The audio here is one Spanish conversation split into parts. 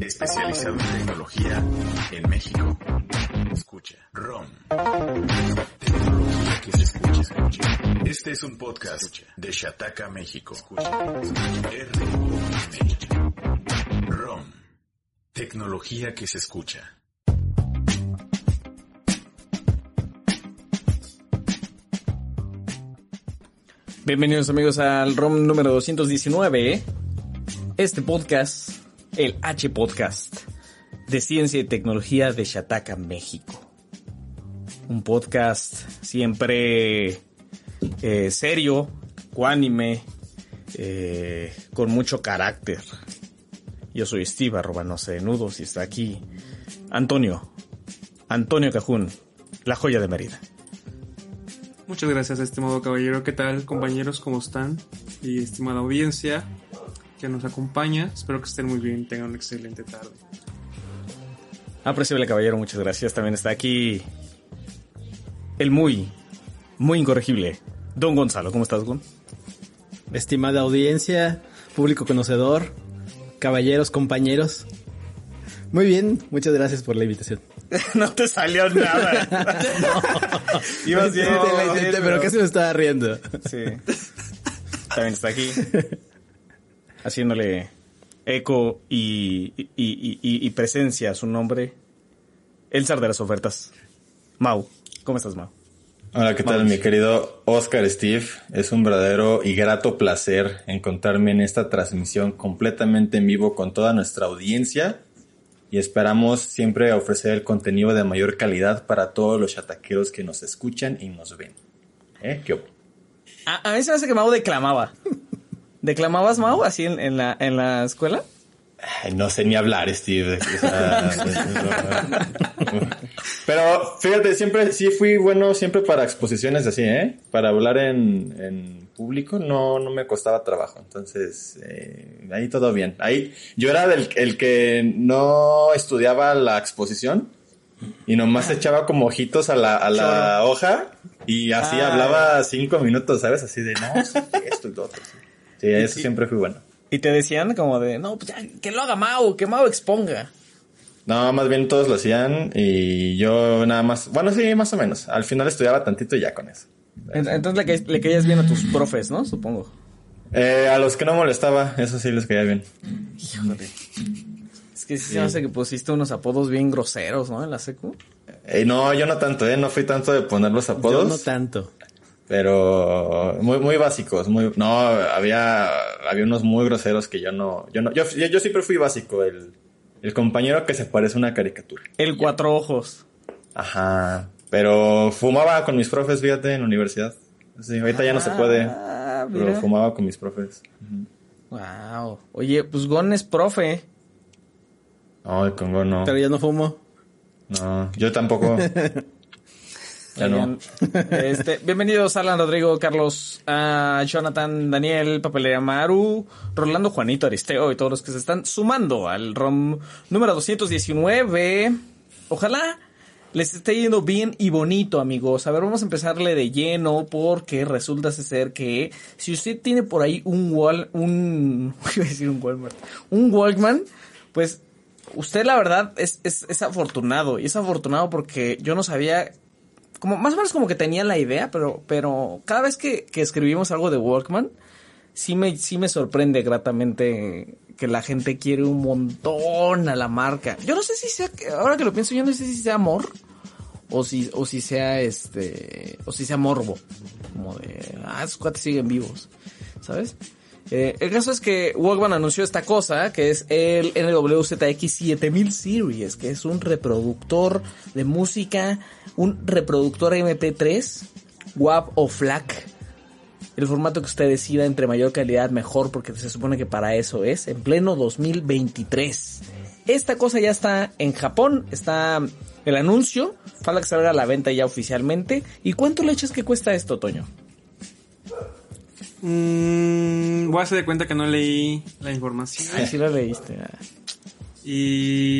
especializado en tecnología en México. Escucha, ROM. Tecnología que se escucha, escucha. Este es un podcast de Shataka, México. Escucha. ROM. Tecnología que se escucha. Bienvenidos amigos al ROM número 219. Este podcast, el H Podcast de Ciencia y Tecnología de Shataka, México. Un podcast siempre eh, serio, cuánime, eh, con mucho carácter. Yo soy Steve, arroba no sé nudos, y está aquí Antonio, Antonio Cajún, la joya de Mérida. Muchas gracias, estimado caballero. ¿Qué tal, compañeros? ¿Cómo están? Y estimada audiencia que nos acompaña. Espero que estén muy bien, tengan una excelente tarde. Apreciable caballero, muchas gracias. También está aquí el muy, muy incorregible, Don Gonzalo. ¿Cómo estás, Gon? Estimada audiencia, público conocedor, caballeros, compañeros. Muy bien, muchas gracias por la invitación. no te salió nada. no. Ibas bien, no, pero casi me estaba riendo. Sí. También está aquí. Haciéndole eco y, y, y, y, presencia a su nombre. El zar de las ofertas. Mau. ¿Cómo estás, Mau? Hola, ¿qué tal, mi querido Oscar Steve? Es un verdadero y grato placer encontrarme en esta transmisión completamente en vivo con toda nuestra audiencia y esperamos siempre ofrecer el contenido de mayor calidad para todos los chataqueros que nos escuchan y nos ven. ¿Eh? ¿Qué a, a, mí se me hace que Mau declamaba. ¿Declamabas, Mau, así en, en, la, en la escuela? Ay, no sé ni hablar, Steve. O sea, pero fíjate, siempre sí fui bueno siempre para exposiciones así, ¿eh? Para hablar en, en público no, no me costaba trabajo. Entonces, eh, ahí todo bien. Ahí yo era del, el que no estudiaba la exposición y nomás echaba como ojitos a la, a la hoja y así ah, hablaba cinco minutos, ¿sabes? Así de, no, esto y lo otro. Sí, eso sí. siempre fui bueno. Y te decían como de, no, pues ya, que lo haga Mau, que Mau exponga. No, más bien todos lo hacían y yo nada más, bueno, sí, más o menos. Al final estudiaba tantito y ya con eso. Entonces le, le caías bien a tus profes, ¿no? Supongo. Eh, a los que no molestaba, eso sí les caía bien. Híjole. Es que sí, se me hace que pusiste unos apodos bien groseros, ¿no? En la secu. Eh, no, yo no tanto, ¿eh? No fui tanto de poner los apodos. Yo no tanto. Pero muy, muy básicos, muy, no, había, había unos muy groseros que yo no, yo no, yo, yo siempre fui básico, el, el compañero que se parece a una caricatura. El cuatro ojos. Ajá. Pero fumaba con mis profes, fíjate, en la universidad. Sí, ahorita ya no se puede. Ah, pero mira. fumaba con mis profes. Wow. Oye, pues Gon es profe. Ay, con Gon no. Pero yo no fumo. No, yo tampoco. ya no. Este, bienvenidos Alan, Rodrigo, Carlos, Jonathan, Daniel, Papelera Maru, Rolando, Juanito, Aristeo y todos los que se están sumando al ROM número 219. Ojalá les esté yendo bien y bonito, amigos. A ver, vamos a empezarle de lleno porque resulta ser que si usted tiene por ahí un wall, un, iba a decir un Walmart, un Walkman, pues usted la verdad es, es, es afortunado y es afortunado porque yo no sabía como más o menos como que tenía la idea, pero, pero cada vez que, que escribimos algo de Walkman, sí me, sí me sorprende gratamente que la gente quiere un montón a la marca. Yo no sé si sea, ahora que lo pienso, yo no sé si sea amor o si, o si sea este, o si sea morbo. Como de, ah, esos cuates siguen vivos, ¿sabes? Eh, el caso es que Walkman anunció esta cosa, que es el NWZX7000 Series, que es un reproductor de música, un reproductor MP3, WAV o FLAC. El formato que usted decida entre mayor calidad mejor, porque se supone que para eso es, en pleno 2023. Esta cosa ya está en Japón, está el anuncio, falta que salga a la venta ya oficialmente. ¿Y cuánto le echas que cuesta esto, Toño? Mm, voy a hacer de cuenta que no leí la información. Ay, sí la leíste. ah.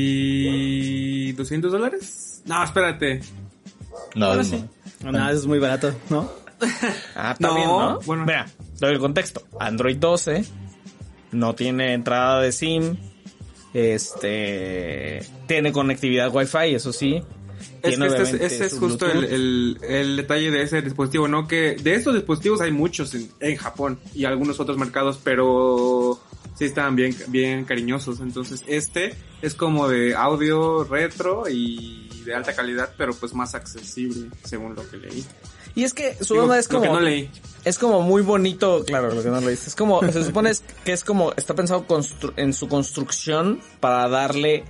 ¿Y 200 dólares? No, espérate. No, Ahora no. sí. No, eso es muy barato, ¿no? Ah, está No, bien, ¿no? bueno. Mira, doy el contexto. Android 12 no tiene entrada de SIM, Este tiene conectividad Wi-Fi, eso sí. Es que este es, ese es justo el, el- el detalle de ese dispositivo, ¿no? Que de estos dispositivos hay muchos en, en Japón y algunos otros mercados, pero sí estaban bien, bien cariñosos. Entonces, este es como de audio retro y de alta calidad, pero pues más accesible, según lo que leí. Y es que su Digo, es lo como que no leí. es como muy bonito, claro, lo que no dices. Es como se supone que es como está pensado constru- en su construcción para darle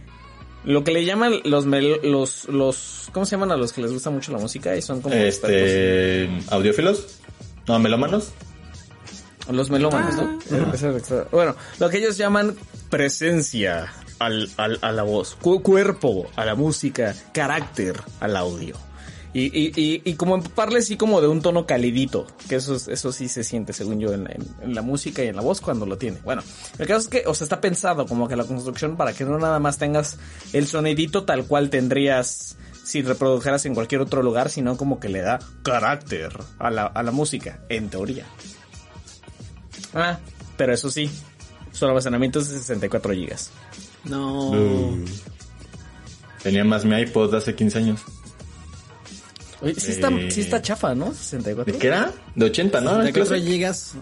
lo que le llaman los mel- los los ¿cómo se llaman a los que les gusta mucho la música y son como expertos? Este, audiófilos, no, melómanos. Los melómanos, ¿no? Ah. Bueno, lo que ellos llaman presencia al, al- a la voz, cu- cuerpo a la música, carácter al audio. Y, y, y, y como empaparle sí como de un tono calidito, que eso, es- eso sí se siente según yo en, en- en la música y en la voz cuando lo tiene. Bueno, el caso es que, o sea, está pensado como que la construcción para que no nada más tengas el sonidito tal cual tendrías si reprodujeras en cualquier otro lugar, sino como que le da carácter a la, a la música, en teoría. Ah, pero eso sí, su almacenamiento es de 64 gigas. No. Uh, Tenía más mi iPod hace 15 años. Oye, sí está, Eh. sí está chafa, ¿no? 64. ¿De qué era? De 80, ¿no? 64 Classic. gigas.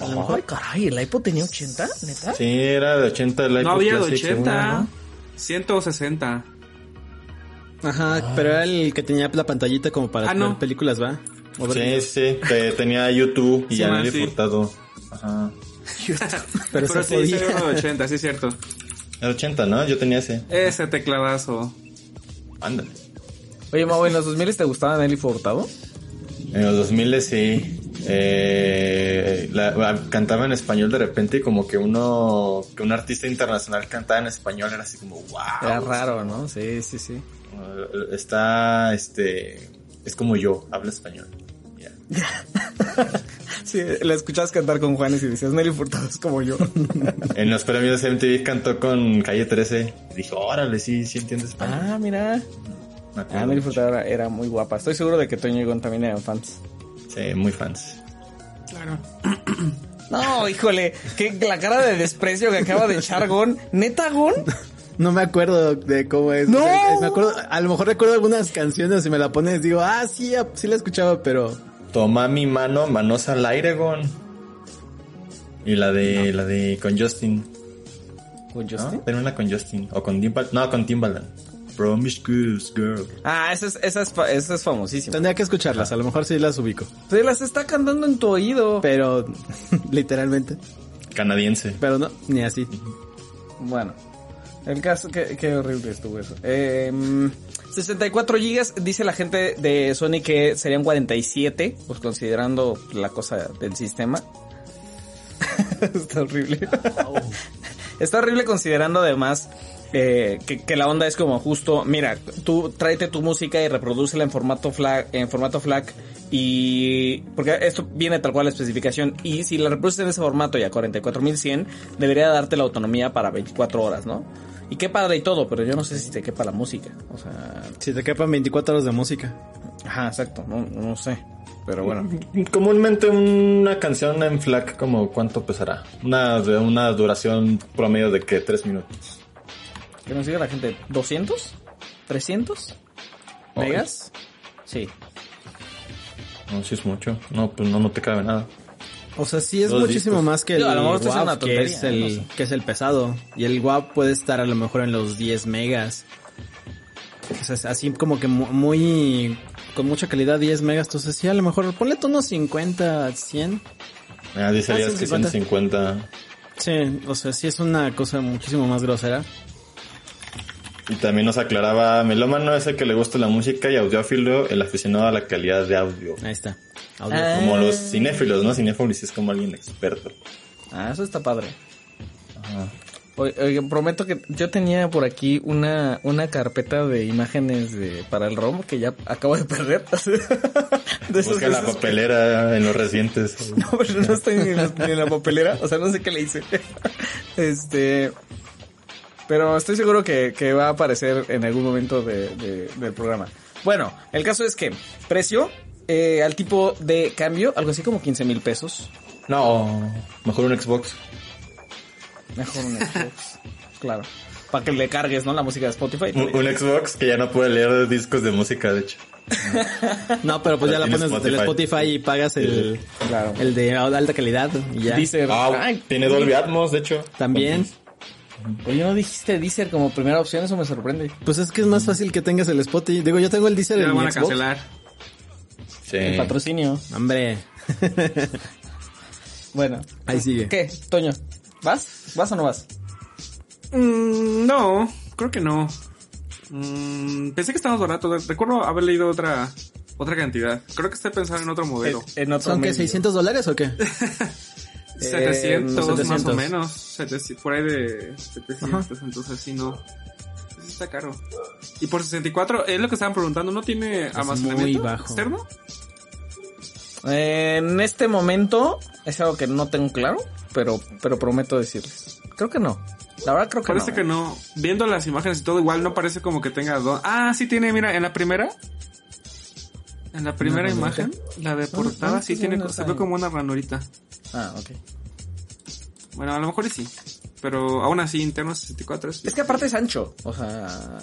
A lo Ay, mejor. caray, ¿el iPod tenía 80? ¿Neta? Sí, era de 80 el iPod No había de Classic, según, 80, ¿no? 160. Ajá, pero era el que tenía la pantallita como para Ah, ver no. películas, ¿va? O Sí, sí, te- tenía YouTube y Sí, ya man, Nelly sí. Furtado. Ajá. Pero, Pero se sí, podía. sí, era de 80, sí es cierto. Era 80, ¿no? Yo tenía ese. Ese tecladazo. Ándale. Oye, Mau, ¿en los 2000 te gustaba Nelly Furtado? En los 2000 sí. Eh, la- cantaba en español de repente y como que uno, que un artista internacional cantaba en español era así como, wow. Era raro, ¿no? Sí, sí, sí. Está, este, es como yo, habla español. Sí, la escuchabas cantar con Juanes y decías, Nelly Furtado es como yo. En los premios MTV cantó con Calle 13. Y dijo, órale, sí, sí entiendes español. ah, mira. Mucho. Furtado era, era muy guapa. Estoy seguro de que Toño y Gon también eran fans. Sí, muy fans. Claro. No, híjole, que la cara de desprecio que acaba de echar Gon. ¿Neta, Gon? No me acuerdo de cómo es. ¡No! O sea, me acuerdo, a lo mejor recuerdo algunas canciones y me la pones digo, ah, sí, ah, sí la escuchaba, pero Toma mi mano, manos al aire, Gon. Y la de, la de con Justin. ¿Con ¿no? Justin? Tenía una con Justin. O con Timbaland. No, con Timbaland. Promiscuous Girl. Ah, esa es, esa es, esa es famosísima. tendría que escucharlas, a lo mejor sí las ubico. Se las está cantando en tu oído. Pero, literalmente. Canadiense. Pero no, ni así. Bueno, el caso, qué, qué horrible estuvo eso. Eh, 64 gigas, dice la gente de Sony que serían 47, pues considerando la cosa del sistema. Está horrible. Está horrible considerando además eh, que, que la onda es como justo, mira, tú tráete tu música y reprodúcela en formato FLAC, en formato FLAC y porque esto viene tal cual la especificación y si la reproduces en ese formato y a 44100 debería darte la autonomía para 24 horas, ¿no? Y qué padre y todo, pero yo no sé si te quepa la música, o sea, Si te quepan 24 horas de música. ajá, exacto, no, no sé, pero bueno. Comúnmente una canción en FLAC, como ¿cuánto pesará? Una, de una duración promedio de que tres minutos. ¿Qué nos diga la gente? ¿200? ¿300? ¿Megas? Sí. No, si es mucho. No, pues no, no te cabe nada. O sea, sí es Dos muchísimo discos. más que el a lo mejor esto es una que tontería, es el, no sé. que es el pesado. Y el WAV puede estar a lo mejor en los 10 megas. O sea, es así como que mu- muy, con mucha calidad 10 megas. Entonces sí, a lo mejor ponle tú unos 50, 100. Ah, dice Ah, que 150. 150. Sí, o sea, sí es una cosa muchísimo más grosera. Y también nos aclaraba, melómano es el que le gusta la música y audiófilo el aficionado a la calidad de audio. Ahí está. Audio. Ah. Como los cinéfilos, ¿no? Cinéfilos es como alguien experto. Ah, eso está padre. Oye, oye, prometo que yo tenía por aquí una, una carpeta de imágenes de, para el ROM que ya acabo de perder. de Busca la que- papelera en los recientes. No, pero no estoy ni en, la, ni en la papelera. O sea, no sé qué le hice. este. Pero estoy seguro que, que va a aparecer en algún momento de- de- del programa. Bueno, el caso es que precio eh, al tipo de cambio, algo así como 15 mil pesos. No, mejor un Xbox. Mejor un Xbox. claro. para que le cargues, ¿no? La música de Spotify. Un, un Xbox que ya no puede leer discos de música, de hecho. No, pero pues ya la pones del Spotify. Spotify y pagas el, Claro. el de alta calidad y ya. Deezer. Ah, tiene Dolby Atmos, de hecho. También. Oye, ¿no dijiste Deezer como primera opción? Eso me sorprende. Pues es que es más fácil que tengas el Spotify. Digo, yo tengo el Deezer en mi van a Xbox. cancelar. Sí. El patrocinio. Hombre, Bueno. ahí sigue. ¿Qué, Toño? ¿Vas? ¿Vas o no vas? Mm, no, creo que no. Mm, pensé que estábamos baratos. Recuerdo haber leído otra otra cantidad. Creo que estoy pensando en otro modelo. En otro ¿Son que medio. 600 dólares o qué? 700, más o 700. menos. 700, por ahí de 700, entonces sí, no. Sí está caro. Y por 64, es lo que estaban preguntando, ¿no tiene almacenamiento muy bajo. externo? Eh, en este momento es algo que no tengo claro, pero, pero prometo decirles. Creo que no. La verdad creo que Parece no. que no. Viendo las imágenes y todo, igual no parece como que tenga dos. Ah, sí tiene, mira, en la primera. En la primera ¿Una imagen, la de portada, sí tiene, se ve como una ranurita. Ah, ok. Bueno, a lo mejor sí. Pero aún así, interno 64 es... Es que aparte es ancho. O sea.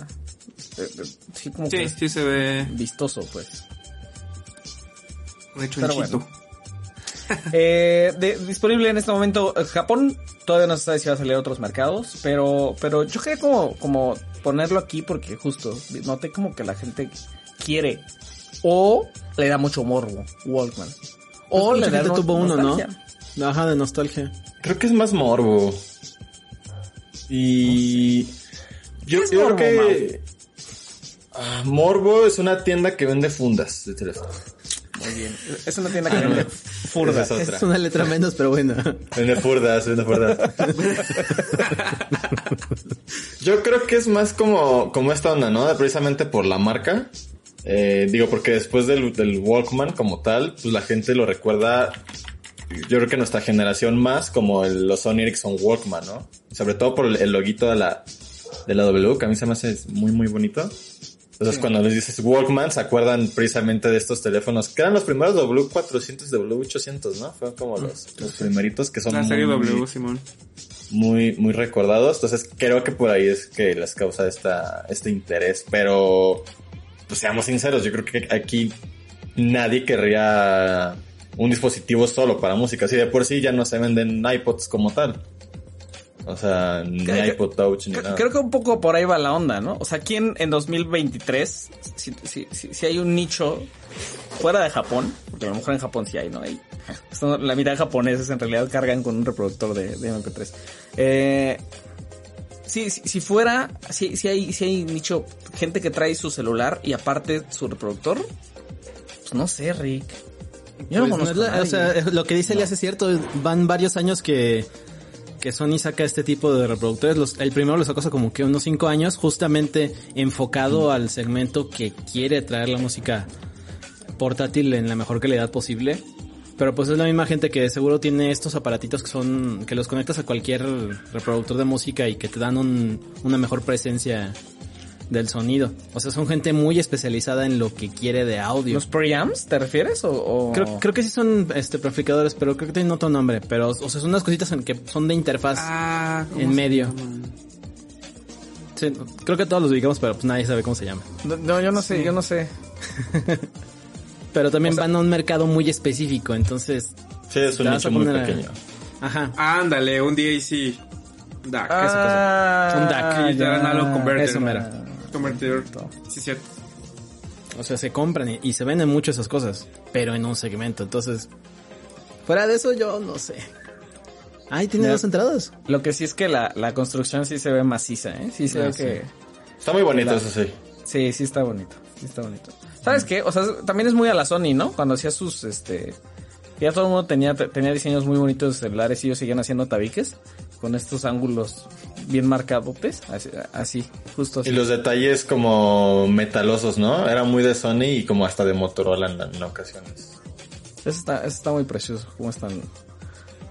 eh, eh, sí, como que Sí, es sí se ve vistoso, pues. Pero bueno. Eh, de- disponible en este momento eh, Japón. Todavía no se sabe si va a salir a otros mercados. Pero, pero yo quería como, como ponerlo aquí porque justo noté como que la gente quiere. O le da mucho morbo. Walkman. O Pues le da gente no- tuvo uno, ¿no? nostalgia. Ajá, de nostalgia. Creo que es más morbo. Y yo, ¿Qué es yo creo Morbo, que Ah, Morbo es una tienda que vende fundas de teléfono. Muy bien. Es una tienda que vende furdas. Es otra. Es una letra menos, pero bueno. Vende furdas, vende furdas. Yo creo que es más como, como esta onda, ¿no? Precisamente por la marca. Eh, digo, porque después del, del Walkman como tal, pues la gente lo recuerda, yo creo que nuestra generación más como el, los Sony Ericsson Walkman, ¿no? Sobre todo por el, el loguito de la, de la W, que a mí se me hace muy, muy bonito. Entonces cuando les dices Walkman, se acuerdan precisamente de estos teléfonos, que eran los primeros W400 y W800, ¿no? Fueron como los, los primeritos que son La serie muy, W, Simón. muy, muy recordados. Entonces creo que por ahí es que les causa esta, este interés. Pero, pues seamos sinceros, yo creo que aquí nadie querría un dispositivo solo para música. Así de por sí ya no se venden iPods como tal. O sea, ni Creo iPod Touch ni Creo, nada. creo que un poco por ahí va la onda, ¿no? O sea, ¿quién en 2023, si, si, si, si hay un nicho fuera de Japón, porque a lo mejor en Japón sí hay, ¿no? Hay, la mitad de japoneses en realidad cargan con un reproductor de, de MP3. Eh, si, si, si fuera, si, si hay, si hay nicho, gente que trae su celular y aparte su reproductor, pues no sé, Rick. Yo no Pues no conozco la- o sea, lo que dice Elias es cierto. Van varios años que, que Sony saca este tipo de reproductores. Los- el primero lo sacó hace como que unos 5 años, justamente enfocado al segmento que quiere traer la música portátil en la mejor calidad posible. Pero pues es la misma gente que seguro tiene estos aparatitos que son, que los conectas a cualquier reproductor de música y que te dan un- una mejor presencia del sonido. O sea, son gente muy especializada en lo que quiere de audio. ¿Los preamps te refieres o...? o- Creo, creo que sí son este preamplificadores, pero creo que tienen otro nombre. Pero, o sea, son unas cositas en que son de interfaz. Ah, ¿cómo En medio. Sí, creo que todos los ubicamos, pero pues nadie sabe cómo se llama. No, no, yo no sé, yo no sé. Pero también van a un mercado muy específico, entonces... Sí, es un nicho muy a- pequeño. Ajá. Ándale, un DAC. DAC, Ah, Un DAC, Digital Analog Converter. Eso ese convertidor. Sí, cierto. O sea, se compran y, y se venden mucho esas cosas, pero en un segmento. Entonces, fuera de eso, yo no sé. Ay, tiene Ya. dos entradas. Lo que sí es que la, la construcción sí se ve maciza, ¿eh? Sí se Ah, ve sí. que... Está muy bonito, eso sí. Sí, sí está bonito. Sí está bonito. ¿Sabes qué? O sea, también es muy a la Sony, ¿no? Cuando hacía sus, este... Ya todo el mundo tenía, tenía diseños muy bonitos de celulares y ellos seguían haciendo tabiques con estos ángulos bien marcadotes. Así, así justo así. Y los detalles como metalosos, ¿no? Era muy de Sony y como hasta de Motorola en, en ocasiones. Eso está, eso está muy precioso. Cómo están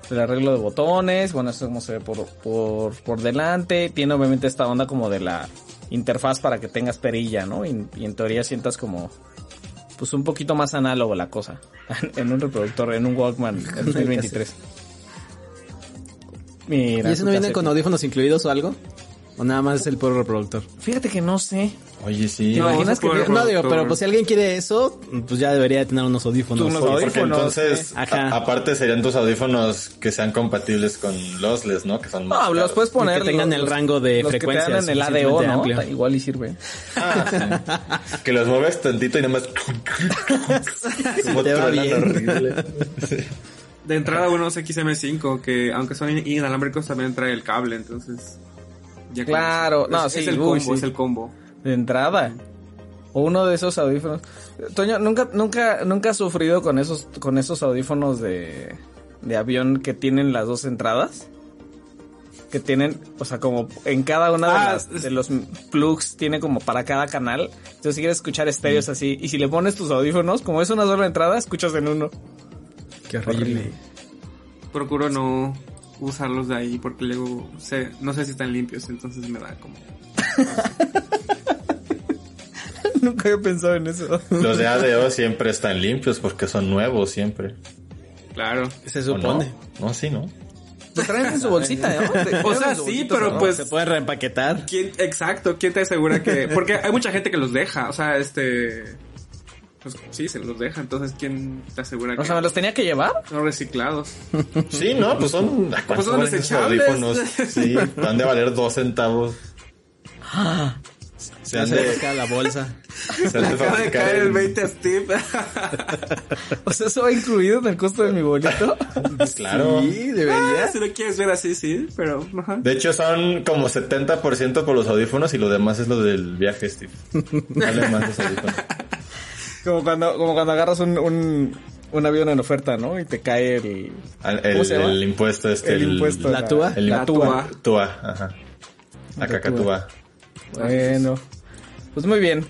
el arreglo de botones. Bueno, esto como se ve por, por, por delante. Tiene obviamente esta onda como de la interfaz para que tengas perilla, ¿no? Y, y en teoría sientas como pues un poquito más análogo la cosa. en un reproductor, en un Walkman en 2023. Mira. ¿Y tu no viene con audífonos incluidos o algo? ¿O nada más es el puro reproductor? Fíjate que no sé. Oye, sí. ¿Te imaginas que- No digo, reproductor. pero pues si alguien quiere eso, pues ya debería tener unos audífonos. Unos Sí, porque audífonos, entonces, a- aparte serían tus audífonos que sean compatibles con lossless, ¿no? Que son más No, los puedes poner. que tengan los- el rango de los frecuencias Que te dan en el ADO, ¿no? amplio. Igual y sirve. Ah, sí. que los mueves tantito y nada más... Como Te va bien. horrible. De entrada unos XM5 que aunque son in- inalámbricos también trae el cable, entonces... ya Claro, no, es, sí, es el uy, combo, sí. es el combo. De entrada. O uno de esos audífonos. Toño, nunca, nunca, nunca has sufrido con esos, con esos audífonos de, de avión que tienen las dos entradas. Que tienen, o sea, como en cada una de, Ah, las- es- de los plugs tiene como para cada canal. Entonces si quieres escuchar estéreos así, y si le pones tus audífonos, como es una sola entrada, escuchas en uno. Qué horrible. Procuro no usarlos de ahí porque luego sé, no sé si están limpios, entonces me da como... nunca había pensado en eso. Los de ADO siempre están limpios porque son nuevos siempre. Claro. Se ¿O supone. No? no, sí, ¿no? Te traen en su bolsita, ¿no? Te- O sea, sí, pero ¿no? pues- Se puede reempaquetar. ¿Quién, exacto, ¿quién te asegura que...? Porque hay mucha gente que los deja, o sea, este... Pues sí, se los deja, entonces ¿quién te asegura que O sea, ¿me los tenía que llevar? son reciclados? Sí, no, pues son... ¿a cuánto son desechables. audífonos? Sí, van de valer dos centavos. Se Ya han se de, saca la bolsa. se han de fabricar caer el en- 20 a Steve. O sea, ¿eso va incluido en el costo de mi boleto? Claro. Sí, debería. si lo quieres ver así, sí, pero... ajá. De hecho, son como 70% por los audífonos y lo demás es lo del viaje, Steve. Vale más los audífonos. Como cuando, como cuando agarras un, un, un avión en oferta, ¿no? Y te cae el, ¿Cómo El, el impuesto este. el impuesto. ¿La? El La túa. Túa, ajá. La cacatúa. Bueno, pues muy bien.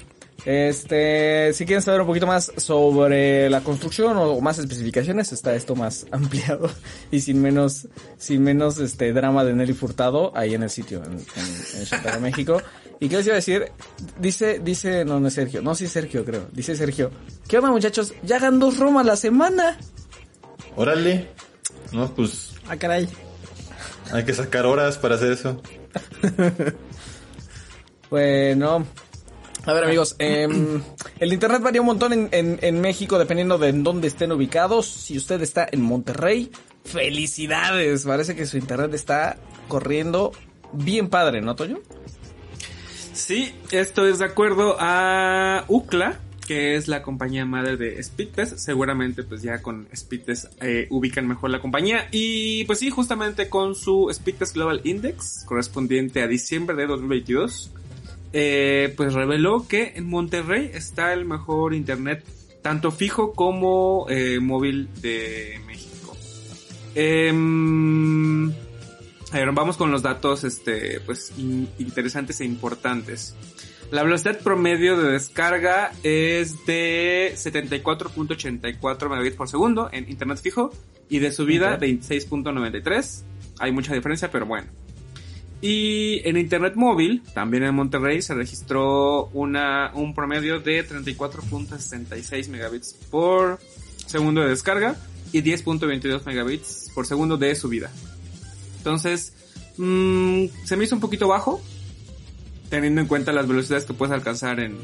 Este, si quieren saber un poquito más sobre la construcción o más especificaciones, está esto más ampliado y sin menos, sin menos este drama de Nelly Furtado ahí en el sitio, en, en, en México. ¿Y qué les iba a decir? Dice, dice, no, no es Sergio, no, sí es Sergio, creo. Dice Sergio, ¿qué onda muchachos? Ya hagan dos Roma a la semana. Órale. No, pues Ah, caray. hay que sacar horas para hacer eso. Bueno, a ver amigos, em, el internet varía un montón en, en, en México dependiendo de en dónde estén ubicados. Si usted está en Monterrey, felicidades. Parece que su internet está corriendo bien padre, ¿no, Toño? Sí, esto es de acuerdo a UCLA, que es la compañía madre de Speedtest. Seguramente pues ya con Speedtest eh, ubican mejor la compañía. Y pues sí, justamente con su Speedtest Global Index, correspondiente a diciembre de 2022, eh, pues reveló que en Monterrey está el mejor internet, tanto fijo como eh, móvil de México. A ver, vamos con los datos, este, pues, in- interesantes e importantes. La velocidad promedio de descarga es de 74.84 megabits por segundo en internet fijo y de subida Ok. 26.93. Hay mucha diferencia, pero bueno. Y en internet móvil, también en Monterrey, se registró una, un promedio de 34.66 megabits por segundo de descarga y 10.22 megabits por segundo de subida. Entonces, mm, se me hizo un poquito bajo, teniendo en cuenta las velocidades que puedes alcanzar en,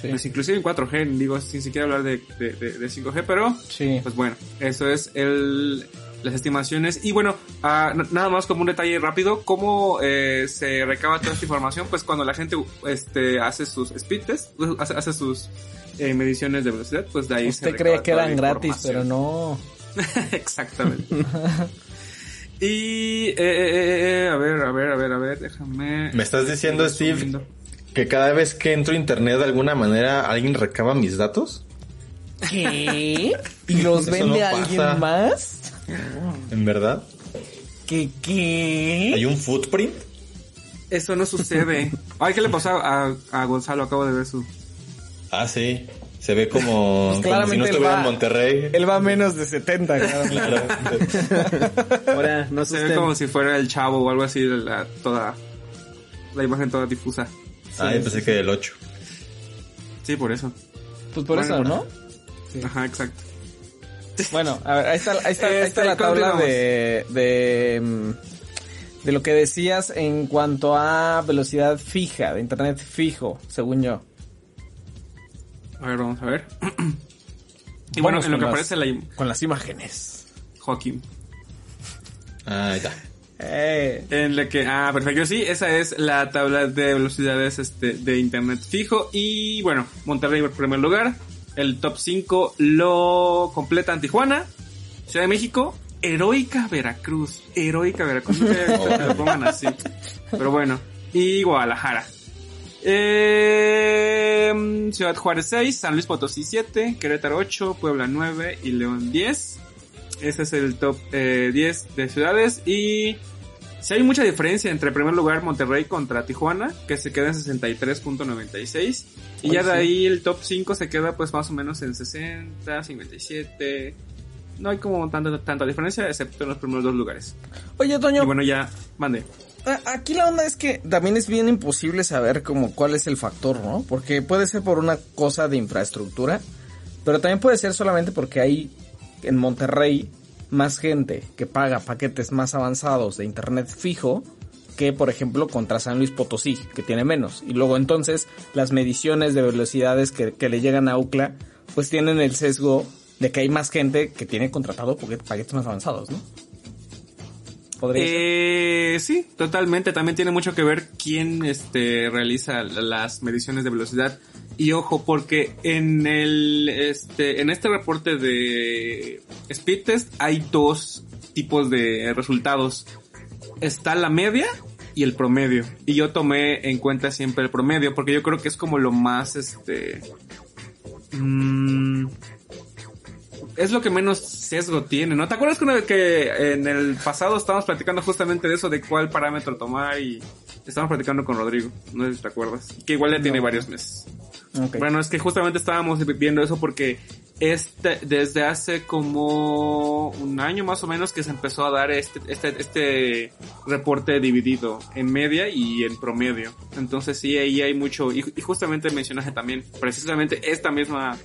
pues inclusive en 4G, digo, sin siquiera hablar de, de, de- de 5G, pero Sí. pues bueno, eso es el, las estimaciones. Y bueno, n- nada más como un detalle rápido, ¿cómo eh, se recaba toda esta información? Pues cuando la gente este, hace sus speed tests, uh, hace, hace sus eh, mediciones de velocidad, pues de ahí se Usted recaba cree que eran gratis, pero no. Exactamente. y, eh, eh, eh, a ver, a ver, a ver, a ver, déjame... ¿Me estás diciendo, Steve, que cada vez que entro a internet de alguna manera alguien recaba mis datos? ¿Qué? ¿Y los vende no alguien pasa. más? ¿En verdad? ¿Qué qué? ¿Hay un footprint? Eso no sucede. Ay, ¿qué le pasó a, a Gonzalo? Acabo de ver su... Ah, sí. Se ve como, Pues como si no estuviera va- en Monterrey. Él va a menos de 70, claro. Claro. Ahora, no Se ve asusten. como si fuera el chavo o algo así, la, toda... La imagen toda difusa. Ah, yo pensé que del 8. Sí, por eso. Pues por Bueno, eso, ¿no? Ajá, exacto. Bueno, a ver, ahí está, ahí está, ahí está Este, la tabla continuamos. de, de, de lo que decías en cuanto a velocidad fija, de internet fijo, según yo. A ver, vamos a ver. y bueno, Vamos en lo que las- aparece la Con las imágenes. Joaquín. Ah, ahí está. Eh, En la que, ah, perfecto, sí, esa es la tabla de velocidades este, de internet fijo. Y bueno, Monterrey en primer lugar. El top 5 lo completan Tijuana, Ciudad de México, Heroica Veracruz. Heroica Veracruz. No sé que lo pongan así. Pero bueno. Y Guadalajara. Eh, Ciudad Juárez 6, San Luis Potosí 7, Querétaro 8, Puebla 9 y León 10. Ese es el top eh, 10 de ciudades y si hay mucha diferencia entre en primer lugar Monterrey contra Tijuana, que se queda en 63.96 y ya de ahí el top 5 se queda pues más o menos en 60, 57. No hay como tanta, tanta diferencia excepto en los primeros dos lugares. Oye, Toño, Y bueno, ya mande. Aquí la onda es que también es bien imposible saber como cuál es el factor, ¿no? Porque puede ser por una cosa de infraestructura, pero también puede ser solamente porque hay en Monterrey más gente que paga paquetes más avanzados de internet fijo que, por ejemplo, contra San Luis Potosí, que tiene menos. Y luego entonces las mediciones de velocidades que, que le llegan a UCLA, pues tienen el sesgo de que hay más gente que tiene contratado paquet- paquetes más avanzados, ¿no? Eh, sí, totalmente. También tiene mucho que ver quién este, realiza las mediciones de velocidad. Y ojo, porque en el este, en este reporte de Speed Test hay dos tipos de resultados. Está la media y el promedio. Y yo tomé en cuenta siempre el promedio, porque yo creo que es como lo más este. mm, es lo que menos sesgo tiene, ¿no? ¿Te acuerdas que, una vez que en el pasado estábamos platicando justamente de eso, de cuál parámetro tomar y estábamos platicando con Rodrigo, no sé si te acuerdas, que igual ya tiene varios meses. Bueno, es que justamente estábamos viendo eso porque este, desde hace como un año más o menos que se empezó a dar este, este, este reporte dividido en media y en promedio. Entonces sí, ahí hay mucho, y, y justamente mencionaje también, precisamente esta misma...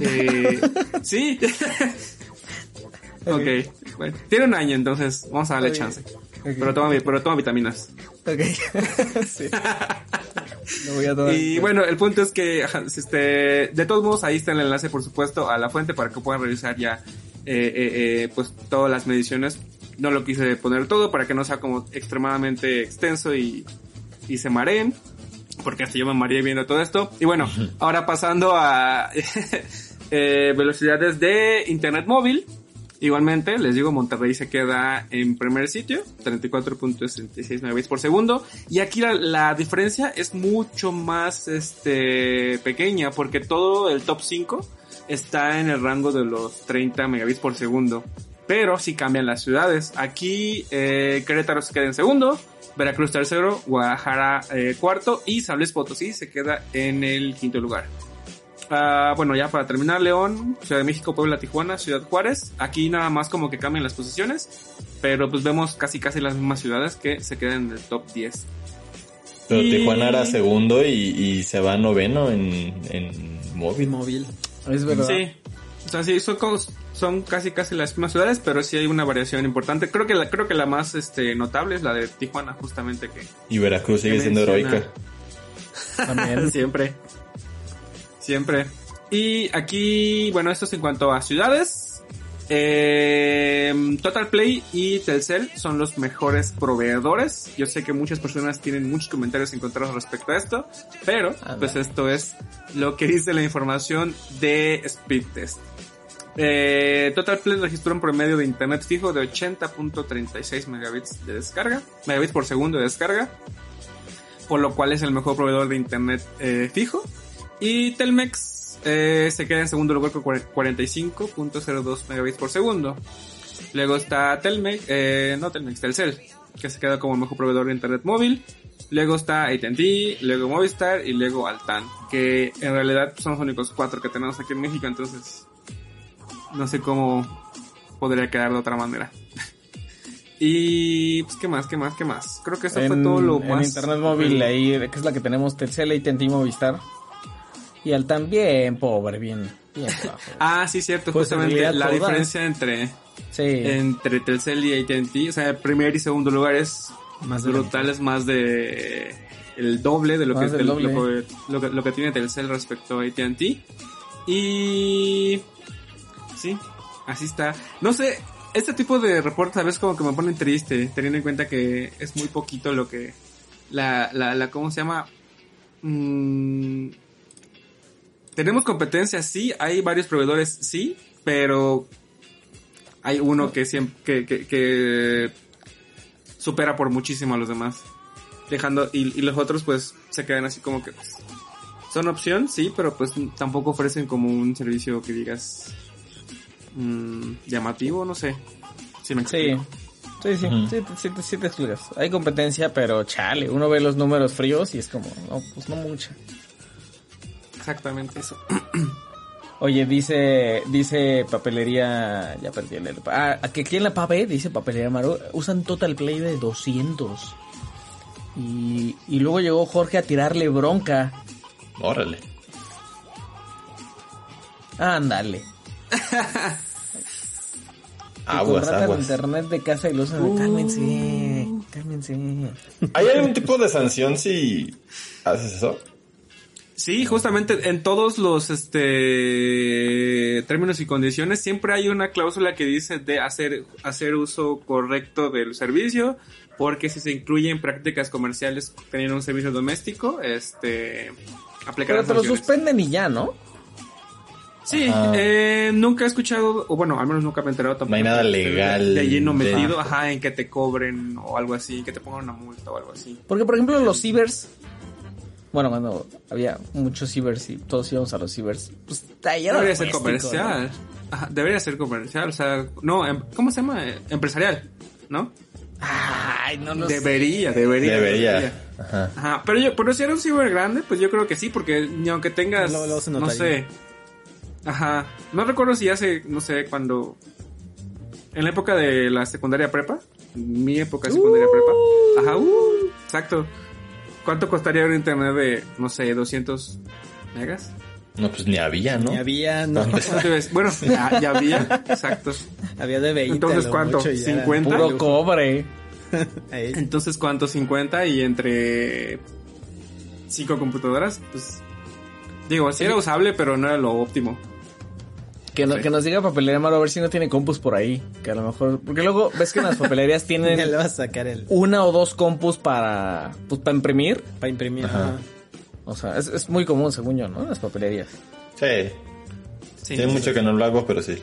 eh, sí. ok, bueno, tiene un año entonces vamos a darle chance. Pero toma, pero toma vitaminas. Ok. sí. Lo voy a tomar. Y bueno, el punto es que, este, de todos modos, ahí está el enlace, por supuesto, a la fuente para que puedan revisar ya, eh, eh, eh, pues, todas las mediciones. No lo quise poner todo para que no sea como extremadamente extenso y, y se mareen, porque hasta yo me mareé viendo todo esto. Y bueno, ahora pasando a eh, velocidades de internet móvil. Igualmente, les digo, Monterrey se queda en primer sitio, 34.66 megabits por segundo. Y aquí la, diferencia es mucho más este pequeña, porque todo el top 5 está en el rango de los 30 megabits por segundo. Pero sí cambian las ciudades. Aquí eh, Querétaro se queda en segundo, Veracruz tercero, Guadalajara eh, cuarto y San Luis Potosí se queda en el quinto lugar. Ah, bueno, ya para terminar, León, Ciudad de México, Puebla, Tijuana, Ciudad Juárez. Aquí nada más como que cambian las posiciones, pero pues vemos casi casi las mismas ciudades que se quedan en el top 10. Pero Y- Tijuana era segundo y, y se va noveno en, en móvil. móvil. Es verdad. Sí, o sea, sí, son, como- son casi casi las mismas ciudades, pero sí hay una variación importante. Creo que la, creo que la más este, notable es la de Tijuana, justamente que Y Veracruz sigue Que siendo menciona. heroica. También. Siempre. Siempre. Y aquí, bueno, esto es en cuanto a ciudades. Eh, Total Play y Telcel son los mejores proveedores. Yo sé que muchas personas tienen muchos comentarios encontrados respecto a esto, pero pues esto es lo que dice la información de Speed Test. Eh, Total Play registró un promedio de internet fijo de 80.36 megabits de descarga, megabits por segundo de descarga, por lo cual es el mejor proveedor de internet eh, fijo. Y Telmex eh, se queda en segundo lugar con cuare- 45.02 megabits por segundo. Luego está Telmex, eh, no Telmex, Telcel, que se queda como el mejor proveedor de internet móvil. Luego está AT&T, luego Movistar y luego Altan, que en realidad son los únicos cuatro que tenemos aquí en México, entonces no sé cómo podría quedar de otra manera. y pues qué más, qué más, qué más. Creo que eso fue en, todo lo en más. internet móvil ahí, que es la que tenemos Telcel, AT&T Movistar. Y al también, pobre, bien, bien bajo. Ah, sí, cierto, Pues, justamente la diferencia entre Sí. entre Telcel y AT&T. O sea, primer y segundo lugar es Más brutal, es más de el doble de lo que, Más. Lo, que, lo que- lo que tiene Telcel respecto a AT&T. Y sí, así está. No sé, este tipo de reportes a veces como que me ponen triste, teniendo en cuenta que es muy poquito lo que la la, la ¿cómo se llama? Mm, tenemos competencia, sí, hay varios proveedores, sí, pero hay uno que siempre que, que, que supera por muchísimo a los demás. Dejando, y, y los otros pues se quedan así como que pues, son opción, sí, pero pues tampoco ofrecen como un servicio que digas mm, llamativo, no sé. Si me Sí. explico. Sí, sí, sí, te- sí, te- sí te explicas. Hay competencia, pero chale, uno ve los números fríos y es como, no, pues no mucha. Exactamente eso. Oye, dice, dice papelería, ya perdí el, ah, que aquí en la PAPE, dice papelería Maru, usan Total Play de 200. Y, y luego llegó Jorge a tirarle bronca. Órale. Ándale. Aguas, aguas. internet de casa y lo usan. Cálmense, cálmense. ¿Hay algún tipo de sanción si haces eso? Sí, justamente en todos los este términos y condiciones siempre hay una cláusula que dice de hacer hacer uso correcto del servicio, porque si se incluyen prácticas comerciales teniendo un servicio doméstico, este aplicar Pero te lo suspenden y ya, ¿no? Sí, Ajá. eh, nunca he escuchado, o bueno, al menos nunca me he enterado tampoco. No hay nada legal De lleno de- metido, ajá, en que te cobren o algo así, que te pongan una multa o algo así. Porque, por ejemplo, los cibers. Bueno, cuando había muchos cibers y todos íbamos a los cibers, pues era Debería ser comercial. Ajá, debería ser comercial, o sea, no, em- ¿cómo se llama? Empresarial, ¿no? Ay, no lo sé. Debería, debería. Debería. Ajá. Ajá, pero yo, pero si era un ciber grande, pues yo creo que sí, porque ni aunque tengas, luego se no sé, ajá, no recuerdo si hace, no sé, cuando, en la época de la secundaria prepa, mi época de secundaria prepa, ajá, uh, exacto, ¿cuánto costaría un internet de, no sé, 200 megas? No, pues ni había, ¿no? Ni había, no, Bueno, ya, ya había, exacto. había de 20. Entonces, ¿cuánto? mucho y ya. 50. Puro cobre. Entonces, ¿cuánto? 50 y entre cinco computadoras, pues digo, sí era usable, pero no era lo óptimo. Que, no- que nos diga papelería Maro a ver si no tiene compus por ahí. Que a lo mejor. Porque luego ves que en las papelerías Ya tienen le vas a sacar el. una o dos compus para. Pues para imprimir. Para imprimir. Ajá. ajá. O sea, es, es muy común, según yo, ¿no? En las papelerías. Sí. Sí. Tiene mucho que no lo hago, pero sí.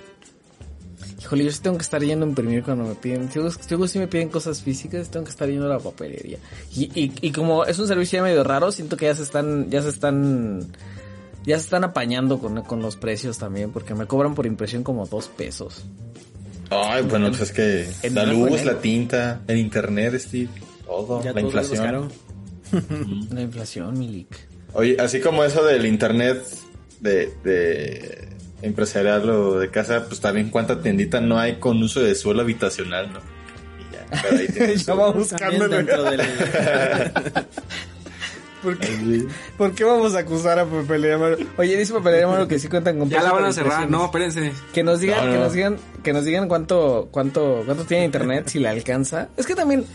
Híjole, yo sí tengo que estar yendo a imprimir cuando me piden. Si luego sí me piden cosas físicas, tengo que estar yendo a la papelería. Y, y, y como es un servicio ya medio raro, siento que ya se están, ya se están, ya se están apañando con, con los precios también, porque me cobran por impresión como dos pesos. Ay, bueno, pues es que En la luz, la tinta, el internet, Steve, todo, Ya la todo inflación. La inflación, Milik. Oye, así como eso del internet de, de empresarial o de casa, pues también cuánta tiendita no hay con uso de suelo habitacional, ¿no? Y ya, pero ahí vamos También buscando dentro del. ¿Por qué, Así. ¿Por qué vamos a acusar a Papelería Maro? Oye, dice Papelería Maro que sí cuentan con Ya la van a cerrar, no, espérense. Que nos digan, No, que no. nos digan, que nos digan cuánto, cuánto, cuánto tiene internet, si le alcanza. Es que también,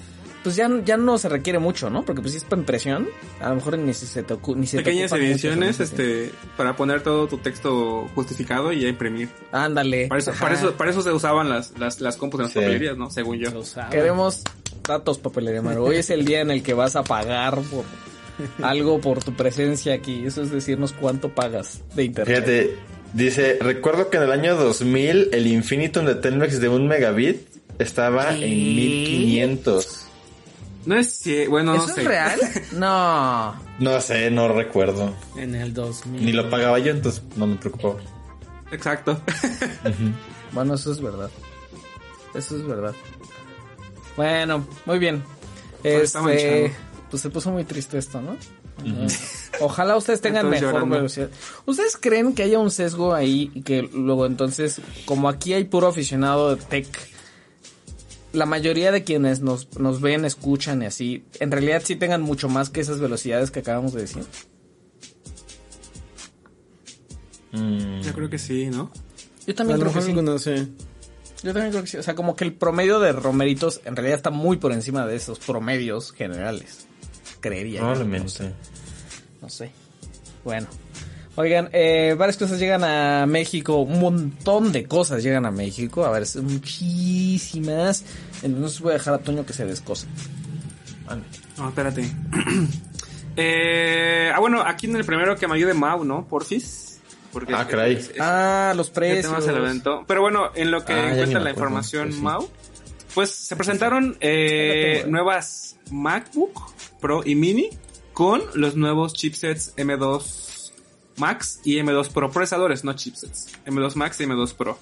pues ya, ya no se requiere mucho, ¿no? Porque pues si es para impresión, a lo mejor ni se te ocu- ni se te Pequeñas ediciones, este, para poner todo tu texto justificado y ya imprimir. Ándale. Para eso, para eso, para eso se usaban las, las, las compus en las Sí. papelerías, ¿no? Según yo. Queremos datos, Papelería Maro. Hoy es el día en el que vas a pagar por algo por tu presencia aquí. Eso es decirnos cuánto pagas de internet. Fíjate, dice, recuerdo que en el año 2000 el Infinitum de Telmex de un megabit estaba ¿Qué? en 1500. No es si, bueno, no ¿Eso sé. es real? No. No sé, no recuerdo. En el 2000. Ni lo pagaba yo, entonces no me preocupaba. Exacto. Bueno, eso es verdad. Eso es verdad. Bueno, muy bien. Pues está Este, manchado. Pues se puso muy triste esto, ¿no? Ojalá ustedes tengan mejor llorando. velocidad. ¿Ustedes creen que haya un sesgo ahí y que luego entonces, como aquí hay puro aficionado de tech, la mayoría de quienes nos, nos ven, escuchan y así, en realidad sí tengan mucho más que esas velocidades que acabamos de decir? Mm, Yo creo que sí, ¿no? Yo A también lo creo que mejor sí. no sé. Yo también creo que sí. O sea, como que el promedio de romeritos en realidad está muy por encima de esos promedios generales. Creería. Probablemente. No sé. Bueno. Oigan, eh, varias cosas llegan a México, un montón de cosas llegan a México, a ver, son muchísimas. Entonces voy a dejar a Toño que se descose. No, espérate. eh, ah, bueno, aquí en el primero que me ayude Mau, ¿no? Porfis. Porque Ah, caray. es- es- Ah, los precios. Pero bueno, en lo que Ah, encuentra la información sí. Mau, pues se presentaron eh, eh. nuevas MacBook Pro y Mini con los nuevos chipsets M2 Max y M2 Pro. Procesadores, no chipsets. M2 Max y M2 Pro.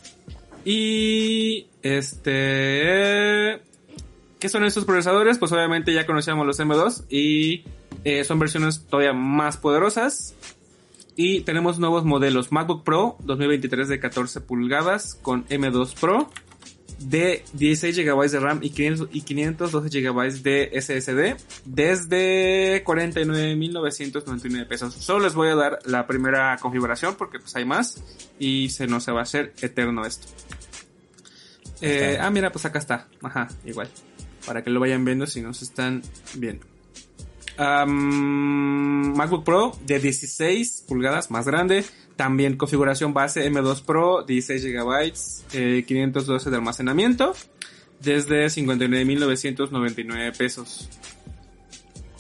Y este... ¿Qué son estos procesadores? Pues obviamente ya conocíamos los M2 y eh, son versiones todavía más poderosas. Y tenemos nuevos modelos MacBook Pro 2023 de 14 pulgadas con M2 Pro de 16 GB de RAM y, 500 y 512 GB de SSD desde 49.999 pesos. Solo les voy a dar la primera configuración porque pues hay más y se nos va a hacer eterno esto. Eh, ah, mira, pues acá está. Ajá, igual. Para que lo vayan viendo si nos están viendo. MacBook Pro de 16 pulgadas, más grande. También configuración base M2 Pro, 16 GB, eh, 512 de almacenamiento. Desde 59.999 pesos.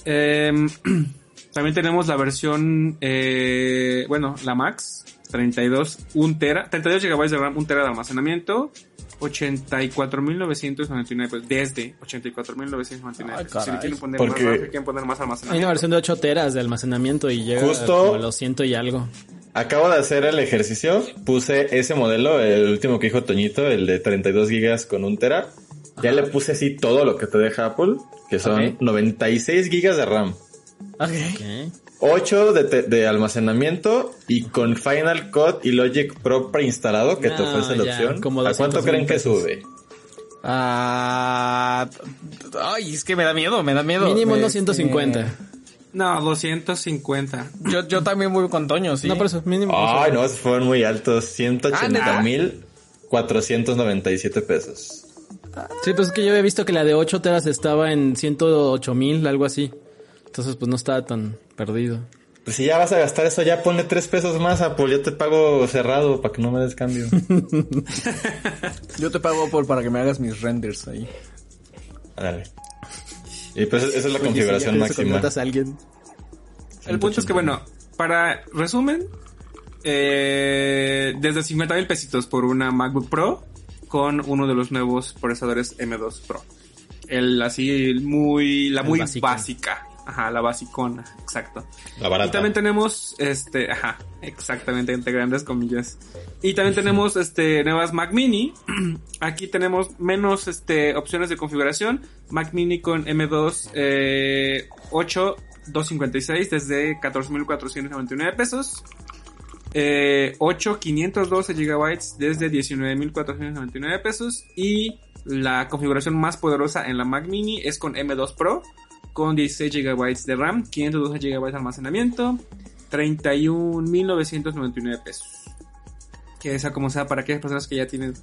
Em, también tenemos la versión, eh, bueno, la Max, 32, 1 tera, 32 GB de RAM, 1 tera de almacenamiento, 84.999 pesos, desde 84.999 Ay, pesos. Si le quieren poner Porque- más RAM, quieren poner más Hay una almacenamiento. versión de 8 teras de almacenamiento y llega Justo- como a los ciento y algo. Acabo de hacer el ejercicio, puse ese modelo, el último que dijo Toñito, el de 32 gigas con un tera. Ya le puse así todo lo que te deja Apple, que son Ok. 96 gigas de RAM, Ok. Ok. 8 de, te- de almacenamiento y con Final Cut y Logic Pro preinstalado que te No, ofrece la ya, opción. como ¿A cuánto 200 creen que sube? Ah, ay, es que me da miedo, me da miedo. Mínimo Me- unos 150. No, 250. Yo, yo también voy con Toño, sí. No, por eso, mínimo. Ay, no, fueron muy altos, Ah, 180 ¿neta? mil 497 pesos. Sí, pues es que yo había visto que la de 8 teras estaba en 108 mil, algo así. Entonces, pues no estaba tan perdido. Pues si ya vas a gastar eso, ya ponle 3 pesos más, Apple, yo te pago cerrado para que no me des cambio. Yo te pago por para que me hagas mis renders ahí. Dale. Y pues esa es la Oye, configuración si máxima. contratas a alguien. El punto es que, bueno, para resumen, eh, desde 50 mil pesitos por una MacBook Pro con uno de los nuevos procesadores M2 Pro. El así, el muy, la El muy básico. básica. Ajá, la basicona, exacto. La barata. Y también tenemos, este, ajá, exactamente, entre grandes comillas. Y también tenemos, este, nuevas Mac Mini. Aquí tenemos menos, este, opciones de configuración. Mac Mini con M2, eh, 8, 256 desde 14.499 pesos. Eh, 8, 512 gigabytes desde 19.499 pesos. Y la configuración más poderosa en la Mac Mini es con M2 Pro con 16 GB de RAM, 512 GB de almacenamiento, 31.999 pesos. Que sea como sea para aquellas personas que ya tienen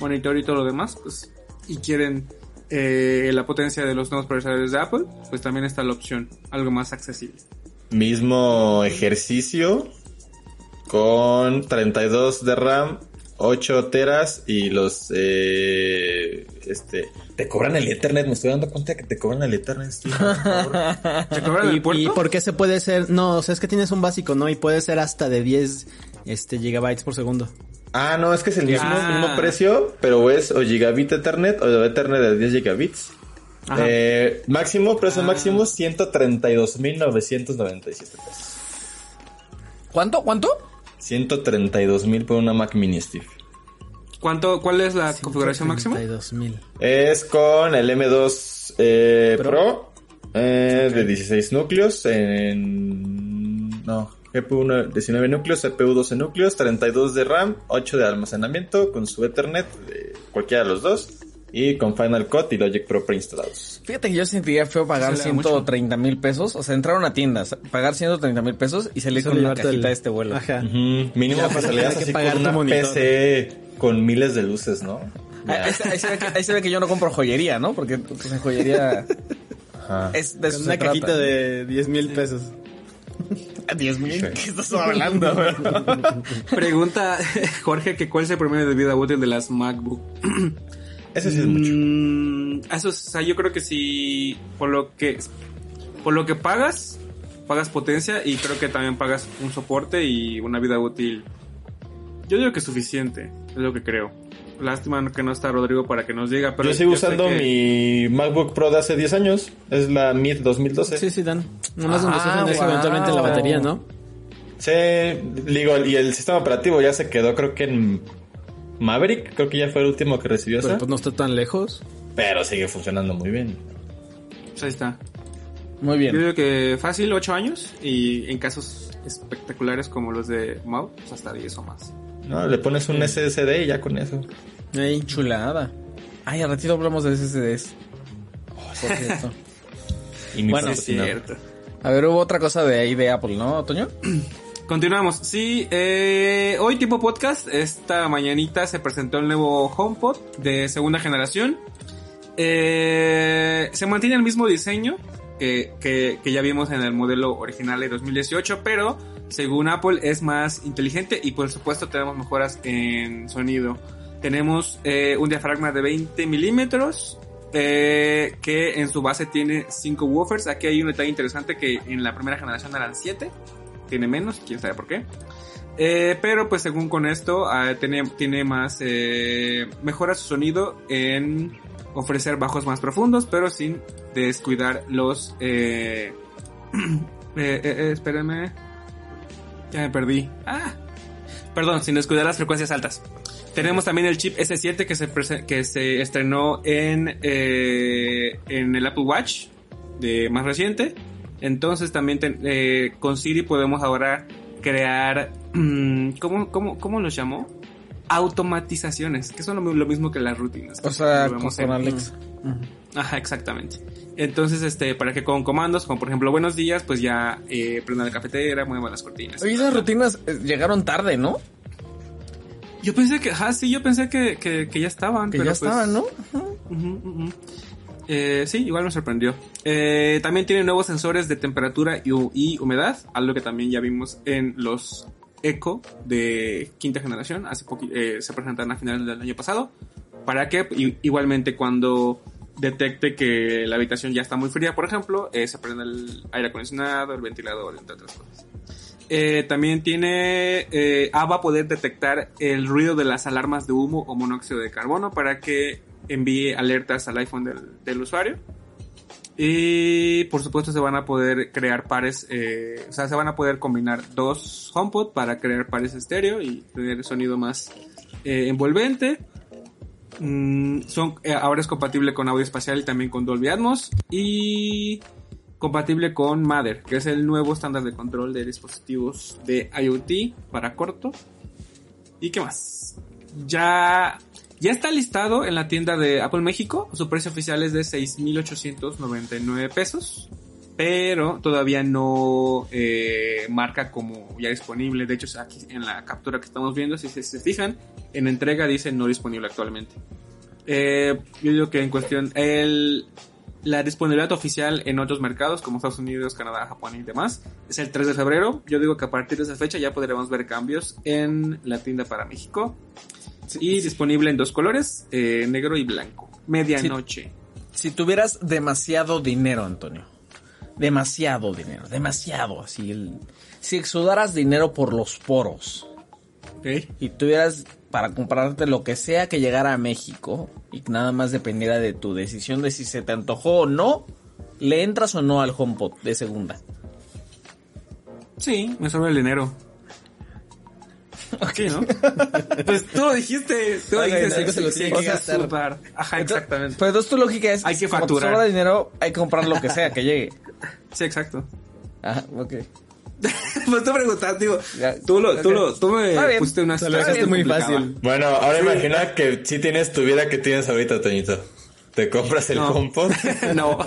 monitor y todo lo demás, pues, y quieren eh, la potencia de los nuevos procesadores de Apple, pues también está la opción, algo más accesible. Mismo ejercicio con 32 de RAM, 8 teras y los eh, este te cobran el Ethernet, me estoy dando cuenta que te cobran el Ethernet. tío, por favor. ¿Se cobran ¿Y, el puerto? ¿Y por qué se puede ser? No, o sea, es que tienes un básico, ¿no? Y puede ser hasta de 10 este, gigabytes por segundo. ah, no, es que es el mismo, Ah. mismo precio, pero es o gigabit Ethernet o Ethernet de 10 gigabits. Eh, máximo, precio Ah. máximo 132.997 pesos. ¿Cuánto? ¿Cuánto? 132.000 por una Mac Mini Steve. ¿Cuánto, ¿Cuál es la configuración máxima? 32,000. Es con el M2 eh, Pro, Pro. eh, de 16 núcleos en... No, GPU no- 19 núcleos, CPU 12 núcleos, 32 de RAM, 8 de almacenamiento con su Ethernet, de cualquiera de los dos, y con Final Cut y Logic Pro preinstalados. Fíjate que yo sentiría feo pagar Se le da mucho. 130 mil pesos. O sea, entrar a una tienda, pagar 130 mil pesos y salir con una cajita el- de este vuelo. Ajá. Ujú, Mínimo Ya, que para salías así pagar con una. PC con miles de luces, ¿no? Ahí, se- ahí se ve que, ahí se ve que yo no compro joyería, ¿no? Porque pues, en joyería Ajá. es de eso Con se una cajita trata. de 10 mil pesos. 10 mil. ¿Qué estás hablando? Pregunta Jorge que cuál es el promedio de vida útil de las MacBook. Eso sí es mucho. Mm, eso, es- o sea, yo creo que si por lo que por lo que pagas, pagas potencia y creo que también pagas un soporte y una vida útil. Yo digo que es suficiente, es lo que creo. Lástima que no está Rodrigo para que nos diga, pero Yo sigo usando que- mi MacBook Pro de hace 10 años. Es la Mid 2012. Sí, sí, Dan. Nomás Ah, un resumen de eso wow. eventualmente en la batería, ¿no? Sí, digo, y el sistema operativo ya se quedó, creo que en Maverick. Creo que ya fue el último que recibió Pero esa. pues no está tan lejos. Pero sigue funcionando muy bien. Pues ahí está. Muy Yo bien. digo que fácil 8 años y en casos espectaculares como los de Mau, pues hasta 10 o más. No, le pones un SSD y ya con eso. Ey. Chulada. Ay, al ratito hablamos de SSDs. Por cierto. Y mi Bueno, Es cierto. A ver, hubo otra cosa de ahí de Apple, ¿no, Toño? Continuamos. Sí, eh, hoy tipo podcast, esta mañanita se presentó el nuevo HomePod de segunda generación. Eh, se mantiene el mismo diseño que, que- que ya vimos en el modelo original de 2018, pero según Apple es más inteligente y por supuesto tenemos mejoras en sonido. Tenemos eh, un diafragma de 20 milímetros eh, que en su base tiene 5 woofers. Aquí hay un detalle interesante que en la primera generación eran 7 tiene menos, quién sabe por qué. Eh, pero pues según con esto ah, tiene, más, mejora su sonido en ofrecer bajos más profundos, pero sin descuidar los... Eh, espérenme. Ya me perdí. Ah. Perdón, sin descuidar las frecuencias altas. Tenemos también el chip S7 que se, que se estrenó en, eh, en el Apple Watch de más reciente. Entonces también ten- eh, con Siri podemos ahora crear, mm, ¿cómo, cómo, cómo los llamó? Automatizaciones, que son lo, lo mismo que las rutinas. O sea, con, Alexa. Ajá, exactamente. Entonces, este, para que con comandos, como por ejemplo buenos días, pues ya eh, prenda la cafetera, mueva las cortinas. Oye, esas rutinas eh, llegaron tarde, ¿no? Yo pensé que, ajá, sí, yo pensé que, que, que ya estaban. Que pero ya pues- estaban, ¿no? Eh, sí, igual me sorprendió. Eh, también tiene nuevos sensores de temperatura y, hu- y humedad, algo que también ya vimos en los Echo de quinta generación, hace eh, se presentaron a finales del año pasado, para que igualmente cuando detecte que la habitación ya está muy fría, por ejemplo, eh, se prende el aire acondicionado, el ventilador, entre otras cosas. Eh, también tiene, eh, va a poder detectar el ruido de las alarmas de humo o monóxido de carbono para que envíe alertas al iPhone del, del usuario. Y por supuesto se van a poder crear pares, eh, o sea, se van a poder combinar dos HomePod para crear pares estéreo y tener sonido más eh, envolvente. Mm, son, eh, ahora es compatible con audio espacial y también con Dolby Atmos. Y compatible con Mother, que es el nuevo estándar de control de dispositivos de IoT para corto. ¿Y qué más? Ya, ya está listado en la tienda de Apple México. Su precio oficial es de 6.899 pesos. Pero todavía no eh, marca como ya disponible. De hecho, aquí en la captura que estamos viendo, si se, se fijan, en entrega dice no disponible actualmente. Eh, yo digo que en cuestión, el, la disponibilidad oficial en otros mercados como Estados Unidos, Canadá, Japón y demás es el 3 de febrero. Yo digo que a partir de esa fecha ya podremos ver cambios en la tienda para México. Y disponible en dos colores, eh, negro y blanco. Medianoche. Si tuvieras demasiado dinero, Antonio. Demasiado dinero, demasiado. Así el, si exudaras dinero por los poros y tuvieras para comprarte lo que sea que llegara a México y nada más dependiera de tu decisión de si se te antojó o no, ¿le entras o no al HomePod de segunda? Sí, me sobra el dinero. Ok, ¿no? pues tú lo dijiste, tú lo dijiste. no, sí, no, sí, o hay sea, que exudar. Ajá, exactamente. Pero entonces tu lógica es, Hay que como te facturar. sobra dinero, hay que comprar lo que sea que llegue. Sí, exacto. Ajá, ok. pues tú preguntas, digo, Ya, tú, lo, tú, ok. lo, tú me pusiste una Te lo situación dejaste muy fácil. Bueno, ahora imagina que si tienes tu vida que tienes ahorita, Toñito. Te compras el No. HomePod. no.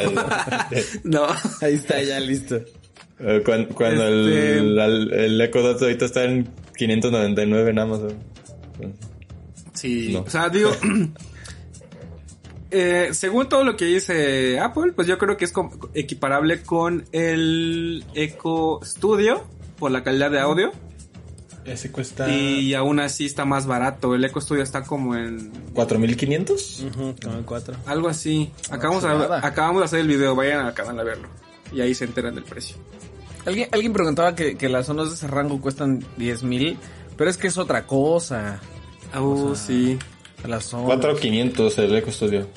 no. Ahí está, ya listo. Eh, cuan- Cuando, el, Este- el, el Echo Dot ahorita está en 599 en Amazon. Sí, No. o sea, digo, eh, según todo lo que dice Apple, pues yo creo que es equiparable con el Echo Studio por la calidad de audio. Ese cuesta Y aún así está más barato. El Echo Studio está como en 4500. Ujú, como el 4. algo así. Acabamos, a- chulada. acabamos de hacer el video, vayan al canal a verlo. Y ahí se enteran del precio. Alguien, alguien preguntaba que, que las zonas de ese rango cuestan 10 mil, pero es que es otra cosa. Oh, sí. Las zonas. 4500 el Eco Studio.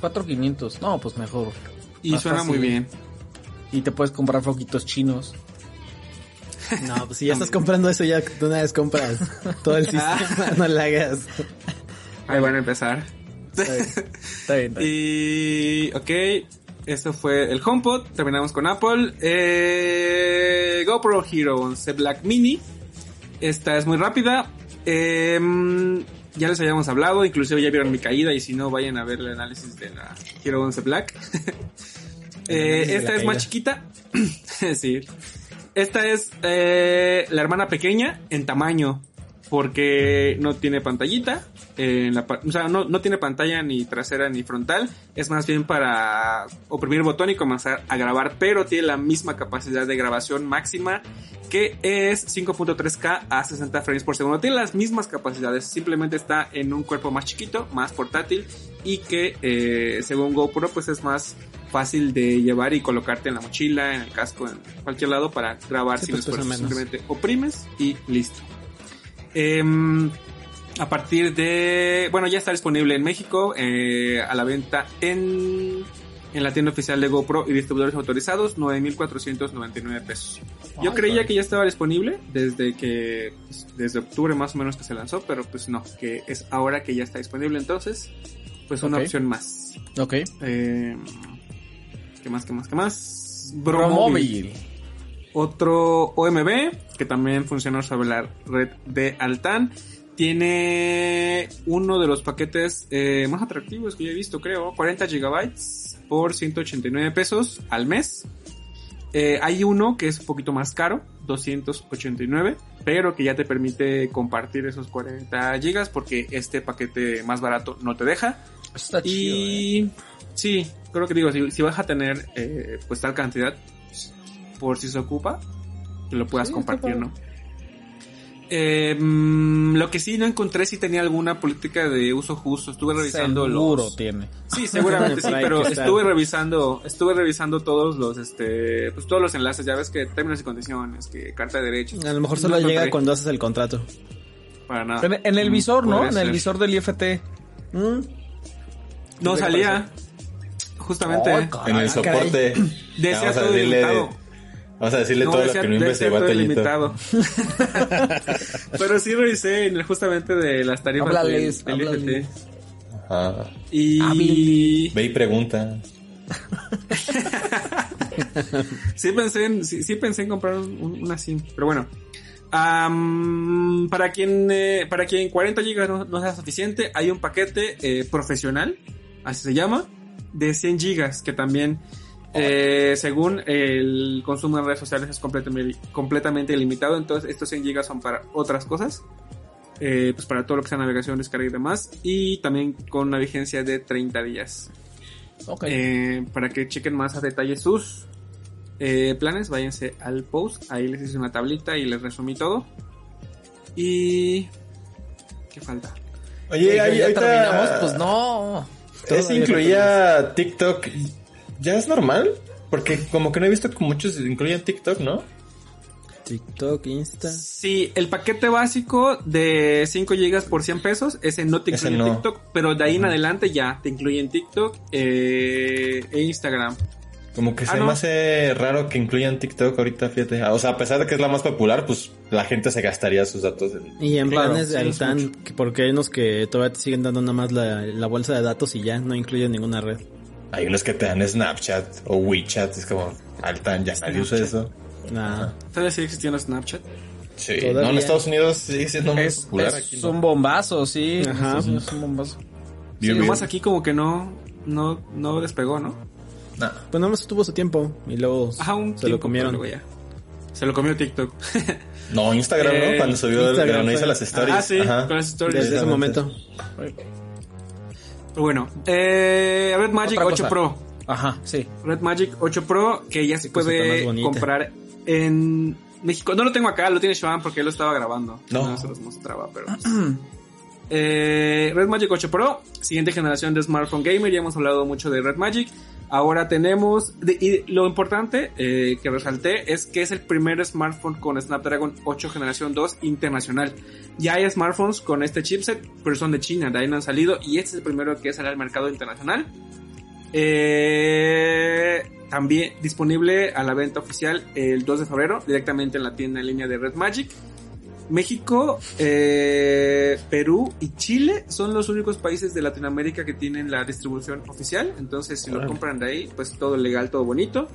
4500. No, pues mejor. Y Más suena fácil. muy bien. Y te puedes comprar foquitos chinos. No, pues si ya estás comprando eso, ya de una vez compras todo el sistema, no le hagas. Ahí van a empezar. Está bien. Está bien. Y, ok, esto fue el HomePod. Terminamos con Apple. Eh, GoPro Hero 11 Black Mini. Esta es muy rápida. Em, ya les habíamos hablado, inclusive ya vieron mi caída y si no, vayan a ver el análisis de la Hero 11 Black. Eh, esta es más chiquita. sí. Esta es eh, la hermana pequeña en tamaño. Porque no tiene pantallita. eh, en la pa- o sea, no, no tiene pantalla ni trasera ni frontal. Es más bien para oprimir el botón y comenzar a grabar. Pero tiene la misma capacidad de grabación máxima. Que es 5.3K a 60 frames por segundo. Tiene las mismas capacidades. Simplemente está en un cuerpo más chiquito, más portátil. Y que eh, según GoPro pues es más fácil de llevar y colocarte en la mochila, en el casco, en cualquier lado para grabar Sí, sin pues, esfuerzo. Simplemente oprimes y listo. Em, a partir de... Bueno, ya está disponible en México eh, a la venta en, en la tienda oficial de GoPro y distribuidores autorizados, 9.499 pesos. Yo creía que ya estaba disponible desde que... pues, desde octubre más o menos que se lanzó, pero pues no, que es ahora que ya está disponible entonces, pues una opción más. Ok. Eh, ¿Qué más, qué más, qué más? Bromóvil. Otro OMB que también funciona sobre la red de Altan. Tiene uno de los paquetes eh, más atractivos que yo he visto, creo. 40 gigabytes por 189 pesos al mes. Eh, hay uno que es un poquito más caro, 289, pero que ya te permite compartir esos 40 gigas porque este paquete más barato no te deja. Está chido. ¿eh? Y sí, creo que digo, si, si vas a tener eh, pues tal cantidad, por si se ocupa, que lo puedas Sí, compartir, ¿no? Eh, mm, lo que sí no encontré si tenía alguna política de uso justo. Estuve revisando Seguro los. tiene. Sí, seguramente sí, pero estuve revisando, estuve revisando todos los, este, pues todos los enlaces. Ya ves que términos y condiciones, que carta de derechos. A lo mejor solo No llega encontré cuando haces el contrato. para nada. En, en el visor, ¿no? En el visor del IFT. Mm, No salía. Justamente. En el soporte. decía todo. Vamos a decirle No, todo decía- lo que no investigó ilimitado. Pero sí revisé en el- justamente de las tarifas del, Háblales, del háblales. IFT. Ajá. Y. Ve y pregunta. sí pensé en, sí, sí pensé en comprar un, un- una SIM, pero bueno. Para quien eh, para quien 40 GB no, no sea suficiente, hay un paquete eh, profesional, así se llama, de 100 GB que también eh, según el consumo en redes sociales es completamente, completamente ilimitado, entonces estos 100 GB son para otras cosas. eh, pues para todo lo que sea navegación, descarga y demás, y también con una vigencia de 30 días. Ok. Eh, para que chequen más a detalle sus eh, planes, váyanse al post. Ahí les hice una tablita y les resumí todo. Y. ¿Qué falta? Oye, ahí, ya ahorita- terminamos, pues no. ¿Ese incluía TikTok? ¿Ya es normal? Porque como que no he visto que muchos incluyen TikTok, ¿no? TikTok, Insta. Sí, el paquete básico de 5 GB por 100 pesos, ese no te incluye no. TikTok, pero de ahí en adelante ya te incluyen TikTok eh, e Instagram. Como que Ah, se no. me hace raro que incluyan TikTok ahorita, fíjate. O sea, a pesar de que es la más popular, pues la gente se gastaría sus datos. en- Y en Claro, planes de sí, que- porque hay unos que todavía te siguen dando nada más la, la bolsa de datos y ya no incluyen ninguna red. Hay unos que te dan Snapchat o WeChat, es como altan, ya nadie usa eso. Nah. ¿Sabes si existiendo Snapchat? Sí, Todavía. no, en Estados Unidos sigue siendo muy Es, popular es aquí. ¿no? un bombazo, sí. Ajá. Sí, Es un bombazo. Sí, nomás aquí como que no, no, no despegó, ¿no? Nah. Pues nada más tuvo su tiempo y luego Ajá, un se lo comieron. ya. Se lo comió TikTok. No, Instagram, Eh, ¿no? Cuando subió el Instagram no hizo fue. las stories. ah, sí, Ajá. con las stories. Desde ese momento. Bueno, eh, Red Magic Otra 8 cosa. Pro. Ajá, sí. Red Magic 8 Pro que ya se puede comprar en México. No lo tengo acá, lo tiene Shoan porque él lo estaba grabando. No. se los mostraba, pero. pues. Eh, Red Magic 8 Pro, siguiente generación de smartphone gamer. Ya hemos hablado mucho de Red Magic. Ahora tenemos, y lo importante eh, que resalté es que es el primer smartphone con Snapdragon 8 generación 2 internacional. Ya hay smartphones con este chipset, pero son de China, de ahí no han salido, y este es el primero que sale al mercado internacional. Eh, también disponible a la venta oficial el 2 de febrero, directamente en la tienda en línea de Red Magic. México, eh, Perú y Chile son los únicos países de Latinoamérica que tienen la distribución oficial. Entonces, si lo compran de ahí, pues todo legal, todo bonito.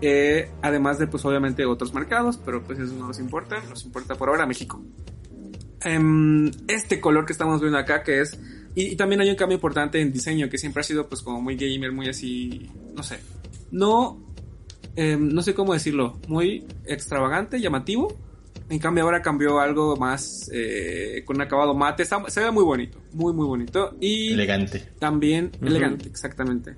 Eh, además de, pues obviamente, otros mercados, pero pues eso no nos importa. Nos importa por ahora México. Em, este color que estamos viendo acá, que es... Y, y también hay un cambio importante en diseño, que siempre ha sido pues como muy gamer, muy así... No sé. No... em, no sé cómo decirlo. Muy extravagante, llamativo. En cambio ahora cambió algo más eh, con un acabado mate. Está- se ve muy bonito, muy muy bonito. Y Elegante. también elegante, exactamente.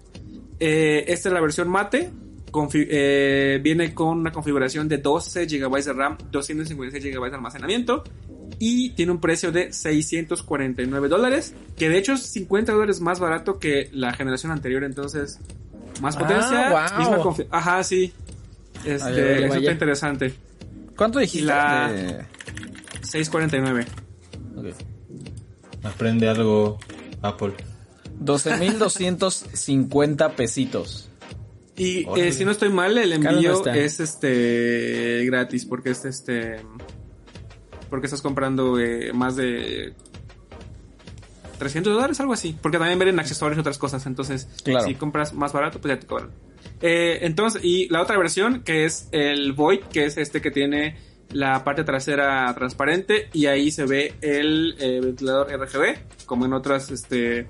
Eh, esta es la versión mate. Confi- eh, viene con una configuración de 12 GB de RAM, 256 GB de almacenamiento y tiene un precio de 649 dólares, que de hecho es 50 dólares más barato que la generación anterior, entonces más Ah, potencia, guau. misma confi- Ajá, sí. Este, Ay, eso está interesante. ¿Cuánto dijiste? La- De- 649. ok. Aprende algo, Apple. 12.250 pesitos. Y eh, si no estoy mal, el no envío es este gratis porque es este porque estás comprando eh, más de 300 dólares, algo así. Porque también venden accesorios y otras cosas. Entonces, Claro. si compras más barato, pues ya te cobran. Eh, entonces, y la otra versión que es el Void, que es este que tiene la parte trasera transparente y ahí se ve el eh, ventilador RGB, como en otras, este,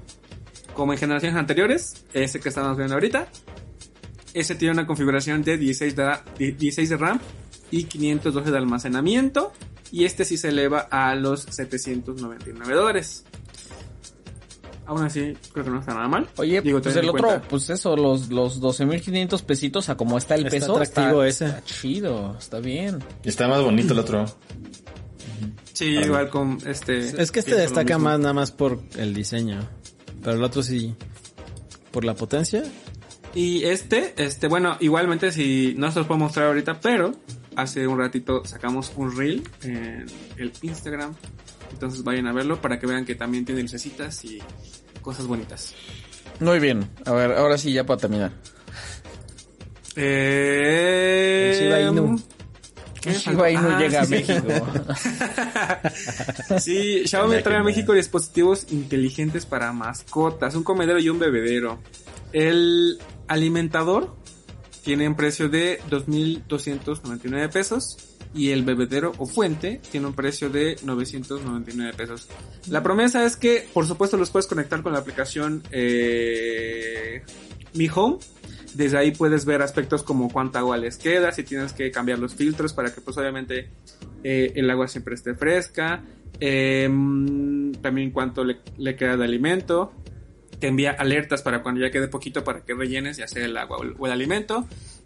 como en generaciones anteriores, ese que estamos viendo ahorita. Ese tiene una configuración de 16 de, 16 de RAM y 512 de almacenamiento. Y este sí se eleva a los 799 dólares. Aún así, creo que no está nada mal. Oye, Digo, pues el otro, cuenta. pues eso, los, los 12.500 pesitos a como está el Está peso. atractivo está, ese. está chido, está bien. Está más bonito el otro. Sí, igual con este. Es que este destaca más nada más por el diseño. Pero el otro sí. Por la potencia. Y este, este, bueno, igualmente si no se los puedo mostrar ahorita, pero hace un ratito sacamos un reel en el Instagram. Entonces vayan a verlo para que vean que también tiene lucecitas y cosas bonitas. Muy bien. A ver, ahora sí, ya para terminar. Eh, Shiba Inu. ¿qué Shiba Inu? Ah, llega a sí. México. Sí, Xiaomi trae a México dispositivos inteligentes para mascotas, un comedero y un bebedero. El alimentador tiene un precio de 2.299 pesos y el bebedero o fuente tiene un precio de 999 pesos. La promesa es que, por supuesto, los puedes conectar con la aplicación eh, Mi Home. Desde ahí puedes ver aspectos como cuánta agua les queda, si tienes que cambiar los filtros para que pues obviamente eh, el agua siempre esté fresca, eh, también cuánto le, le queda de alimento, te envía alertas para cuando ya quede poquito para que rellenes ya sea el agua o el, o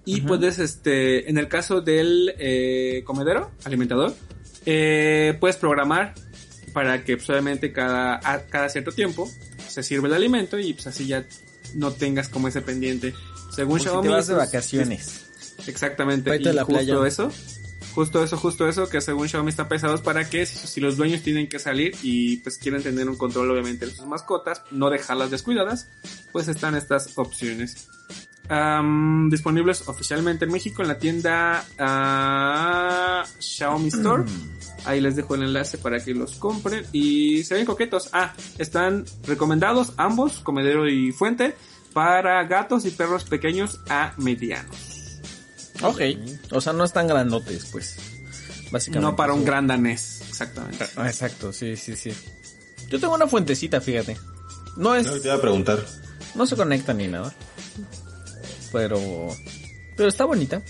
y puedes este en el caso del eh, comedero alimentador eh, puedes programar para que pues, obviamente cada a- cada cierto tiempo se sirve el alimento y pues así ya no tengas como ese pendiente según si Xiaomi te vas de esto es- vacaciones. Exactamente. Y la justo playa. eso. Justo eso, justo eso, que según Xiaomi está pesados para que si, si los dueños tienen que salir y pues quieren tener un control obviamente de sus mascotas, no dejarlas descuidadas, pues están estas opciones. Disponibles oficialmente en México en la tienda ah, Xiaomi Store. Ahí les dejo el enlace para que los compren y se ven coquetos. Ah, están recomendados ambos, comedero y fuente, para gatos y perros pequeños a medianos. Ok. O sea, no están grandotes, pues. Básicamente. No para un gran danés, exactamente. Ah, exacto, sí, sí, sí. Yo tengo una fuentecita, fíjate. No es, que te iba a preguntar. no se conecta ni nada. Pero, pero está bonita.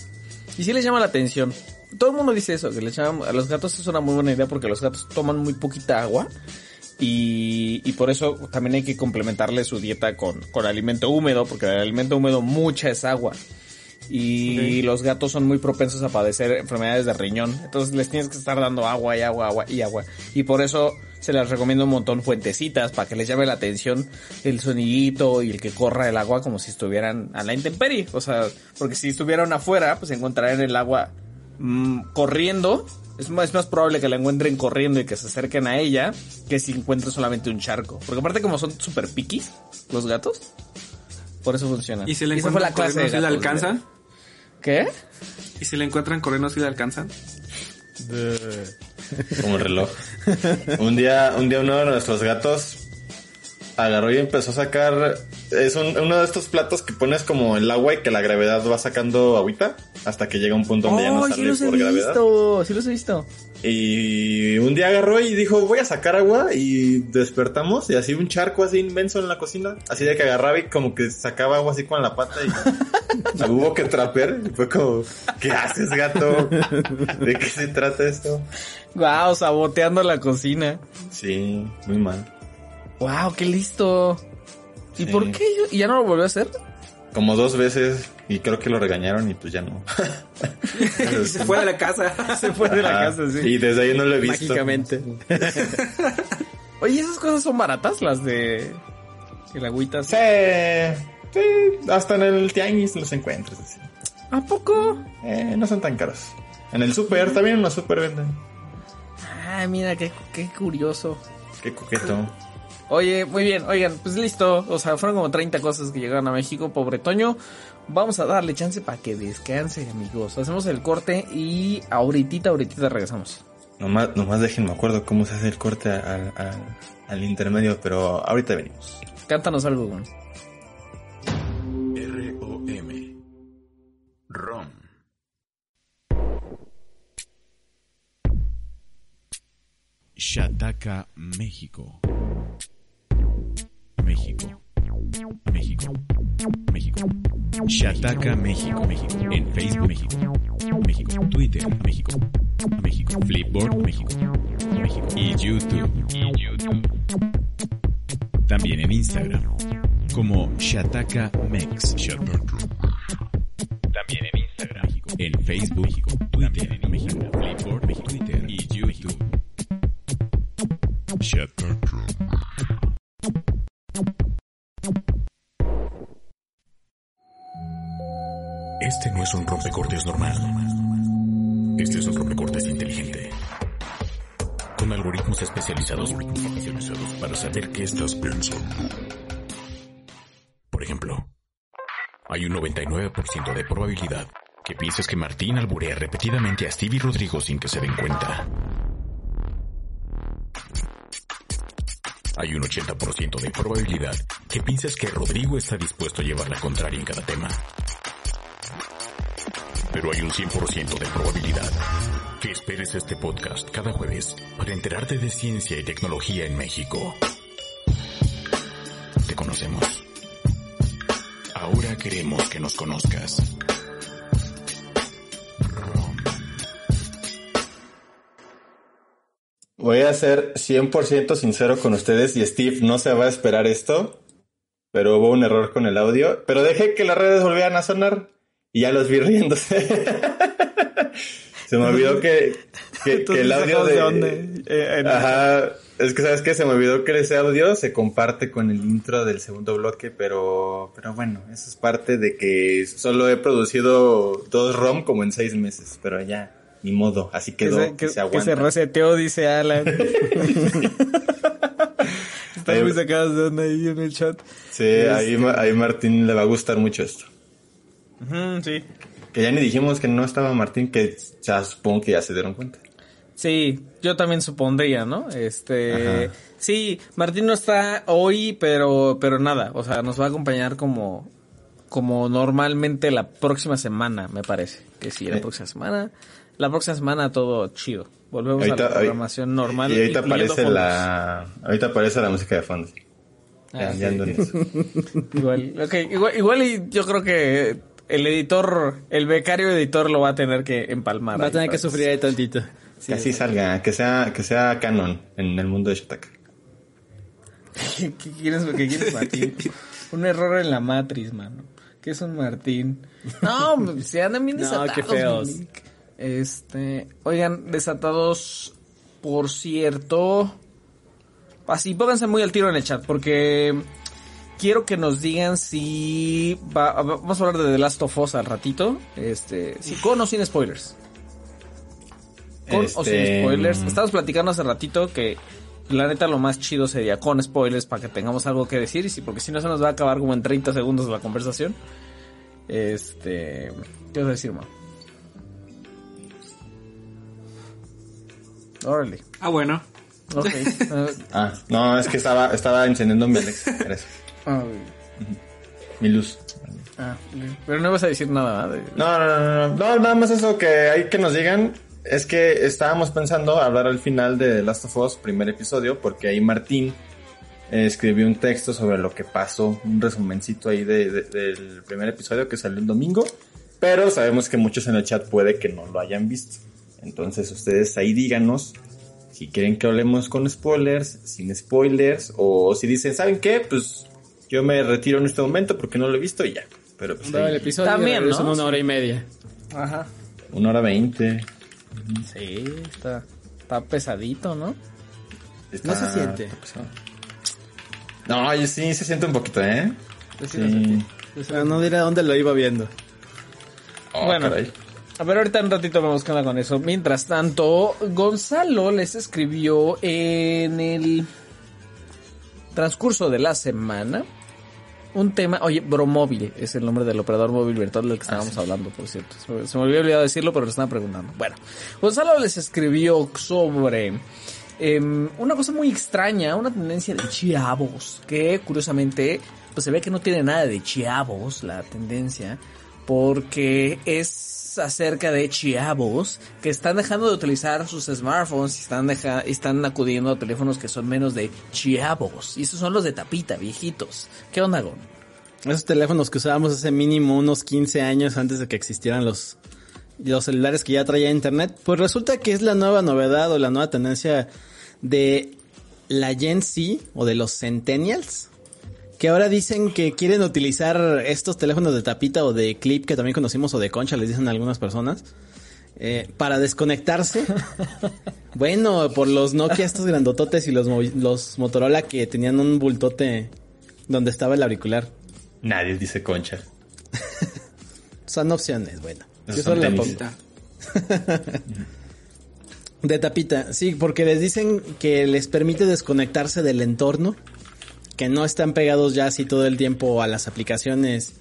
Y sí les llama la atención. Todo el mundo dice eso, que les llama, a los gatos es una muy buena idea porque los gatos toman muy poquita agua. Y, y por eso también hay que complementarle su dieta con, con alimento húmedo, porque el alimento húmedo mucha es agua. Y los gatos son muy propensos a padecer enfermedades de riñón. Entonces les tienes que estar dando agua y agua, agua y agua. Y por eso se les recomienda un montón fuentecitas para que les llame la atención el sonidito y el que corra el agua como si estuvieran a la intemperie. O sea, porque si estuvieran afuera, pues encontrarían el agua mm, corriendo. Es más, es más probable que la encuentren corriendo y que se acerquen a ella que si encuentren solamente un charco. Porque aparte como son super piquis los gatos, por eso funciona. ¿Y si le fue encuentran corriendo, si le gatos, alcanzan? ¿Qué? ¿Y si le encuentran corriendo, si le alcanzan? Como un reloj. Un día, un día uno de nuestros gatos agarró y empezó a sacar. Es un- uno de estos platos que pones como el agua y que la gravedad va sacando agüita hasta que llega un punto donde ya no Oh, sí sale los he por gravedad. visto, sí los he visto. Y un día agarró y dijo, voy a sacar agua y despertamos y así un charco así inmenso en la cocina. Así de que agarraba y como que sacaba agua así con la pata y hubo que trapear. Y fue como, ¿qué haces gato? ¿De qué se trata esto? Wow, saboteando la cocina. Sí, muy mal. Wow, qué listo. ¿Y Sí. por qué? ¿Y ya no lo volvió a hacer? Como dos veces y creo que lo regañaron y pues ya no. Se fue de la casa. Se fue de la casa, sí. Y desde ahí no lo he visto. Mágicamente. Oye, ¿esas cosas son baratas? Las de... El agüita. Sí, sí, hasta en el tianguis los encuentras así. ¿A poco? Eh, no son tan caros. En el super, también en los super venden. Ah, mira, qué, qué curioso. Qué coqueto. Oye, muy bien, oigan, pues listo. O sea, fueron como 30 cosas que llegaron a México, pobre Toño. Vamos a darle chance para que descanse, amigos. Hacemos el corte y ahorita, ahorita regresamos. Nomás, nomás déjenme acuerdo cómo se hace el corte al, al, al intermedio, pero ahorita venimos. Cántanos algo, güey. R-O-M. ROM. Shataka, México. México. México. México. Shataka, México. En Facebook, México. México. Twitter, México. México. Flipboard, México. México. Y YouTube. Y YouTube. También en Instagram. Como Shataka Mex. También en Instagram. En Facebook, México. Twitter, México. Flipboard, México. Twitter y YouTube. Shataka. Este no es un rompecortes normal. Este es un rompecortes inteligente. Con algoritmos especializados para saber qué estás pensando. Por ejemplo, hay un 99% de probabilidad que pienses que Martín alburea repetidamente a Stevie Rodrigo sin que se den cuenta. Hay un 80% de probabilidad que pienses que Rodrigo está dispuesto a llevar la contraria en cada tema. Pero hay un 100% de probabilidad que esperes este podcast cada jueves para enterarte de ciencia y tecnología en México. Te conocemos. Ahora queremos que nos conozcas. Voy a ser 100% sincero con ustedes y Steve no se va a esperar esto, pero hubo un error con el audio, pero dejé que las redes volvieran a sonar y ya los vi riéndose. se me olvidó que, que, que el audio de... Eh, Ajá, es que sabes que se me olvidó que ese audio se comparte con el intro del segundo bloque, pero, pero bueno, eso es parte de que solo he producido dos ROM como en seis meses, pero ya, ni modo, así Que quedó, se, que, que- se que aguanta. se reseteó, dice Alan. Está muy sacados de onda ahí en el chat. Sí, ahí, Ma- ahí Martín le va a gustar mucho esto. Ujú, sí. Que ya ni dijimos que no estaba Martín, que ya supongo que ya se dieron cuenta. Sí, yo también supondría, ¿no? Este, Ajá. sí, Martín no está hoy, pero, pero nada, o sea, nos va a acompañar como, como normalmente la próxima semana, me parece. Que sí, la Sí. próxima semana, la próxima semana todo chido. Volvemos a la programación normal. Y ahorita aparece fondos. la, ahorita aparece la música de fondo. Ya, Ah, ya ando en eso. Igual, ok, igual, igual y yo creo que el editor, el becario editor lo va a tener que empalmar. Va a ahí tener que sufrir ahí tantito. que así salga, que sea, que sea canon en el mundo de Shataka. ¿Qué, qué quieres, qué quieres, Martín? un error en la matriz, mano. ¿Qué es un Martín? No, se andan bien No, desatados. qué feos. Este, oigan, desatados, por cierto. Así, pónganse muy al tiro en el chat, porque quiero que nos digan si va- va- vamos a hablar de The Last of Us al ratito, este, si con o sin spoilers. Con o sin Este, spoilers. mm. Estábamos platicando hace ratito que la neta lo más chido sería con spoilers para que tengamos algo que decir y si porque si no se nos va a acabar como en 30 segundos la conversación. Este, ¿qué vas a decir, ma? Órale. Ah, bueno. Ok. Ah, Ah, no, es que estaba, estaba encendiendo mi Alexa. Ah, Mi luz. ah, pero no vas a decir nada. De- No, no, no, no, no, nada más eso que hay que nos digan. Es que estábamos pensando hablar al final de Last of Us, primer episodio, porque ahí Martín eh, escribió un texto sobre lo que pasó, un resumencito ahí de, de- del primer episodio que salió el domingo. Pero sabemos que muchos en el chat puede que no lo hayan visto. Entonces ustedes ahí díganos si quieren que hablemos con spoilers, sin spoilers, o si dicen, ¿saben qué? Pues yo me retiro en este momento porque no lo he visto y ya. Pero pues Daba ahí, el episodio También, ¿no? una hora y media. Ajá. una hora veinte. Sí, está, está pesadito, ¿no? Está- No se siente. está pesado. No, oye, sí, se siente un poquito, ¿eh? Sí, Sí. lo sentí. Pero no diré dónde lo iba viendo. Oh, Bueno. caray. A ver, ahorita un ratito vamos con con eso. Mientras tanto, Gonzalo les escribió en el transcurso de la semana un tema. Oye, Bromóvil es el nombre del operador móvil virtual del que estábamos hablando, por cierto. Se me- había olvidado decirlo, pero lo estaban preguntando. Bueno, Gonzalo les escribió sobre em, una cosa muy extraña, una tendencia de chavos, que curiosamente, pues se ve que no tiene nada de chavos la tendencia, porque es acerca de chavos que están dejando de utilizar sus smartphones y están, están acudiendo a teléfonos que son menos de chavos. Y esos son los de tapita, viejitos. ¿Qué onda, Gon? Esos teléfonos que usábamos hace mínimo unos 15 años antes de que existieran los, los celulares que ya traía internet, pues resulta que es la nueva novedad o la nueva tendencia de la Gen Z o de los Centennials, que ahora dicen que quieren utilizar estos teléfonos de tapita o de clip que también conocimos o de concha, les dicen algunas personas, eh, para desconectarse. bueno, por los Nokia estos grandototes y los, los Motorola que tenían un bultote donde estaba el auricular. Nadie dice concha. Son opciones, bueno. Yo son solo la pongo. De tapita, sí, porque les dicen que les permite desconectarse del entorno, que no están pegados ya así todo el tiempo a las aplicaciones.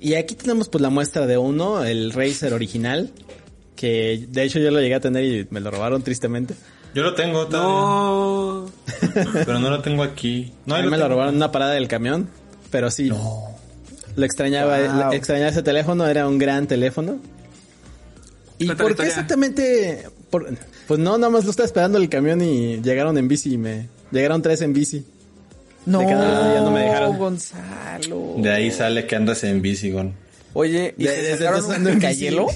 Y aquí tenemos pues la muestra de uno, el Razer original, que de hecho yo lo llegué a tener y me lo robaron tristemente. Yo lo tengo todavía, No. pero no lo tengo aquí. No, A me lo robaron en una parada del camión, pero sí. Lo extrañaba, Wow. lo- extrañaba ese teléfono, era un gran teléfono. ¿Y Cuéntame por qué exactamente? Por- pues no, nada más lo estaba esperando el camión y llegaron en bici y me... Llegaron tres en bici. No, De lado ya no me dejaron. Gonzalo. De ahí sale que andas en bici, Gon. Oye, ¿y De- desde en bici. cayelo?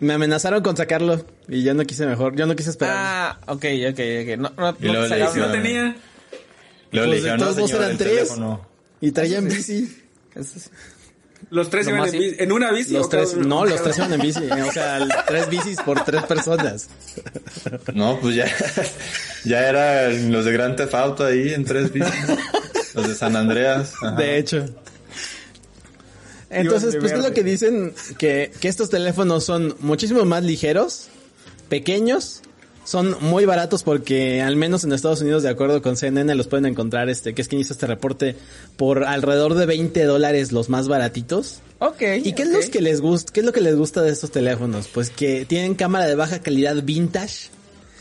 Me amenazaron con sacarlo y yo no quise mejor, yo no quise esperar. Ah, ok, ok, ok. No, no, no te sacaron hicieron- No tenía. Luego Pues le de dijeron, no, señor, eran tres. teléfono. Y traía en bici. Los tres iban en, bici- en una bici. Los cada tres, no, los tres iban en bici. O sea, tres bicis por tres personas. No, pues ya, ya eran los de Gran Theft Auto ahí en tres bicis. los de San Andreas. ajá. De hecho. Entonces, pues es lo que dicen que, que estos teléfonos son muchísimo más ligeros, pequeños, son muy baratos porque al menos en Estados Unidos, de acuerdo con CNN, los pueden encontrar, este, que es quien hizo este reporte, por alrededor de 20 dólares los más baratitos. Ok. ¿Y qué es, los que les gusta, qué es lo que les gusta de estos teléfonos? Pues que tienen cámara de baja calidad vintage.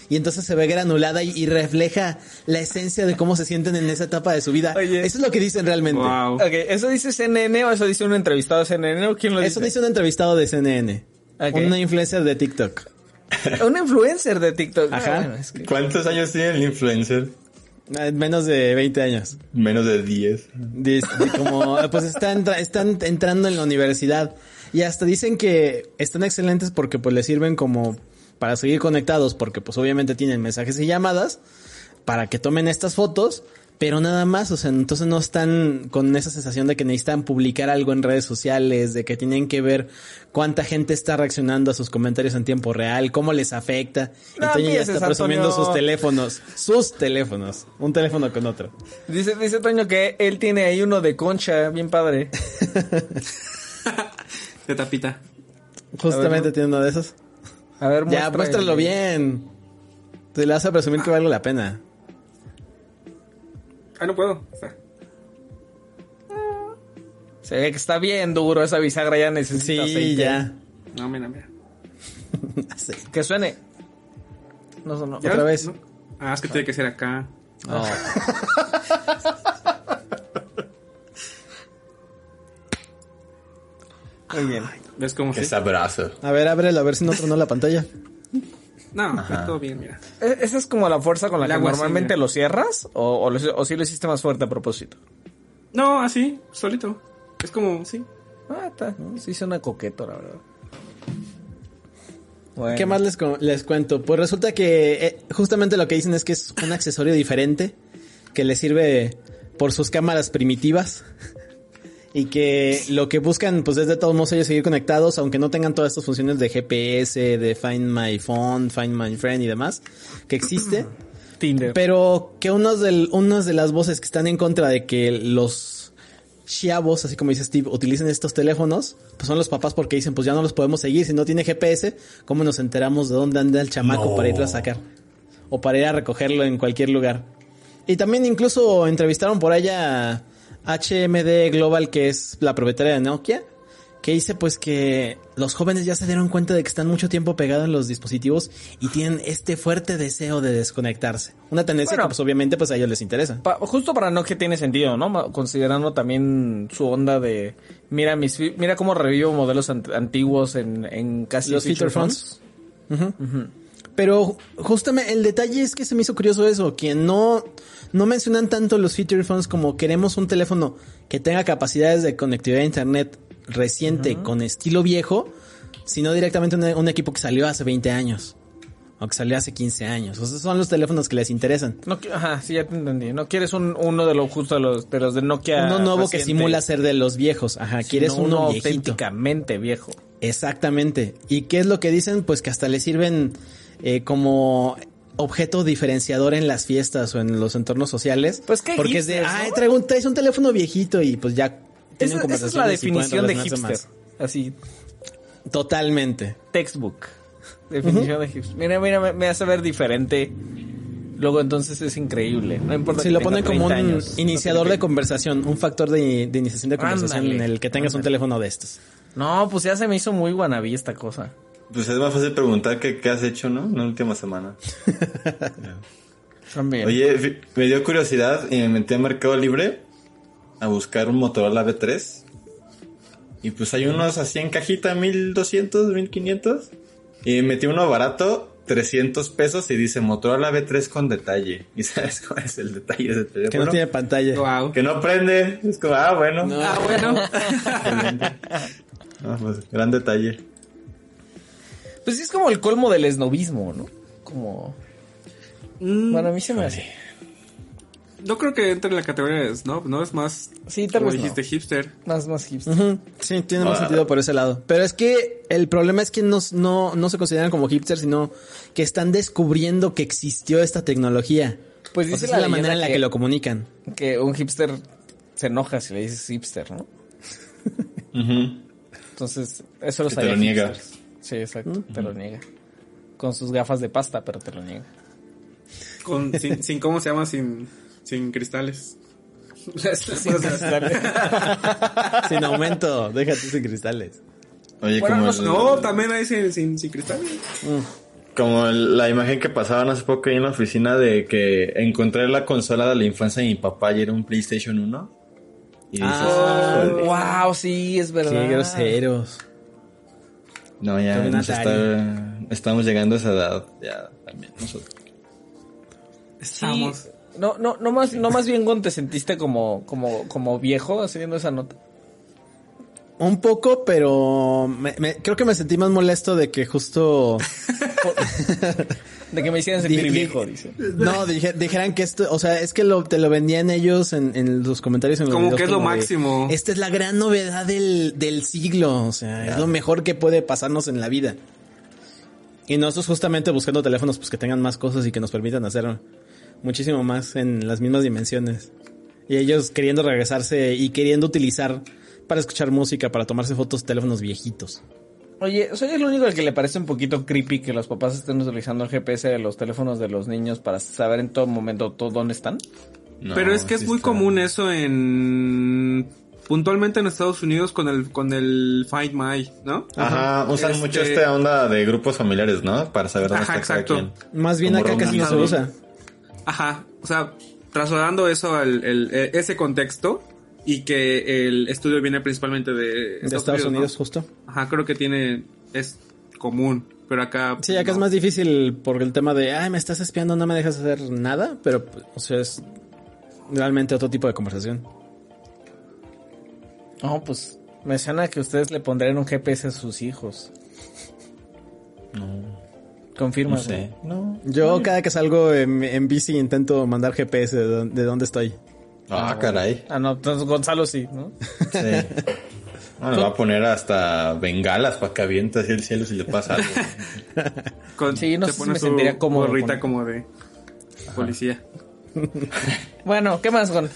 Y entonces se ve granulada y, y refleja la esencia de cómo se sienten en esa etapa de su vida. Oye. Eso es lo que dicen realmente. Wow. Ok, ¿eso dice CNN o eso dice un entrevistado de CNN o quién lo dice? Eso dice un entrevistado de CNN. Ok. Una influencer de TikTok. Un influencer de TikTok. Ajá. Ah, bueno, es que- ¿Cuántos años tiene el influencer? Eh, Menos de 20 años. Menos de 10. Dice- como, pues están, entra- están entrando en la universidad. Y hasta dicen que están excelentes porque pues les sirven como para seguir conectados porque pues obviamente tienen mensajes y llamadas. para que tomen estas fotos, pero nada más, o sea, entonces no están con esa sensación de que necesitan publicar algo en redes sociales, de que tienen que ver cuánta gente está reaccionando a sus comentarios en tiempo real, cómo les afecta. Y No Toño ya está presumiendo Antonio. sus teléfonos, sus teléfonos, un teléfono con otro. Dice, dice Toño que él tiene ahí uno de concha, bien padre. De tapita. Justamente ¿no? tiene uno de esos. A ver, Ya, muéstralo bien. Te le vas a presumir que vale la pena. Ah, no puedo. Está. Se ve que está bien duro esa bisagra, ya necesita Sí, aceite. ya. No, mira, mira. Sí. Que suene. No. ¿Ya? Otra vez. No. Ah, es que tiene que ser acá. Oh. Muy bien. ¿Ves cómo Qué sí? sabroso. A ver, ábrelo, a ver si no tronó la pantalla. No, está todo bien, mira. ¿E- ¿Esa es como la fuerza con la que sí, normalmente lo cierras? ¿O, o, lo, o sí lo hiciste más fuerte a propósito? No, así, solito. Es como, sí. Ah, está. Sí suena coqueto, la verdad. Bueno. ¿Qué más les cuento? Pues resulta que eh, justamente lo que dicen es que es un accesorio diferente que le sirve por sus cámaras primitivas y que lo que buscan pues es de todos modos ellos seguir conectados aunque no tengan todas estas funciones de GPS, de Find My Phone, Find My Friend y demás que existe. Tinder. Pero que unos del, unas de las voces que están en contra de que los chavos, así como dice Steve, utilicen estos teléfonos, pues son los papás porque dicen, pues ya no los podemos seguir. Si no tiene GPS, ¿cómo nos enteramos de dónde anda el chamaco No. para irlo a sacar? O para ir a recogerlo en cualquier lugar. Y también incluso entrevistaron por allá HMD Global, que es la propietaria de Nokia, que dice pues que los jóvenes ya se dieron cuenta de que están mucho tiempo pegados en los dispositivos y tienen este fuerte deseo de desconectarse. Una tendencia Bueno. que pues obviamente pues a ellos les interesa. Pa- justo para no que tiene sentido, ¿no? Considerando también su onda de mira mis mira cómo revivo modelos ant- antiguos en, en casi Los feature feature phones. Pero justamente el detalle es que se me hizo curioso eso, que no, no mencionan tanto los feature phones como queremos un teléfono que tenga capacidades de conectividad a internet reciente con estilo viejo, sino directamente un, un equipo que salió hace 20 años. O que salió hace 15 años. O sea, son los teléfonos que les interesan. No, ajá, sí, ya te entendí. No quieres un, uno de los justo de los, de los de Nokia. uno nuevo que simula ser de los viejos. Ajá, quieres uno, uno auténticamente viejo. Exactamente. ¿Y qué es lo que dicen? Pues que hasta le sirven eh, como objeto diferenciador en las fiestas o en los entornos sociales. Pues Porque es de, ¿no? ay, traigo un, traes un teléfono viejito y pues ya Esa, esa es la definición de hipster. Así. Totalmente. textbook. Definición de hipster. Mira, mira, me, me hace ver diferente. Luego entonces es increíble. No importa Si lo ponen como un 30 años. iniciador No de conversación, un factor de, de iniciación de conversación Ándale, en el que tengas un teléfono de estos. No, pues ya se me hizo muy guanabí esta cosa. Pues es más fácil preguntar que qué has hecho, ¿no? En la última semana. También. Oye, me dio curiosidad y me metí a Mercado Libre a buscar un Motorola V3. Y pues hay unos así en cajita, 1200, 1500. Y metí uno barato, 300 pesos y dice Motorola V3 con detalle. ¿Y sabes cuál es el detalle de teléfono? Que no tiene pantalla. Wow. Que no prende. Es como, ah, bueno. Ah, bueno. Ah, pues, gran detalle. Pues sí es como el colmo del esnovismo, ¿no? Como... Mm, Bueno, a mí se me hace. no creo que entre en la categoría de snob, ¿no? Es más, Sí, tal como vez no. dijiste, hipster. Más, más hipster. Sí, tiene más Ah. sentido por ese lado. Pero es que el problema es que no, no, no se consideran como hipsters, sino que están descubriendo que existió esta tecnología. Pues O dice sea, la es la manera en la que- que lo comunican. Que un hipster se enoja si le dices hipster, ¿no? Entonces, eso lo Que te sabía lo niega. Sí, exacto, te lo niega. Con sus gafas de pasta, pero te lo niega. Con, sin, sin, ¿cómo se llama? Sin, sin cristales. Sin aumento, déjate sin cristales. Oye, Bueno, como, no- el- no, también hay sin, sin, sin cristales. como el- la imagen que pasaban hace poco ahí en la oficina de que encontré la consola de la infancia de mi papá y era un PlayStation 1. Y dices, Ah, wow, sí, es verdad. Qué groseros. No, ya nos está- estamos llegando a esa edad, ya también nosotros. Estamos. Sí. No, no, no más, no más bien Gon, te sentiste como, como, como viejo haciendo esa nota. Un poco, pero me- me- creo que me sentí más molesto de que justo... De que me hicieran sentir Di- di- viejo, dice. No, dije- dijeran que esto, o sea, es que lo, te lo vendían ellos en, en los comentarios. En los Como videos que es lo de, máximo. Esta es la gran novedad del, del siglo, o sea, es lo mejor que puede pasarnos en la vida. Y nosotros justamente buscando teléfonos pues que tengan más cosas y que nos permitan hacer muchísimo más en las mismas dimensiones. Y ellos queriendo regresarse y queriendo utilizar para escuchar música, para tomarse fotos, teléfonos viejitos. Oye, ¿soy el único al que le parece un poquito creepy que los papás estén utilizando el GPS de los teléfonos de los niños para saber en todo momento todo dónde están? No, Pero es que es muy está- común eso en puntualmente en Estados Unidos con el con el Find My, ¿no? Ajá, usan Este- mucho esta onda de grupos familiares, ¿no? Para saber dónde Ajá, está cada exacto. quien. Más bien Como acá casi no se usa. Ajá, o sea, trasladando eso al el- ese contexto y que el estudio viene principalmente de De Estados Unidos, ¿no? justo. Ajá, creo que tiene es común, pero acá Sí, acá es más difícil por el tema de, ay, me estás espiando, no me dejas hacer nada, pero, pues, o sea, es realmente otro tipo de conversación. No, pues me suena que ustedes le pondrían un GPS a sus hijos. No, Confirma. no sé. No. Yo cada que salgo en, en bici intento mandar GPS de, de dónde estoy. Ah, caray. Ah, no, entonces Gonzalo sí, ¿no? Sí. No, le va a poner hasta bengalas para que aviente así el cielo si le pasa algo. Con- Sí, no se sé si me sentiría cómodo gorrita con- como de policía. Bueno, ¿qué más, Gon?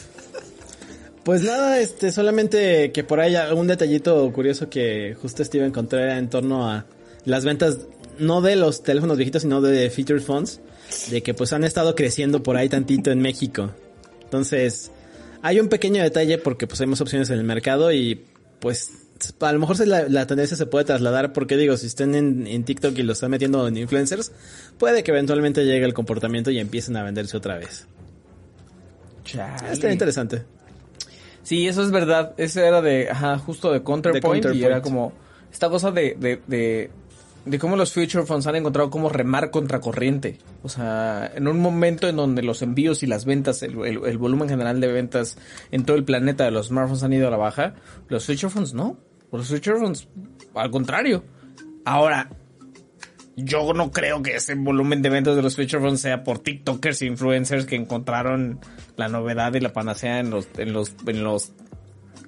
Pues nada, este, solamente que por ahí un detallito curioso que justo Steve encontró era en torno a las ventas, no de los teléfonos viejitos, sino de feature phones, de que pues han estado creciendo por ahí tantito en México. Entonces, hay un pequeño detalle porque pues hay más opciones en el mercado y pues a lo mejor se la, la tendencia se puede trasladar porque digo, si están en, en TikTok y lo están metiendo en influencers, puede que eventualmente llegue el comportamiento y empiecen a venderse otra vez. Está interesante. Sí, eso es verdad. Ese era de, ajá, justo de Counterpoint, De y era como esta cosa de, de, de, de cómo los Future Phones han encontrado cómo remar contracorriente. O sea, en un momento en donde los envíos y las ventas, el, volumen general de ventas en todo el planeta de los smartphones han ido a la baja, los Future Phones no. Los Future Phones, al contrario. Ahora, yo no creo que ese volumen de ventas de los Future Phones sea por TikTokers e influencers que encontraron la novedad y la panacea en los, en los, en los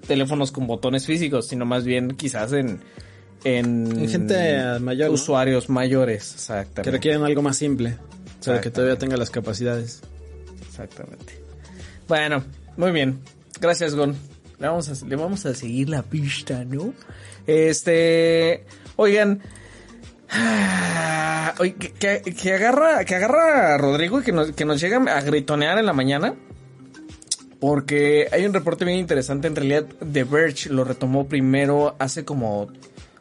teléfonos con botones físicos, sino más bien quizás en, en, En gente mayor, ¿no? usuarios mayores, Que exactamente. requieren algo más simple. Para que todavía tenga las capacidades. Exactamente. Bueno, muy bien. Gracias, Gon. Le vamos a, le vamos a seguir la pista, ¿no? Este, oigan, ah, oye, que, que- que agarra, que agarra a Rodrigo y que nos, que nos llega a gritonear en la mañana. Porque hay un reporte bien interesante. En realidad, The Verge lo retomó primero hace como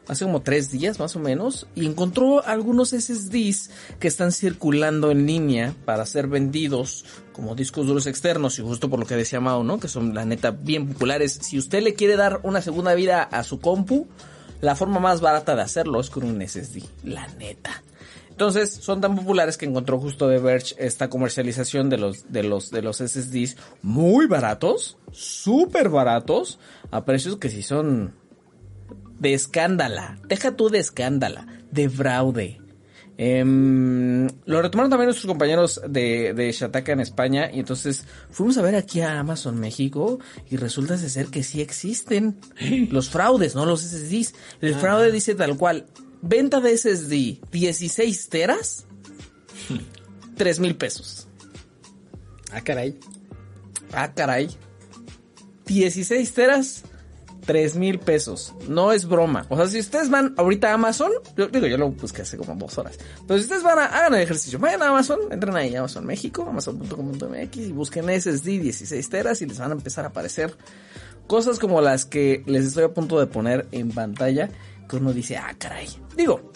hace como tres días más o menos y encontró algunos SSDs que están circulando en línea para ser vendidos como discos duros externos y justo por lo que decía Mao, ¿no? Que son la neta bien populares. Si usted le quiere dar una segunda vida a su compu, la forma más barata de hacerlo es con un SSD, la neta. Entonces, son tan populares que encontró justo The Verge esta comercialización de los, de los, de los SSDs muy baratos, súper baratos, a precios que sí son de escándala. Deja tú de escándala, de fraude. Em, lo retomaron también nuestros compañeros de, de Shataka en España y entonces fuimos a ver aquí a Amazon México y resulta de ser que sí existen los fraudes, no los SSDs. El fraude dice tal cual, venta de SSD 16 teras, 3 mil pesos. Ah, caray. Ah, caray. 16 teras, 3 mil pesos. No es broma. O sea, si ustedes van ahorita a Amazon, yo digo, yo lo busqué hace como dos horas. Pero si ustedes van a, hagan el ejercicio, vayan a Amazon, entren ahí, Amazon México, amazon.com.mx y busquen SSD 16 teras y les van a empezar a aparecer cosas como las que les estoy a punto de poner en pantalla, que uno dice, ah, caray. Digo,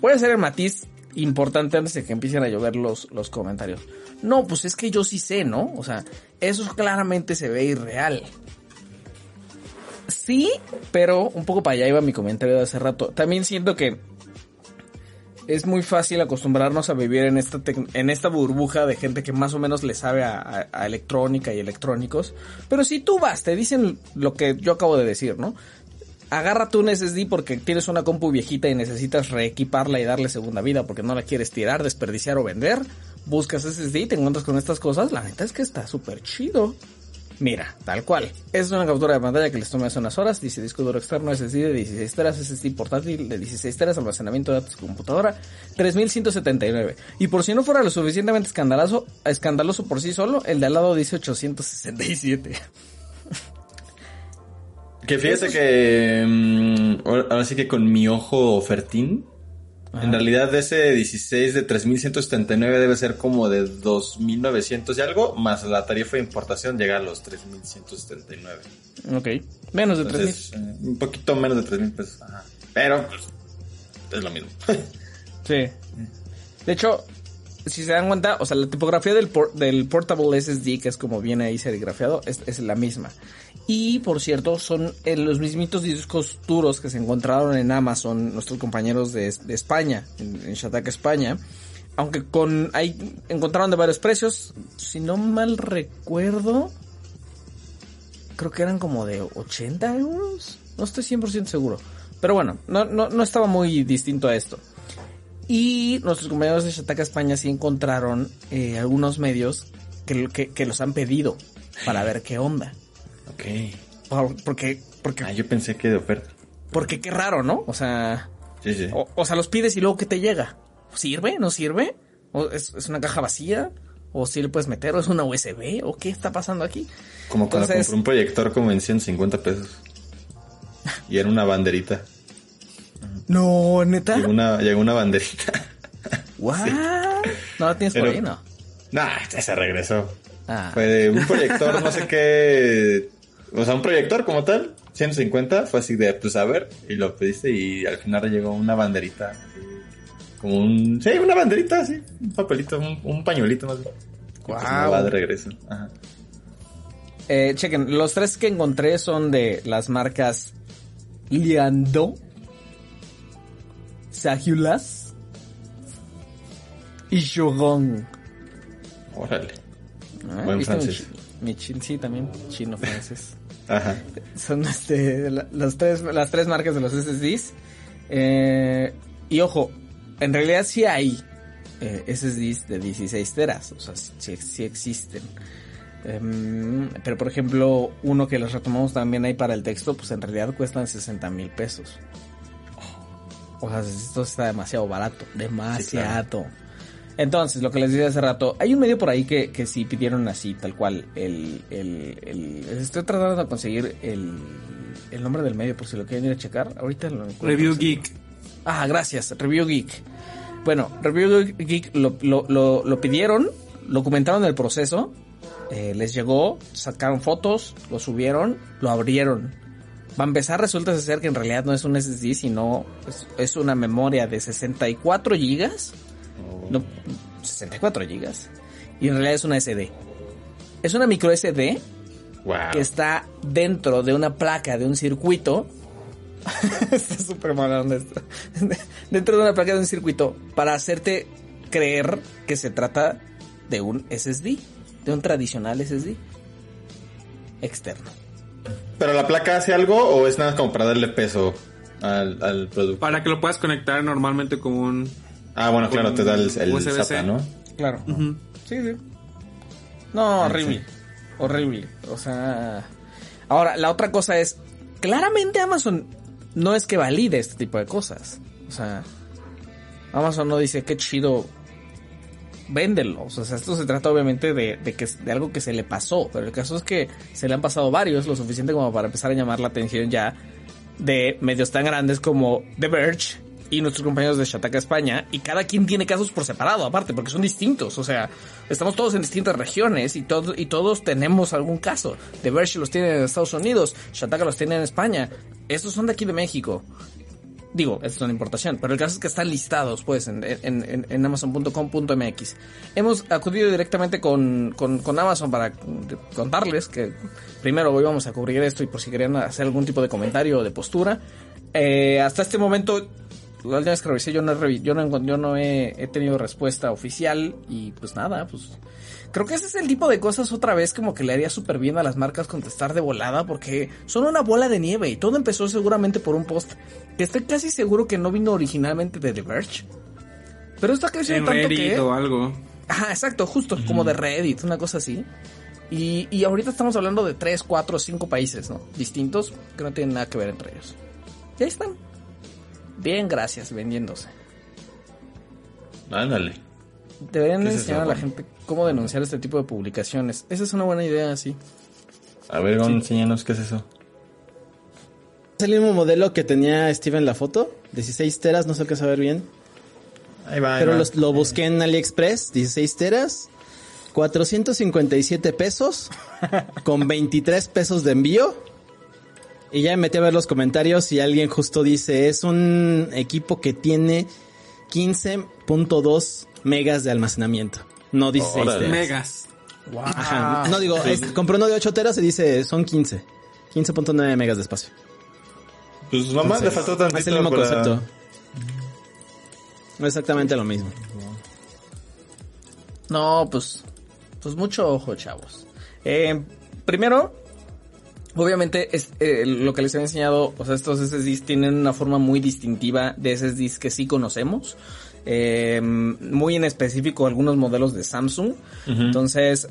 voy a hacer el matiz importante antes de que empiecen a llover los, los comentarios. No, pues es que yo sí sé, ¿no? O sea, eso claramente se ve irreal. Sí, pero un poco para allá iba mi comentario de hace rato. También siento que es muy fácil acostumbrarnos a vivir en esta, en esta burbuja de gente que más o menos le sabe a, electrónica y electrónicos. Pero si tú vas, te dicen lo que yo acabo de decir, ¿no? agárrate un SSD porque tienes una compu viejita y necesitas reequiparla y darle segunda vida porque no la quieres tirar, desperdiciar o vender. Buscas SSD te encuentras con estas cosas. La neta es que está súper chido. Mira, tal cual. Es una captura de pantalla que les toma hace unas horas. Dice disco duro externo SSD de 16 teras, SSD portátil de 16 teras, almacenamiento de datos computadora 3179. Y por si no fuera lo suficientemente escandaloso, escandaloso por sí solo, el de al lado dice 867. Que fíjate que mm, ahora ahora sí que con mi ojo ofertín, en realidad ese 16 de 3179 debe ser como de 2900 y algo, más la tarifa de importación llega a los 3179. ok. Menos de 3000. Entonces, eh, un poquito menos de 3000 pesos. Ajá. Pero pues, es lo mismo. Sí. De hecho, si se dan cuenta, o sea, la tipografía del, por- del Portable SSD, que es como viene ahí serigrafiado, es, es la misma. Y, por cierto, son eh, los mismitos discos duros que se encontraron en Amazon, nuestros compañeros de, España, en, en Shataka, España. Aunque con, ahí encontraron de varios precios. Si no mal recuerdo, creo que eran como de 80 euros. No estoy 100% seguro. Pero bueno, no, no, no estaba muy distinto a esto. Y nuestros compañeros de Shataka España sí encontraron eh, algunos medios que, que los han pedido para ver qué onda. Ok. Por- porque, porque, Ah, yo pensé que de oferta. porque qué raro, ¿no? O sea, Sí, sí. o, o sea, los pides y luego que te llega. ¿Sirve? ¿No sirve? ¿O es, es una caja vacía? ¿O si le puedes meter? ¿O es una USB? ¿O qué está pasando aquí? Como cuando entonces- compré un proyector como en 150 pesos. Y era una banderita. No, neta. Llegó una, llegó una banderita. ¿What? No la tienes por Pero- ahí, ¿no? Nah, ya se regresó. Ah. Fue de un proyector, no sé qué. O sea, un proyector como tal, 150, fue así de, pues a ver, y lo pediste y al final llegó una banderita. así, como un. Sí, una banderita, así, un papelito, un, un pañuelito más bien. Y pues va de regreso. Ajá. Eh, chequen, los tres que encontré son de las marcas Liando, Sagulas y Shogun. Órale. Ah, Buen ¿viste mi francés. chi- Mi, chin, sí, también chino francés. Ajá. Son este, la- tres, las tres marcas de los SSDs. Eh, y ojo, en realidad sí hay eh, SSDs de 16 teras, o sea, sí, sí existen. Em, pero por ejemplo, uno que los retomamos también ahí para el texto, pues en realidad cuestan 60 mil pesos. O sea, esto está demasiado barato, demasiado. Entonces, lo que les decía hace rato, hay un medio por ahí que, que sí pidieron así, tal cual. El, el, el- estoy tratando de conseguir el, el nombre del medio por si lo quieren ir a checar. Ahorita lo encuentro. Review. Geek. Ah, gracias, Review Geek. Bueno, Review Geek lo, lo, lo, lo pidieron, lo comentaron el proceso, eh, les llegó, sacaron fotos, lo subieron, lo abrieron. Va a empezar, resulta ser que en realidad no es un SSD, sino es, es una memoria de 64 gigas. No, 64 gigas. Y en realidad es una SD. Es una micro SD Wow. que está dentro de una placa de un circuito. está súper mal esto. dentro de una placa de un circuito para hacerte creer que se trata de un SSD, de un tradicional SSD externo. ¿Pero la placa hace algo o es nada como para darle peso al, al producto? Para que lo puedas conectar normalmente como un... Ah, bueno, claro, te da el, el. SATA, ¿no? Claro. Sí, sí. No, horrible. Horrible. O sea. Ahora, la otra cosa es. Claramente Amazon no es que valide este tipo de cosas. O sea. Amazon no dice qué chido. Véndelo. O sea, esto se trata obviamente de, de que de algo que se le pasó. Pero el caso es que se le han pasado varios, lo suficiente como para empezar a llamar la atención ya de medios tan grandes como The Verge y nuestros compañeros de Shataka España y cada quien tiene casos por separado aparte porque son distintos, o sea, estamos todos en distintas regiones y todos y todos tenemos algún caso. The Verge los tiene en Estados Unidos, Shataka los tiene en España. Estos son de aquí de México. Digo, esto es una importación, pero el caso es que están listados, pues, en, en, en, amazon.com.mx. Hemos acudido directamente con, con, con Amazon para contarles que primero hoy vamos a cubrir esto y por si querían hacer algún tipo de comentario o de postura. Eh, hasta este momento, la última vez que revisé yo no he, yo no, yo no he, he tenido respuesta oficial y pues nada, pues creo que ese es el tipo de cosas otra vez como que le haría súper bien a las marcas contestar de volada porque son una bola de nieve y todo empezó seguramente por un post que estoy casi seguro que no vino originalmente de The Verge. Pero está En creciendo tanto Reddit que... o algo. Ajá, exacto, justo, como de Reddit, una cosa así. Y, y ahorita estamos hablando de 3, 4, 5 países, ¿no? Distintos, que no tienen nada que ver entre ellos. Y ahí están. Bien, gracias, vendiéndose. Ándale. Deberían ¿Qué es enseñar eso, a la gente cómo denunciar este tipo de publicaciones. Esa es una buena idea, sí. A ver, Gon, enséñanos qué es eso. Es el mismo modelo que tenía Steve en la foto. 16 teras, no sé qué saber bien. Ahí va, ahí Pero va. los- lo busqué en AliExpress, 16 teras, 457 pesos, con 23 pesos de envío. Y ya me metí a ver los comentarios y alguien justo dice, es un equipo que tiene 15.2 megas de almacenamiento. No 16 Órale. teras. Megas. Ajá. No digo, es- compré uno de 8 teras y dice, son 15. 15.9 megas de espacio. Pues mamá, le faltó tantito Es el mismo para- concepto. Exactamente lo mismo. No, pues, pues mucho ojo, chavos. Eh, primero, obviamente, es, eh, lo que les he enseñado, o sea, estos SSDs tienen una forma muy distintiva de SSDs que sí conocemos. Eh, muy en específico algunos modelos de Samsung. Entonces,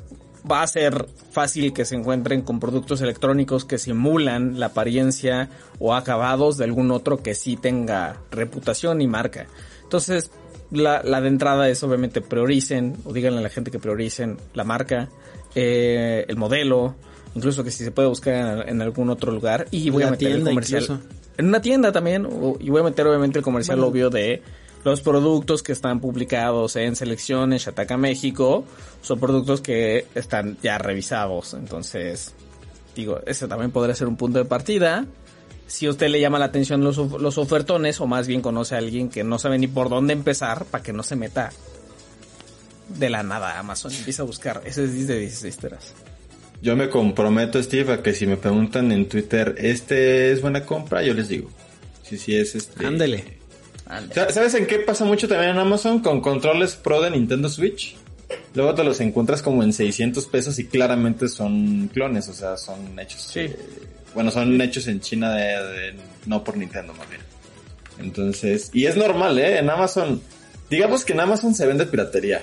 va a ser fácil que se encuentren con productos electrónicos que simulan la apariencia o acabados de algún otro que sí tenga reputación y marca. Entonces, la, la de entrada es obviamente prioricen, o díganle a la gente que prioricen la marca, eh, el modelo, incluso que si se puede buscar en, en algún otro lugar. Y voy La a meter el comercial. incluso. En una tienda también, y voy a meter obviamente el comercial obvio de los productos que están publicados en selección en Shataka México, son productos que están ya revisados. Entonces, digo, ese también podría ser un punto de partida. Si a usted le llama la atención los, los ofertones, o más bien conoce a alguien que no sabe ni por dónde empezar, para que no se meta de la nada Amazon empieza a buscar. Ese es de 16 teras. Yo me comprometo, Steve, a que si me preguntan en Twitter, ¿este es buena compra? Yo les digo. Sí, sí, es este. Ándele. ¿Sabes en qué pasa mucho también en Amazon? Con controles Pro de Nintendo Switch. Luego te los encuentras como en 600 pesos y claramente son clones, o sea, son hechos. Sí. eh, bueno, son hechos en China de, de- no por Nintendo más bien. Entonces, y es normal, ¿eh? En Amazon, digamos que en Amazon se vende piratería.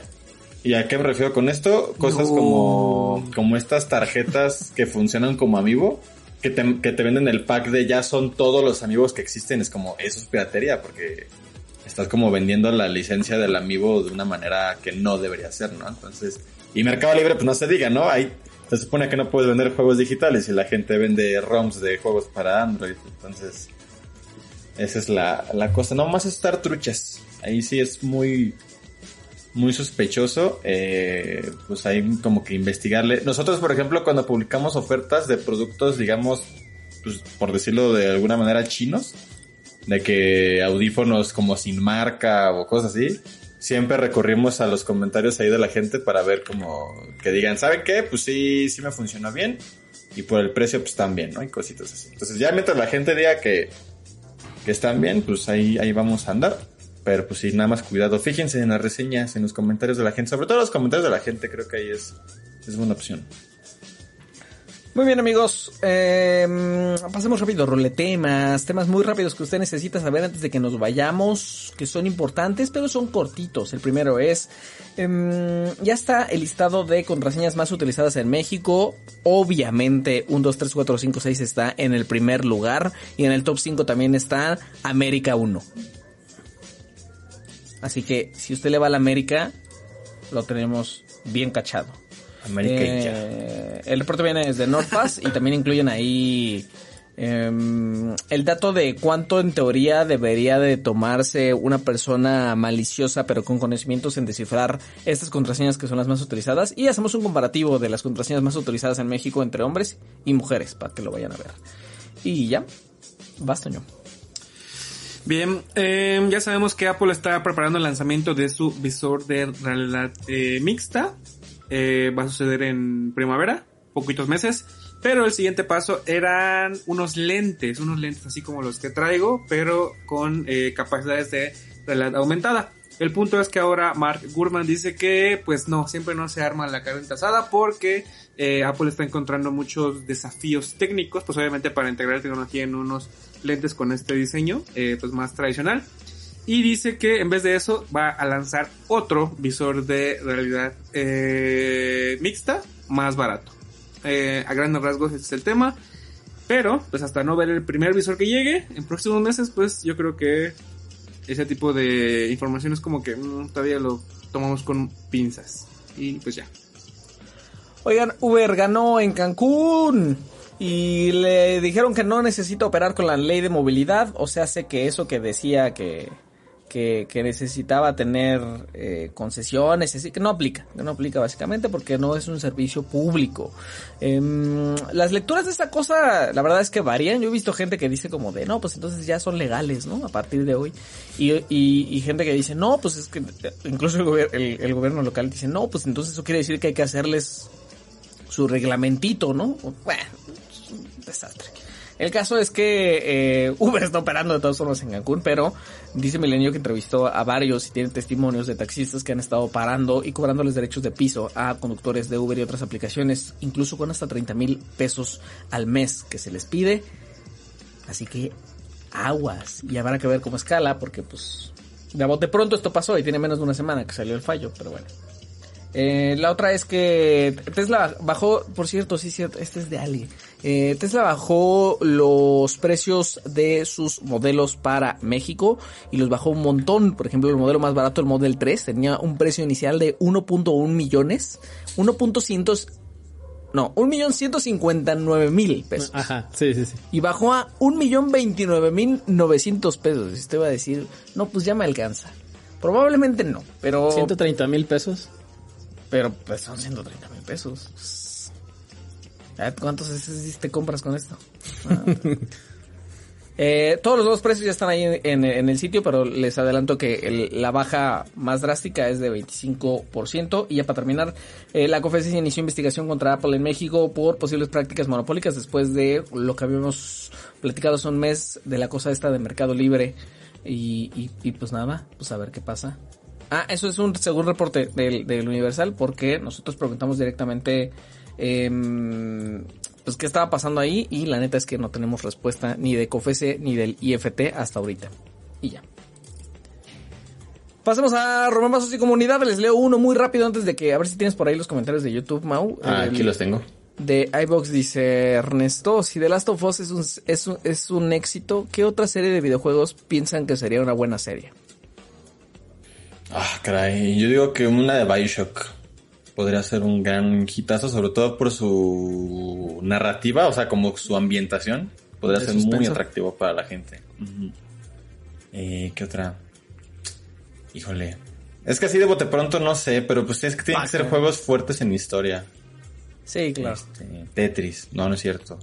¿Y a qué me refiero con esto? Cosas No. como, como estas tarjetas que funcionan como amiibo, que te, que te venden el pack de ya son todos los amigos que existen. Es como, eso es piratería, porque estás como vendiendo la licencia del amiibo de una manera que no debería ser, ¿no? Entonces, y Mercado Libre, pues no se diga, ¿no? Ahí se supone que no puedes vender juegos digitales y la gente vende ROMs de juegos para Android. Entonces, esa es la, la cosa. No más estar truchas. Ahí sí es muy, muy sospechoso. Eh, pues hay como que investigarle. Nosotros, por ejemplo, cuando publicamos ofertas de productos, digamos, pues por decirlo de alguna manera, chinos, de que audífonos como sin marca o cosas así, siempre recurrimos a los comentarios ahí de la gente para ver como que digan, ¿saben qué? Pues sí, sí me funcionó bien. Y por el precio, pues también, ¿no? Hay cositas así. Entonces ya mientras la gente diga que, que están bien, pues ahí, ahí vamos a andar. Pero pues sí, nada más cuidado. Fíjense en las reseñas, en los comentarios de la gente. Sobre todo los comentarios de la gente, creo que ahí es, es buena opción. Muy bien amigos, eh, pasemos rápido, roletemas, temas muy rápidos que usted necesita saber antes de que nos vayamos, que son importantes, pero son cortitos. El primero es, em, ya está el listado de contraseñas más utilizadas en México. Obviamente, 1, 2, 3, 4, 5, 6 está en el primer lugar y en el top 5 también está América 1. Así que si usted le va a la América, lo tenemos bien cachado. América y ya. Eh, El reporte viene desde NordPass y también incluyen ahí em, el dato de cuánto en teoría debería de tomarse una persona maliciosa pero con conocimientos en descifrar estas contraseñas que son las más utilizadas y hacemos un comparativo de las contraseñas más utilizadas en México entre hombres y mujeres para que lo vayan a ver. Y ya, basta yo. Bien, eh, ya sabemos que Apple está preparando el lanzamiento de su visor de realidad eh, mixta. Eh, va a suceder en primavera, poquitos meses. Pero el siguiente paso eran unos lentes, unos lentes así como los que traigo, pero con eh, capacidades de realidad aumentada. El punto es que ahora Mark Gurman dice que pues no, siempre no se arma la carne asada porque eh, Apple está encontrando muchos desafíos técnicos, pues obviamente para integrar tecnología en unos lentes con este diseño, eh, pues más tradicional. Y dice que en vez de eso va a lanzar otro visor de realidad eh, mixta más barato. A grandes rasgos ese es el tema. Pero, pues hasta no ver el primer visor que llegue, en próximos meses, pues yo creo que ese tipo de información es como que mm, todavía lo tomamos con pinzas. Y pues ya. Oigan, Uber ganó en Cancún y le dijeron que no necesita operar con la ley de movilidad, o sea, sé que eso que decía que, que, necesitaba tener eh, concesiones, así que no aplica, que no aplica básicamente porque no es un servicio público. Em, las lecturas de esta cosa, la verdad es que varían. Yo he visto gente que dice como de, no, pues entonces ya son legales, ¿no? A partir de hoy. Y, y, gente que dice, no, pues es que incluso el, gobier- el, el gobierno local dice, no, pues entonces eso quiere decir que hay que hacerles su reglamentito, ¿no? Bueno, un desastre. El caso es que eh, Uber está operando de todas formas en Cancún, pero dice Milenio que entrevistó a varios y tiene testimonios de taxistas que han estado parando y cobrándoles derechos de piso a conductores de Uber y otras aplicaciones, incluso con hasta 30 mil pesos al mes que se les pide. Así que aguas. Y habrá que ver cómo escala, porque pues de pronto esto pasó y tiene menos de una semana que salió el fallo, pero bueno. Eh, la otra es que Tesla bajó, por cierto, sí, cierto, este es de alguien. Eh, Tesla bajó los precios de sus modelos para México y los bajó un montón. Por ejemplo, el modelo más barato, el Model 3, tenía un precio inicial de 1.1 millones, 1.100, no, 1.159.000 pesos. Ajá, sí, sí, sí. Y bajó a 1.029.900 pesos. Y usted va a decir, no, pues ya me alcanza. Probablemente no, pero... 130 mil pesos. Pero pues son 130 mil pesos. ¿Cuántos SSDs te compras con esto? Ah. Eh, todos los nuevos precios ya están ahí en, en- en el sitio, pero les adelanto que el- la baja más drástica es de 25%. Y ya para terminar, eh, la COFESE inició investigación contra Apple en México por posibles prácticas monopólicas después de lo que habíamos platicado hace un mes de la cosa esta de Mercado Libre. Y, y- y, pues nada, pues a ver qué pasa. Ah, eso es un según reporte del, del Universal porque nosotros preguntamos directamente em, pues qué estaba pasando ahí y la neta es que no tenemos respuesta ni de COFESE ni del IFT hasta ahorita. Y ya. Pasemos a Romamazos y Comunidad. Les leo uno muy rápido antes de que a ver si tienes por ahí los comentarios de YouTube, Mau. Ah, El- aquí los tengo. de iBox dice Ernesto, si The Last of Us es un, es, un, es un éxito, ¿qué otra serie de videojuegos piensan que sería una buena serie? Ah, caray. Yo digo que una de Bioshock podría ser un gran hitazo, sobre todo por su narrativa, o sea, como su ambientación. Podría ser muy atractivo para la gente. Eh, ¿Qué otra? Híjole. Es que así de bote pronto no sé, pero pues es que tienen que ser juegos fuertes en historia. Sí, claro. Este, Tetris, no, no es cierto.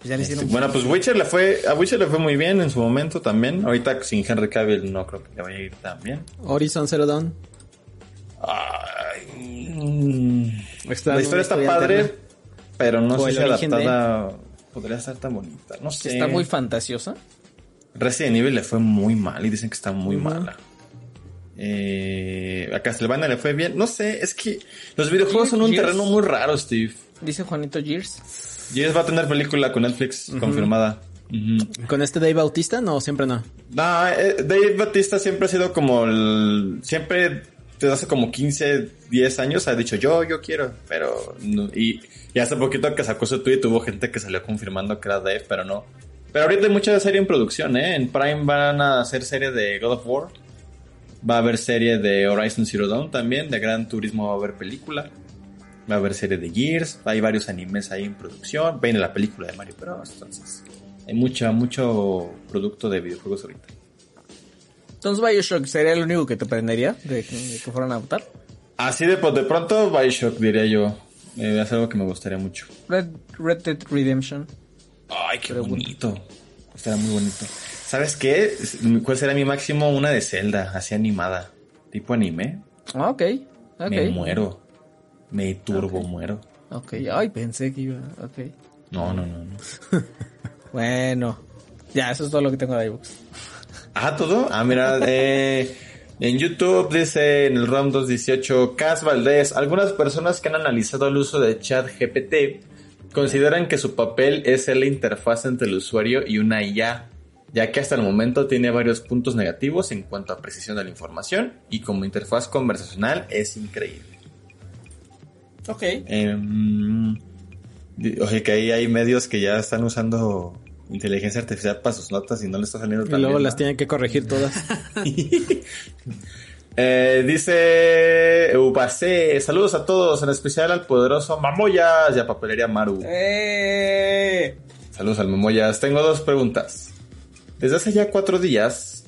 Pues ya le Este, bueno, pues Witcher le fue, a Witcher le fue muy bien en su momento también. Ahorita sin Henry Cavill no creo que le vaya a ir tan bien. Horizon Zero Dawn. Ay, Está la historia está padre, pero no sé si de- adaptada podría estar tan bonita. No sé. Está muy fantasiosa. Resident Evil le fue muy mal y dicen que está muy mala. Eh, a Castlevania le fue bien. No sé, es que los videojuegos son un Gears. terreno muy raro, Steve. Dice Juanito Gears. Gears va a tener película con Netflix confirmada. ¿Con este Dave Bautista? No, siempre no. No, eh, Dave Batista siempre ha sido como el... Siempre desde hace como 15, 10 años ha dicho yo, yo quiero, pero... no- y, y hace poquito que sacó su tweet hubo gente que salió confirmando que era Dave, pero no. Pero ahorita hay mucha serie en producción, ¿eh? En Prime van a hacer serie de God of War. Va a haber serie de Horizon Zero Dawn también. De Gran Turismo va a haber película. Va a haber serie de Gears. Hay varios animes ahí en producción. Viene la película de Mario Bros. Entonces, hay mucho, mucho producto de videojuegos ahorita. Entonces Bioshock sería el único que te prendería de que, de que fueran a votar. Así de, de pronto, Bioshock, diría yo. Eh, es algo que me gustaría mucho. Red, Red Dead Redemption. Ay, qué Pero bueno. bonito. Estará muy bonito. ¿Sabes qué? ¿Cuál será mi máximo? Una de Zelda, así animada. Tipo anime. Ah, ok. Ok. Me muero. Me turbo muero. Ok, ay, pensé que iba. Ok. No, no, no. no. Bueno, ya, eso es todo lo que tengo de iBooks. Ah, todo. Ah, mira, eh, en YouTube dice en el ROM 218, Cas Valdés, algunas personas que han analizado el uso de chat GPT consideran que su papel es ser la interfaz entre el usuario y una IA, ya que hasta el momento tiene varios puntos negativos en cuanto a precisión de la información y como interfaz conversacional es increíble. Ok. Em, di- oye, que ahí hay medios que ya están usando inteligencia artificial para sus notas y no le está saliendo Y tan luego bien, las ¿no? tienen que corregir todas. Eh, dice Ubase, saludos a todos, en especial al poderoso Mamoyas y a Papelería Maru. ¡Eh! Saludos al Mamoyas. Tengo dos preguntas. Desde hace ya cuatro días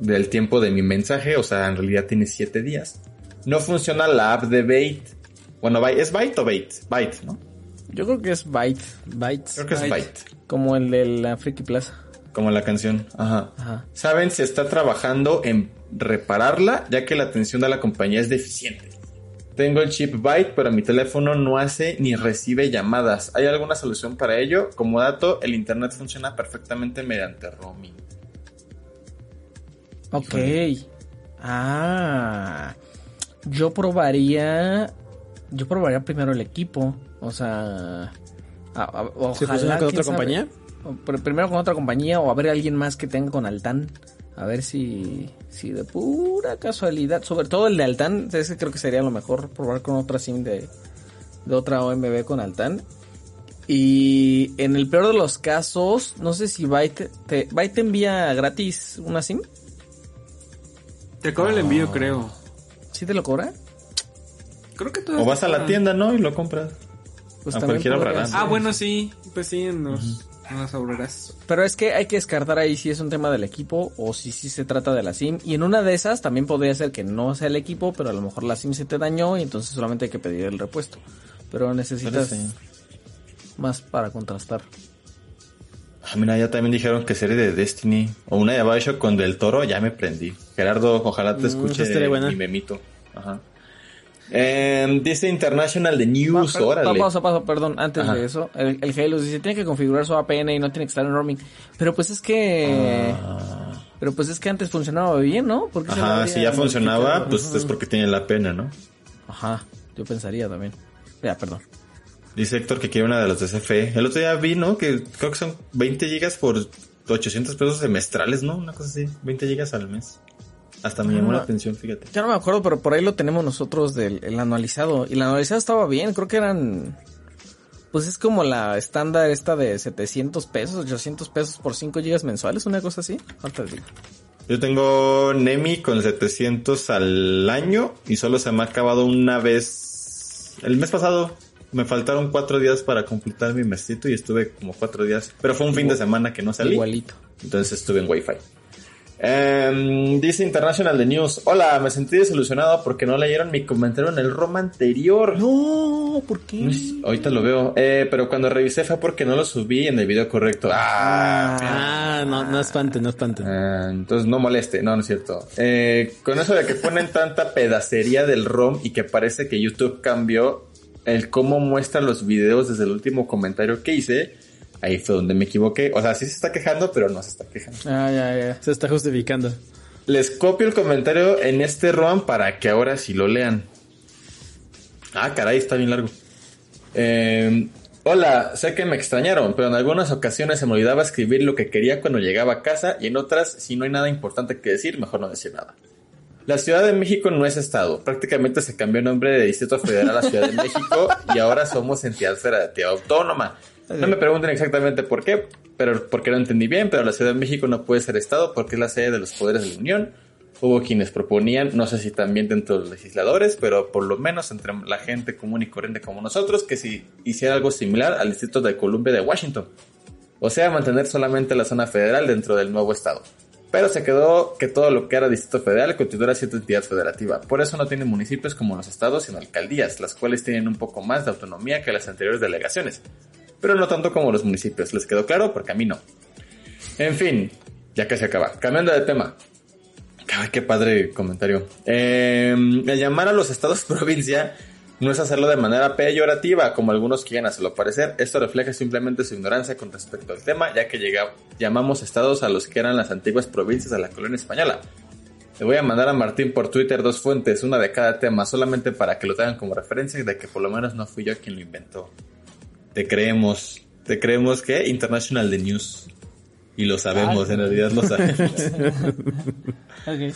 del tiempo de mi mensaje, o sea, en realidad tiene siete días, no funciona la app de Bait. Bueno, Byte- ¿es Byte o Bait? Byte, ¿no? Yo creo que es Byte, Bytes. Creo que es Byte. como el de la Friki Plaza. Como la canción. Ajá. Ajá. Saben si está trabajando en repararla, ya que la atención de la compañía es deficiente. Tengo el chip Byte, pero mi teléfono no hace ni recibe llamadas. ¿Hay alguna solución para ello? Como dato, el internet funciona perfectamente mediante roaming. Ok. Ah. Yo probaría. Yo probaría primero el equipo. O sea. a- a- ojalá, funciona con otra sabe. compañía? O primero con otra compañía o a ver alguien más que tenga con Altan. A ver si, si de pura casualidad, sobre todo el de Altan, ese creo que sería lo mejor probar con otra SIM de, de otra OMB con Altan. Y en el peor de los casos, no sé si Byte te, Byte te envía gratis una SIM. Te cobra el envío, creo. ¿Sí te lo cobra? Creo que O vas a la tienda, ¿no? Y lo compras. Pues A cualquier. Ah, bueno, sí. Pues sí, en los, en las obreras. Pero es que hay que descartar ahí si es un tema del equipo o si sí se trata de la SIM. Y en una de esas también podría ser que no sea el equipo, pero a lo mejor la SIM se te dañó y entonces solamente hay que pedir el repuesto. Pero necesitas más para contrastar. Ah, mira, ya también dijeron que serie de Destiny o una de Bioshock con Del Toro, ya me prendí. Gerardo, ojalá te Mm, escuche mi memito. Ajá. Em, dice International Pa- News, per- órale. Pausa, pausa, perdón, antes Ajá. de eso, el, el Halo dice, tiene que configurar su APN y no tiene que estar en roaming. Pero pues es que... Pero pues es que antes funcionaba bien, ¿no? ¿Por qué se lo Ah. Ajá, si ya funcionaba, pues es porque tiene la pena, ¿no? Ajá, yo pensaría también. Ya, perdón. Dice Héctor que quiere una de las de CFE. El otro día vi, ¿no? Que creo que son 20 gigas por 800 pesos semestrales, ¿no? Una cosa así, 20 gigas al mes. Hasta me llamó la atención, fíjate. Ya no me acuerdo, pero por ahí lo tenemos nosotros del el anualizado. Y el anualizado estaba bien, creo que eran... Pues es como la estándar esta de 700 pesos, 800 pesos por 5 gigas mensuales, una cosa así. Ahorita digo. Yo tengo Nemi con 700 al año y solo se me ha acabado una vez. El mes pasado me faltaron cuatro días para completar mi mesito y estuve como cuatro días. Pero fue un fin de semana que no salí. Igualito. Entonces estuve en Wi-Fi. Em, dice International The News. Hola, me sentí desilusionado porque no leyeron mi comentario en el ROM anterior. No, ¿por qué? Ahorita lo veo. Eh, pero cuando revisé fue porque no lo subí en el video correcto. Ah, Ah, no, no espanten, no espanten. Ah, entonces no moleste, no, no es cierto. Eh, con eso de que ponen tanta pedacería del ROM y que parece que YouTube cambió el cómo muestra los videos desde el último comentario que hice, ahí fue donde me equivoqué. O sea, sí se está quejando, pero no se está quejando. Ah, ya, ya. Se está justificando. Les copio el comentario en este ROM para que ahora sí lo lean. Ah, caray, está bien largo. Eh, hola, sé que me extrañaron, pero en algunas ocasiones se me olvidaba escribir lo que quería cuando llegaba a casa y en otras, si no hay nada importante que decir, mejor no decir nada. La Ciudad de México no es estado, prácticamente se cambió el nombre de Distrito Federal a Ciudad de México y ahora somos entidad federativa autónoma. No me pregunten exactamente por qué, pero porque no entendí bien, pero la Ciudad de México no puede ser estado porque es la sede de los poderes de la Unión. Hubo quienes proponían, no sé si también dentro de los legisladores, pero por lo menos entre la gente común y corriente como nosotros, que si hiciera algo similar al Distrito de Columbia de Washington. O sea, mantener solamente la zona federal dentro del nuevo estado. Pero se quedó que todo lo que era Distrito Federal continuara siendo entidad federativa. Por eso no tiene municipios como los estados, sino alcaldías, las cuales tienen un poco más de autonomía que las anteriores delegaciones. Pero no tanto como los municipios. ¿Les quedó claro? Porque a mí no. En fin, ya que se acaba. Cambiando de tema. Ay, qué padre comentario. Eh, el llamar a los estados provincia No es hacerlo de manera peyorativa, como algunos quieren hacerlo parecer. Esto refleja simplemente su ignorancia con respecto al tema, ya que llega- llamamos estados a los que eran las antiguas provincias de la colonia española. Le voy a mandar a Martín por Twitter dos fuentes, una de cada tema, solamente para que lo tengan como referencia de que por lo menos no fui yo quien lo inventó. Te creemos. Te creemos que International The News. Y lo sabemos, en realidad lo sabemos. Ok.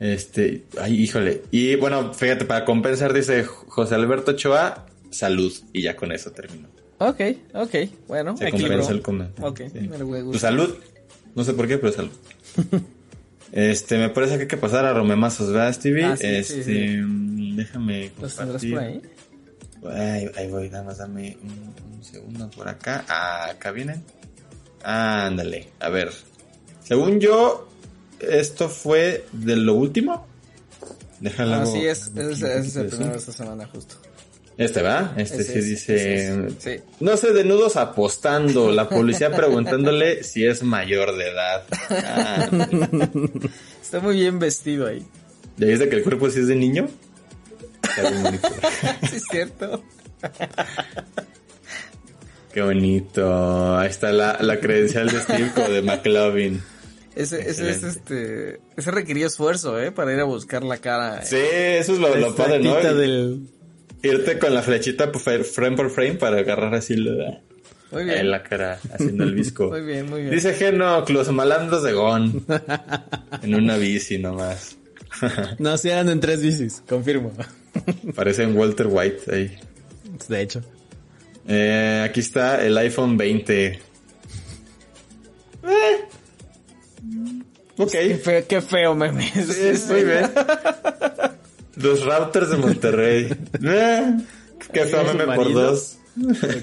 Este, ay, híjole. Y bueno, fíjate, para compensar, dice José Alberto Ochoa, salud. Y ya con eso termino. Ok, ok. Bueno, Se compensa el comentario. Ok, Sí. me lo voy a Tu salud. No sé por qué, pero salud. este, me parece que hay que pasar a Romemazos, ¿verdad, Stevie? Ah, sí, este, sí. mm, déjame ¿Los tendrás compartir. por ahí? Ahí, ahí voy, nada más dame un, un segundo por acá. Ah, acá vienen. Ándale, a ver. Según yo, esto fue de lo último. Déjalo. Así Ah, es, aquí es, es poquito el primero de esta semana justo. Este va, este sí es, dice. es, sí. No sé, de nudos apostando. La policía preguntándole si es mayor de edad. Ah, Está muy bien vestido ahí. ¿Ya viste que el cuerpo sí es de niño? Sí, es cierto. Qué bonito. Ahí está la, la credencial de Steve como de McLovin. Ese, ese es este. Ese requirió esfuerzo, ¿eh? Para ir a buscar la cara. Sí, eso es lo, lo padre, ¿no? Del... Irte con la flechita frame por frame para agarrar así la, Muy en bien. la cara, haciendo el visco. Muy bien, muy bien. Dice Geno, los malandros de Gon. en una bici nomás. No, sí eran en tres bicis, confirmo. Parecen Walter White ahí. De hecho. Eh, aquí está el iPhone 20. Eh. Ok. Qué feo, qué feo meme. Sí, muy bien. Los routers de Monterrey. Eh, Qué feo meme por dos.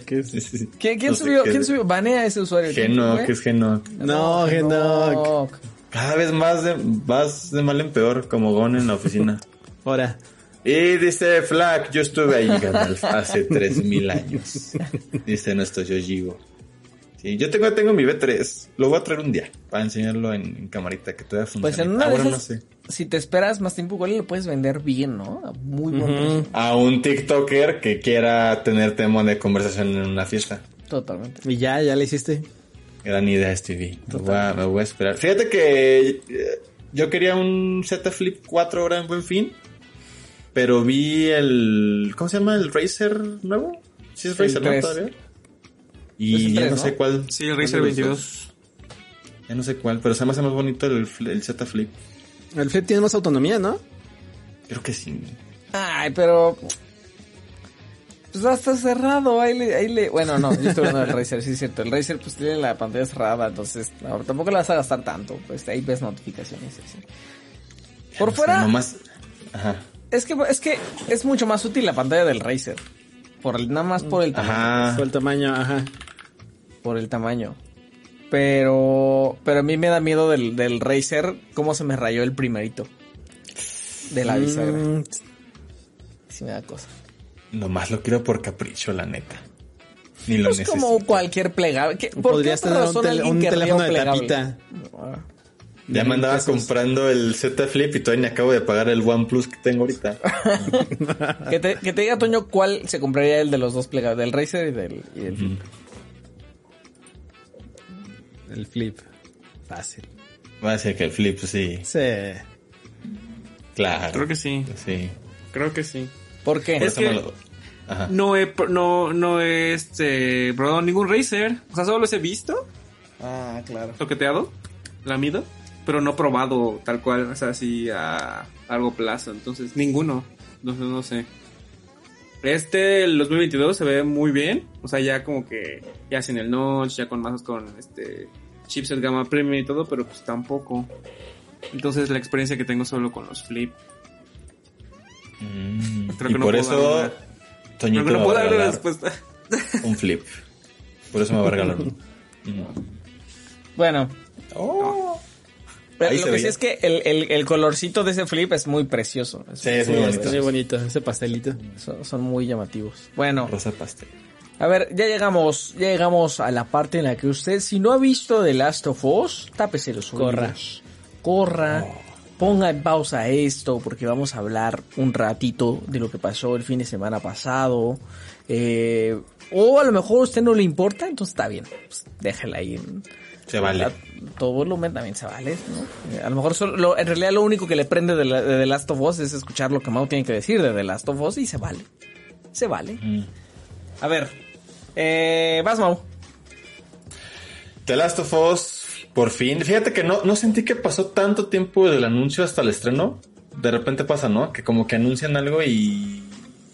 ¿Qué Sí, sí, sí. ¿Quién, quién No sé subió? qué- ¿Quién subió? Banea a ese usuario. ¿Quién Geno, fue? que es Geno. No, Genoc. Cada vez más de, más de mal en peor, como Gon en la oficina. Ahora. Y dice Flack, yo estuve ahí, Gandalf, hace 3000 años. Dice nuestro Yojigo. Sí, yo tengo, tengo mi B3. Lo voy a traer un día para enseñarlo en, en camarita que todavía funciona. Pues en una Ah, de bueno, esas, no sé. si te esperas más tiempo, igual lo puedes vender bien, ¿no? A muy buen precio. A un TikToker que quiera tener tema de conversación en una fiesta. Totalmente. Y ya, ya le hiciste. Gran idea, Stevie. Me voy, a, me voy a esperar. Fíjate que eh, yo quería un Z Flip 4 ahora en Buen Fin. Pero vi el... ¿Cómo se llama? ¿El Razer nuevo? Sí, es El Razer, ¿no? 3. Todavía. Y el ya 3, no ¿no? sé cuál. Sí, el Razer de los 22. dos. Ya no sé cuál, pero se me hace más bonito el Z Flip. El Flip tiene más autonomía, ¿no? Creo que sí. Ay, pero... Pues va a estar cerrado, ahí le, ahí le... Bueno, no, yo estoy hablando del Razer, sí es cierto. El Razer pues tiene la pantalla cerrada, entonces no, tampoco la vas a gastar tanto. Pues ahí ves notificaciones. así. Por fuera, nomás... Ajá. es que es que es mucho más útil la pantalla del Razer. Por el, nada más por el tamaño. Ajá. Por el tamaño, ajá. Por el tamaño. Pero, pero a mí me da miedo del, del Razer cómo se me rayó el primerito. De la bisagra. Mm, Sí me da cosa. Nomás lo quiero por capricho, la neta. Ni lo Es necesito. como cualquier plegable. ¿Qué- ¿Por Podrías qué tener un, tel- teléfono de plegable? tapita. Ah. Ya me andaba comprando el Z Flip y todavía ni acabo de pagar el OnePlus que tengo ahorita. Que te, que te diga, Toño, cuál se compraría el de los dos plegables, del Razer y del, y del Flip. El Flip. Fácil. Va a ser que el Flip, sí. Sí. Claro. Creo que sí. Sí. Creo que sí. ¿Por qué? Es que- Ajá. No he, no, no he, este, probado ningún Razer. O sea, solo los he visto, Ah, claro. toqueteado, lamido, pero no probado tal cual, o sea, así a largo plazo. Entonces, ninguno. Entonces, no sé. Este, el 2022 se ve muy bien. O sea, ya como que ya sin el notch, ya con más con este chipset gama premium y todo, pero pues tampoco. Entonces, la experiencia que tengo solo con los flip. Mm, Creo y que no por puedo eso dar Toñito Pero no puedo darle la respuesta. un Flip. Por eso me va a regalar uno. Bueno, Oh. pero lo que sí es que el, el, el colorcito de ese Flip es muy precioso. Es- Sí, es muy Sí, bonito. está muy bonito. Ese pastelito. son, son muy llamativos. Bueno, Rosa pastel. a ver, ya llegamos, ya llegamos a la parte en la que usted, si no ha visto The Last of Us, tápese los oídos. Corra. Corra ponga en pausa esto porque vamos a hablar un ratito de lo que pasó el fin de semana pasado. Eh, o a lo mejor a usted no le importa, entonces está bien. Pues déjela ahí en, Se vale. a todo volumen también se vale, ¿no? Eh, A lo mejor solo- lo- en realidad lo único que le prende de, la- de The Last of Us es escuchar lo que Mau tiene que decir de The Last of Us y se vale. Se vale. A ver, eh, vas Mau. The Last of Us, por fin. Fíjate que no, no sentí que pasó tanto tiempo del anuncio hasta el estreno. De repente pasa, ¿no? Que como que anuncian algo y,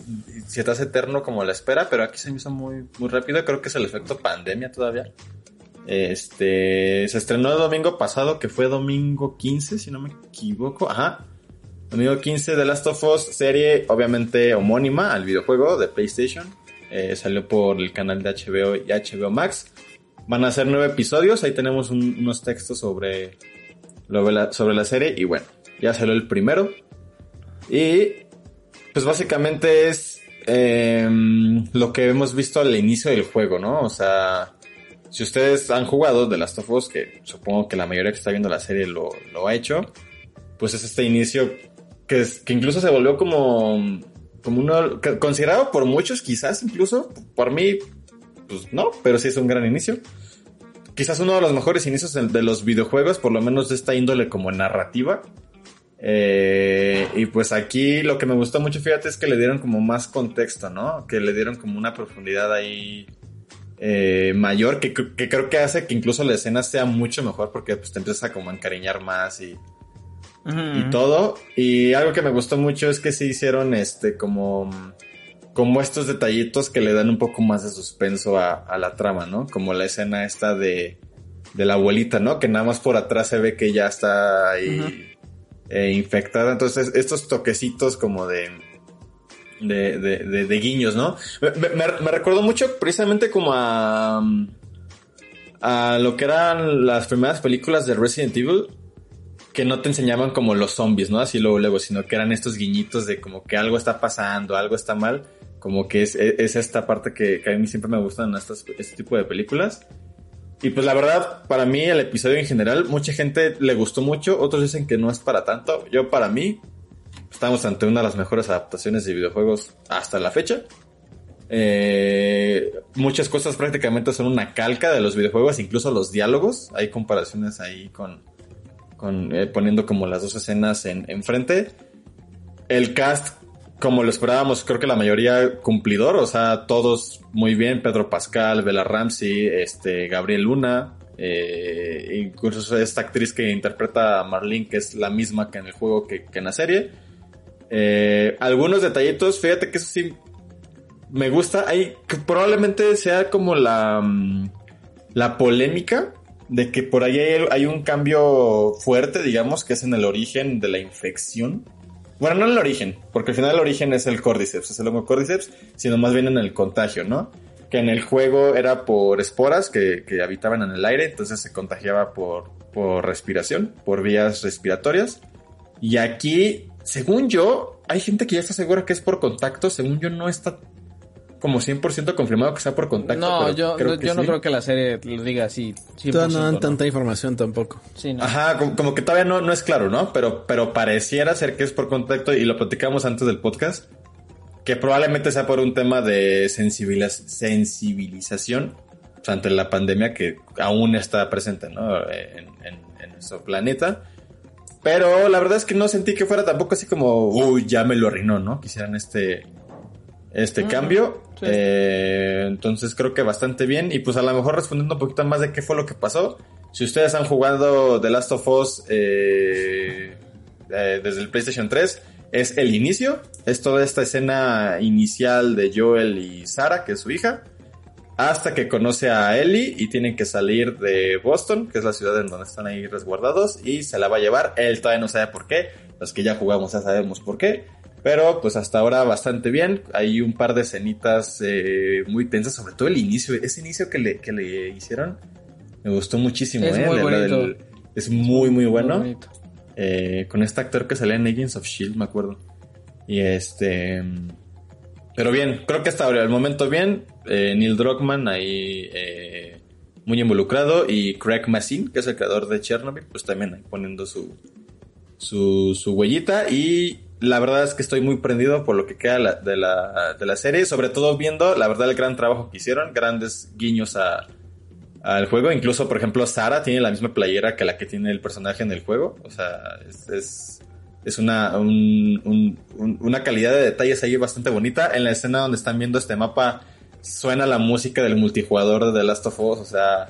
y se te hace eterno como la espera, pero aquí se me hizo muy, muy rápido. Creo que es el efecto pandemia todavía. Este, se estrenó el domingo pasado, que fue domingo 15, si no me equivoco. Ajá. Domingo 15 de Last of Us, serie obviamente homónima al videojuego de PlayStation. Eh, salió por el canal de HBO y HBO Max. Van a ser nueve episodios. Ahí tenemos un- unos textos sobre, sobre la serie. Y bueno, ya salió el primero. Y pues básicamente es em, lo que hemos visto al inicio del juego, ¿no? O sea, si ustedes han jugado The Last of Us, que supongo que la mayoría que está viendo la serie lo, lo ha hecho, pues es este inicio que, que incluso se volvió como, como uno, considerado por muchos quizás incluso, por mí, pues no, pero sí es un gran inicio. Quizás uno de los mejores inicios de los videojuegos, por lo menos de esta índole como narrativa. Eh, y pues aquí lo que me gustó mucho, fíjate, es que le dieron como más contexto, ¿no? Que le dieron como una profundidad ahí eh, mayor, que creo que hace que incluso la escena sea mucho mejor porque pues te empiezas a como encariñar más y, y todo. Y algo que me gustó mucho es que se hicieron este como, como estos detallitos que le dan un poco más de suspenso a, a la trama, ¿no? Como la escena esta de, de la abuelita, ¿no? Que nada más por atrás se ve que ya está ahí eh, infectada. Entonces, estos toquecitos como de, de, de, de- de guiños, ¿no? Me, me- me recuerdo mucho precisamente como a, a lo que eran las primeras películas de Resident Evil, que no te enseñaban como los zombies, ¿no? Así luego, luego, sino que eran estos guiñitos de como que algo está pasando, algo está mal, como que es, es- es esta parte que, que a mí siempre me gustan estas, este tipo de películas. Y pues la verdad, para mí el episodio en general, mucha gente le gustó mucho, otros dicen que no es para tanto. Yo para mí, estamos ante una de las mejores adaptaciones de videojuegos hasta la fecha. Eh, muchas cosas prácticamente son una calca de los videojuegos, incluso los diálogos. Hay comparaciones ahí con, con eh, poniendo como las dos escenas en enfrente. El cast, como lo esperábamos, creo que la mayoría cumplidor, o sea, todos muy bien. Pedro Pascal, Bella Ramsey, este, Gabriel Luna, eh, incluso esta actriz que interpreta a Marlene, que es la misma que en el juego que, en la serie. Eh, algunos detallitos, fíjate que eso sí me gusta. Hay, que probablemente sea como la, mm, la polémica de que por ahí hay un cambio fuerte, digamos, que es en el origen de la infección. Bueno, no en el origen, porque al final el origen es el Cordyceps, es el hongo Cordyceps, sino más bien en el contagio, ¿no? Que en el juego era por esporas que, que habitaban en el aire, entonces se contagiaba por, por respiración, por vías respiratorias. Y aquí, según yo, hay gente que ya está segura que es por contacto, según yo no está como 100% confirmado que sea por contacto. No, pero yo, creo no- que yo no creo que la serie lo diga así. 100%, Todavía no dan ¿no? tanta información tampoco. Sí, no. Ajá, como, como que todavía no, no es claro, ¿no? Pero, pero pareciera ser que es por contacto y lo platicamos antes del podcast, que probablemente sea por un tema de sensibiliz- sensibilización o sea, ante la pandemia que aún está presente, ¿no? En, en- en nuestro planeta. Pero la verdad es que no sentí que fuera tampoco así como, uy, ya me lo arruinó, ¿no? Quisieran este, este cambio. sí. Eh, entonces creo que bastante bien. Y pues a lo mejor respondiendo un poquito más de qué fue lo que pasó. Si ustedes han jugado The Last of Us eh, eh, desde el PlayStation 3, es el inicio. Es toda esta escena inicial de Joel y Sara, que es su hija. Hasta que conoce a Ellie y tienen que salir de Boston, que es la ciudad en donde están ahí resguardados, y se la va a llevar. Él todavía no sabe por qué. Los que ya jugamos ya sabemos por qué. Pero pues hasta ahora bastante bien. Hay un par de escenitas eh, muy tensas, sobre todo el inicio. Ese inicio que le, que le hicieron me gustó muchísimo. Es eh, muy bonito. del- es muy, muy bueno. Muy. Eh, con este actor que salía en Agents of Shield, me acuerdo. Y este. Pero bien, creo que hasta ahora, el momento bien. Eh, Neil Druckmann ahí muy involucrado. Y Craig Mazin, que es el creador de Chernobyl, pues también ahí poniendo su, su, su huellita y la verdad es que estoy muy prendido por lo que queda de, la, de la serie, sobre todo viendo, la verdad, el gran trabajo que hicieron, grandes guiños a, al juego. Incluso, por ejemplo, Sara tiene la misma playera que la que tiene el personaje en el juego. O sea, es, es, una, un- un- un- una calidad de detalles ahí bastante bonita. En la escena donde están viendo este mapa, suena la música del multijugador de The Last of Us. O sea,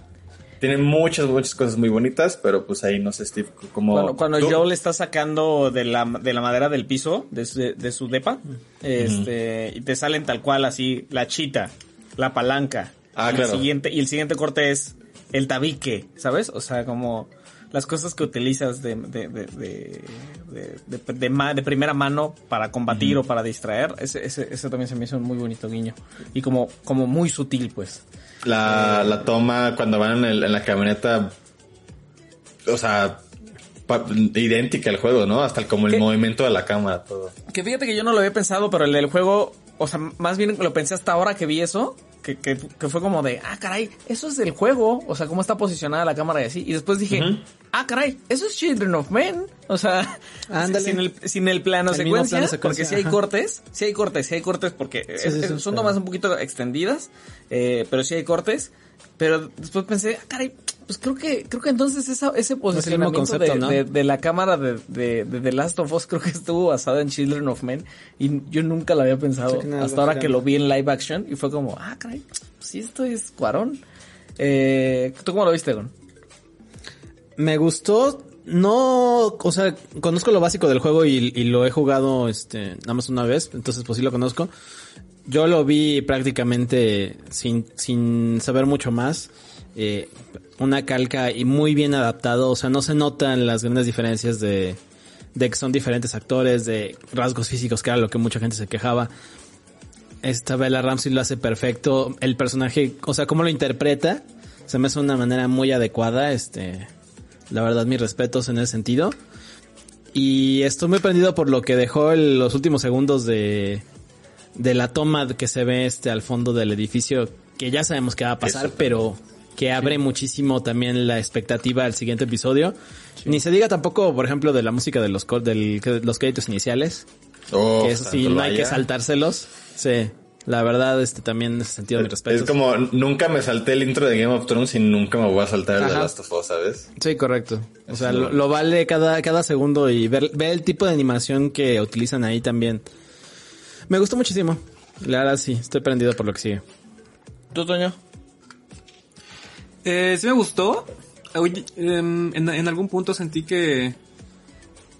tiene muchas, muchas cosas muy bonitas, pero pues ahí no sé, Steve, como... Cuando, cuando tú- Joel está sacando de la, de la madera del piso, de su, de su depa, este, y te salen tal cual así, la chita, la palanca. Ah, y claro. El siguiente, y el siguiente corte es el tabique, ¿sabes? O sea, como las cosas que utilizas de, de, de, de, de, de- de ma- de primera mano para combatir o para distraer, ese, ese, ese también se me hizo un muy bonito guiño. Y como, como muy sutil, pues. La, la toma cuando van en, el- en la camioneta, o sea, pa- idéntica al juego, ¿no? Hasta el- como el ¿Qué? movimiento de la cámara, todo. Que fíjate que yo no lo había pensado, pero el del juego, o sea, más bien lo pensé hasta ahora que vi eso, que, que, que fue como de, ah, caray, eso es del juego, o sea, cómo está posicionada la cámara y así. Y después dije, ah, caray, eso es Children of Men, o sea, Ándale. sin el, sin el plano El secuencia, plano secuencia, porque si hay cortes, si hay cortes, si hay cortes, porque Sí, es- sí, es- sí, son tomas un poquito extendidas, eh, pero sí hay cortes. Pero después pensé, ah, caray, pues creo que, creo que entonces esa, ese posicionamiento concepto, de, ¿no? de- de la cámara de, de, de The Last of Us creo que estuvo basada en Children of Men y yo nunca lo había pensado Sí, hasta ahora que lo vi en live action y fue como, ah, caray, pues sí, esto es Cuarón. Eh, ¿Tú cómo lo viste, Gon? Me gustó, no, o sea, conozco lo básico del juego y, y lo he jugado, este, nada más una vez, entonces pues sí lo conozco. Yo lo vi prácticamente sin, sin saber mucho más. Eh, una calca y muy bien adaptado, o sea, no se notan las grandes diferencias de, de que son diferentes actores, de rasgos físicos, que era lo que mucha gente se quejaba. Esta Bella Ramsey lo hace perfecto. El personaje, o sea, cómo lo interpreta, se me hace de una manera muy adecuada. Este, la verdad, mis respetos en ese sentido. Y estoy muy prendido por lo que dejó el- los últimos segundos de, de la toma que se ve este al fondo del edificio, que ya sabemos que va a pasar, Eso. pero que abre muchísimo también la expectativa al siguiente episodio. Ni se diga tampoco, por ejemplo, de la música de los, del, que- los créditos iniciales, Oh, que eso sí, no hay que saltárselos. Sí, la verdad, este también en ese sentido, mi respeto. Es como, nunca me salté el intro de Game of Thrones y nunca me voy a saltar el de. Last of Us, ¿sabes? Sí, correcto. O sea, lo, lo vale cada, cada segundo y ver, ver el tipo de animación que utilizan ahí también. Me gustó muchísimo. La verdad sí, estoy prendido por lo que sigue. ¿Tú, Toño? Eh, sí me gustó. Oye, em, en, en algún punto sentí que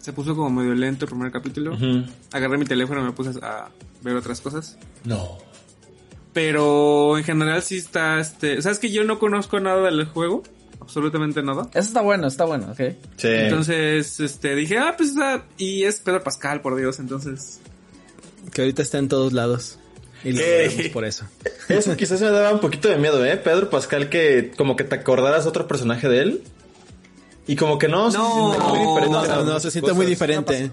se puso como medio lento el primer capítulo. Agarré mi teléfono y me puse a ver otras cosas. No. Pero en general sí está, este... ¿Sabes que yo no conozco nada del juego? Absolutamente nada. Eso está bueno, está bueno, ok. Sí. Entonces, este, dije, ah, pues está... Y es Pedro Pascal, por Dios, entonces... Que ahorita está en todos lados. Y lo vemos por eso. Eso quizás me daba un poquito de miedo, ¿eh? Pedro Pascal, que como que te acordaras otro personaje de él. Y como que no, se No, siente muy diferente. No, no, muchas se siente cosas. muy diferente.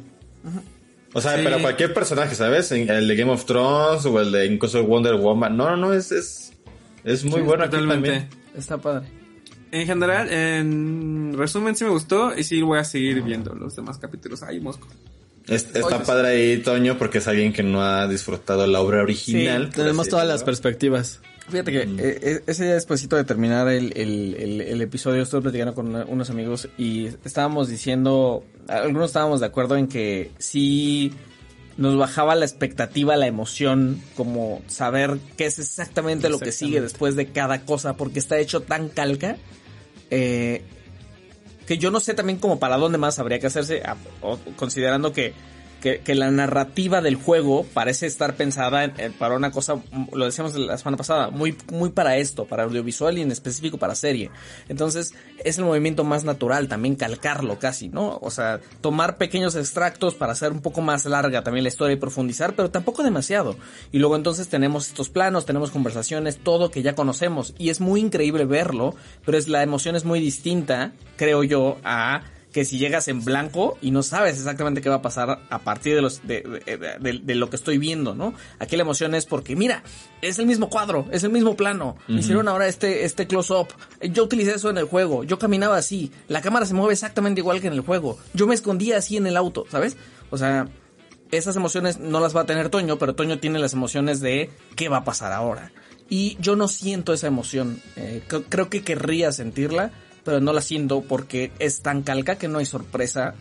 O sea, Sí. pero cualquier personaje, ¿sabes? El de Game of Thrones o el de incluso Wonder Woman. No, no, no, es, es, es muy Sí, bueno aquí totalmente. también. Está padre. En general, en resumen, sí me gustó y sí voy a seguir viendo los demás capítulos. Ay, mosco. Es- está Oye, padre ahí, Toño, porque es alguien que no ha disfrutado la obra original. Tenemos todas las perspectivas. Fíjate que eh, eh, ese día despuesito de terminar el, el, el, el episodio estuve platicando con una- unos amigos y estábamos diciendo, algunos estábamos de acuerdo en que sí nos bajaba la expectativa, la emoción, como saber qué es exactamente lo que sigue después de cada cosa, porque está hecho tan calca, eh, que yo no sé también como para dónde más habría que hacerse, considerando que, que, que la narrativa del juego parece estar pensada en- en- para una cosa, lo decíamos la semana pasada, muy, muy para esto, para audiovisual y en específico para serie. Entonces es el movimiento más natural, también calcarlo casi, ¿no? O sea, tomar pequeños extractos para hacer un poco más larga también la historia y profundizar, pero tampoco demasiado. Y luego entonces tenemos estos planos, tenemos conversaciones, todo que ya conocemos y es muy increíble verlo, pero es la emoción es muy distinta, creo yo, a que si llegas en blanco y no sabes exactamente qué va a pasar a partir de los de, de- de- de lo que estoy viendo, ¿no? Aquí la emoción es porque mira, es el mismo cuadro, es el mismo plano. Hicieron ahora este este close up. Yo utilicé eso en el juego. Yo caminaba así, la cámara se mueve exactamente igual que en el juego. Yo me escondía así en el auto, ¿sabes? O sea, esas emociones no las va a tener Toño, pero Toño tiene las emociones de qué va a pasar ahora. Y yo no siento esa emoción. Eh, cre- creo que querría sentirla, pero no la siento porque es tan calca que no hay sorpresa.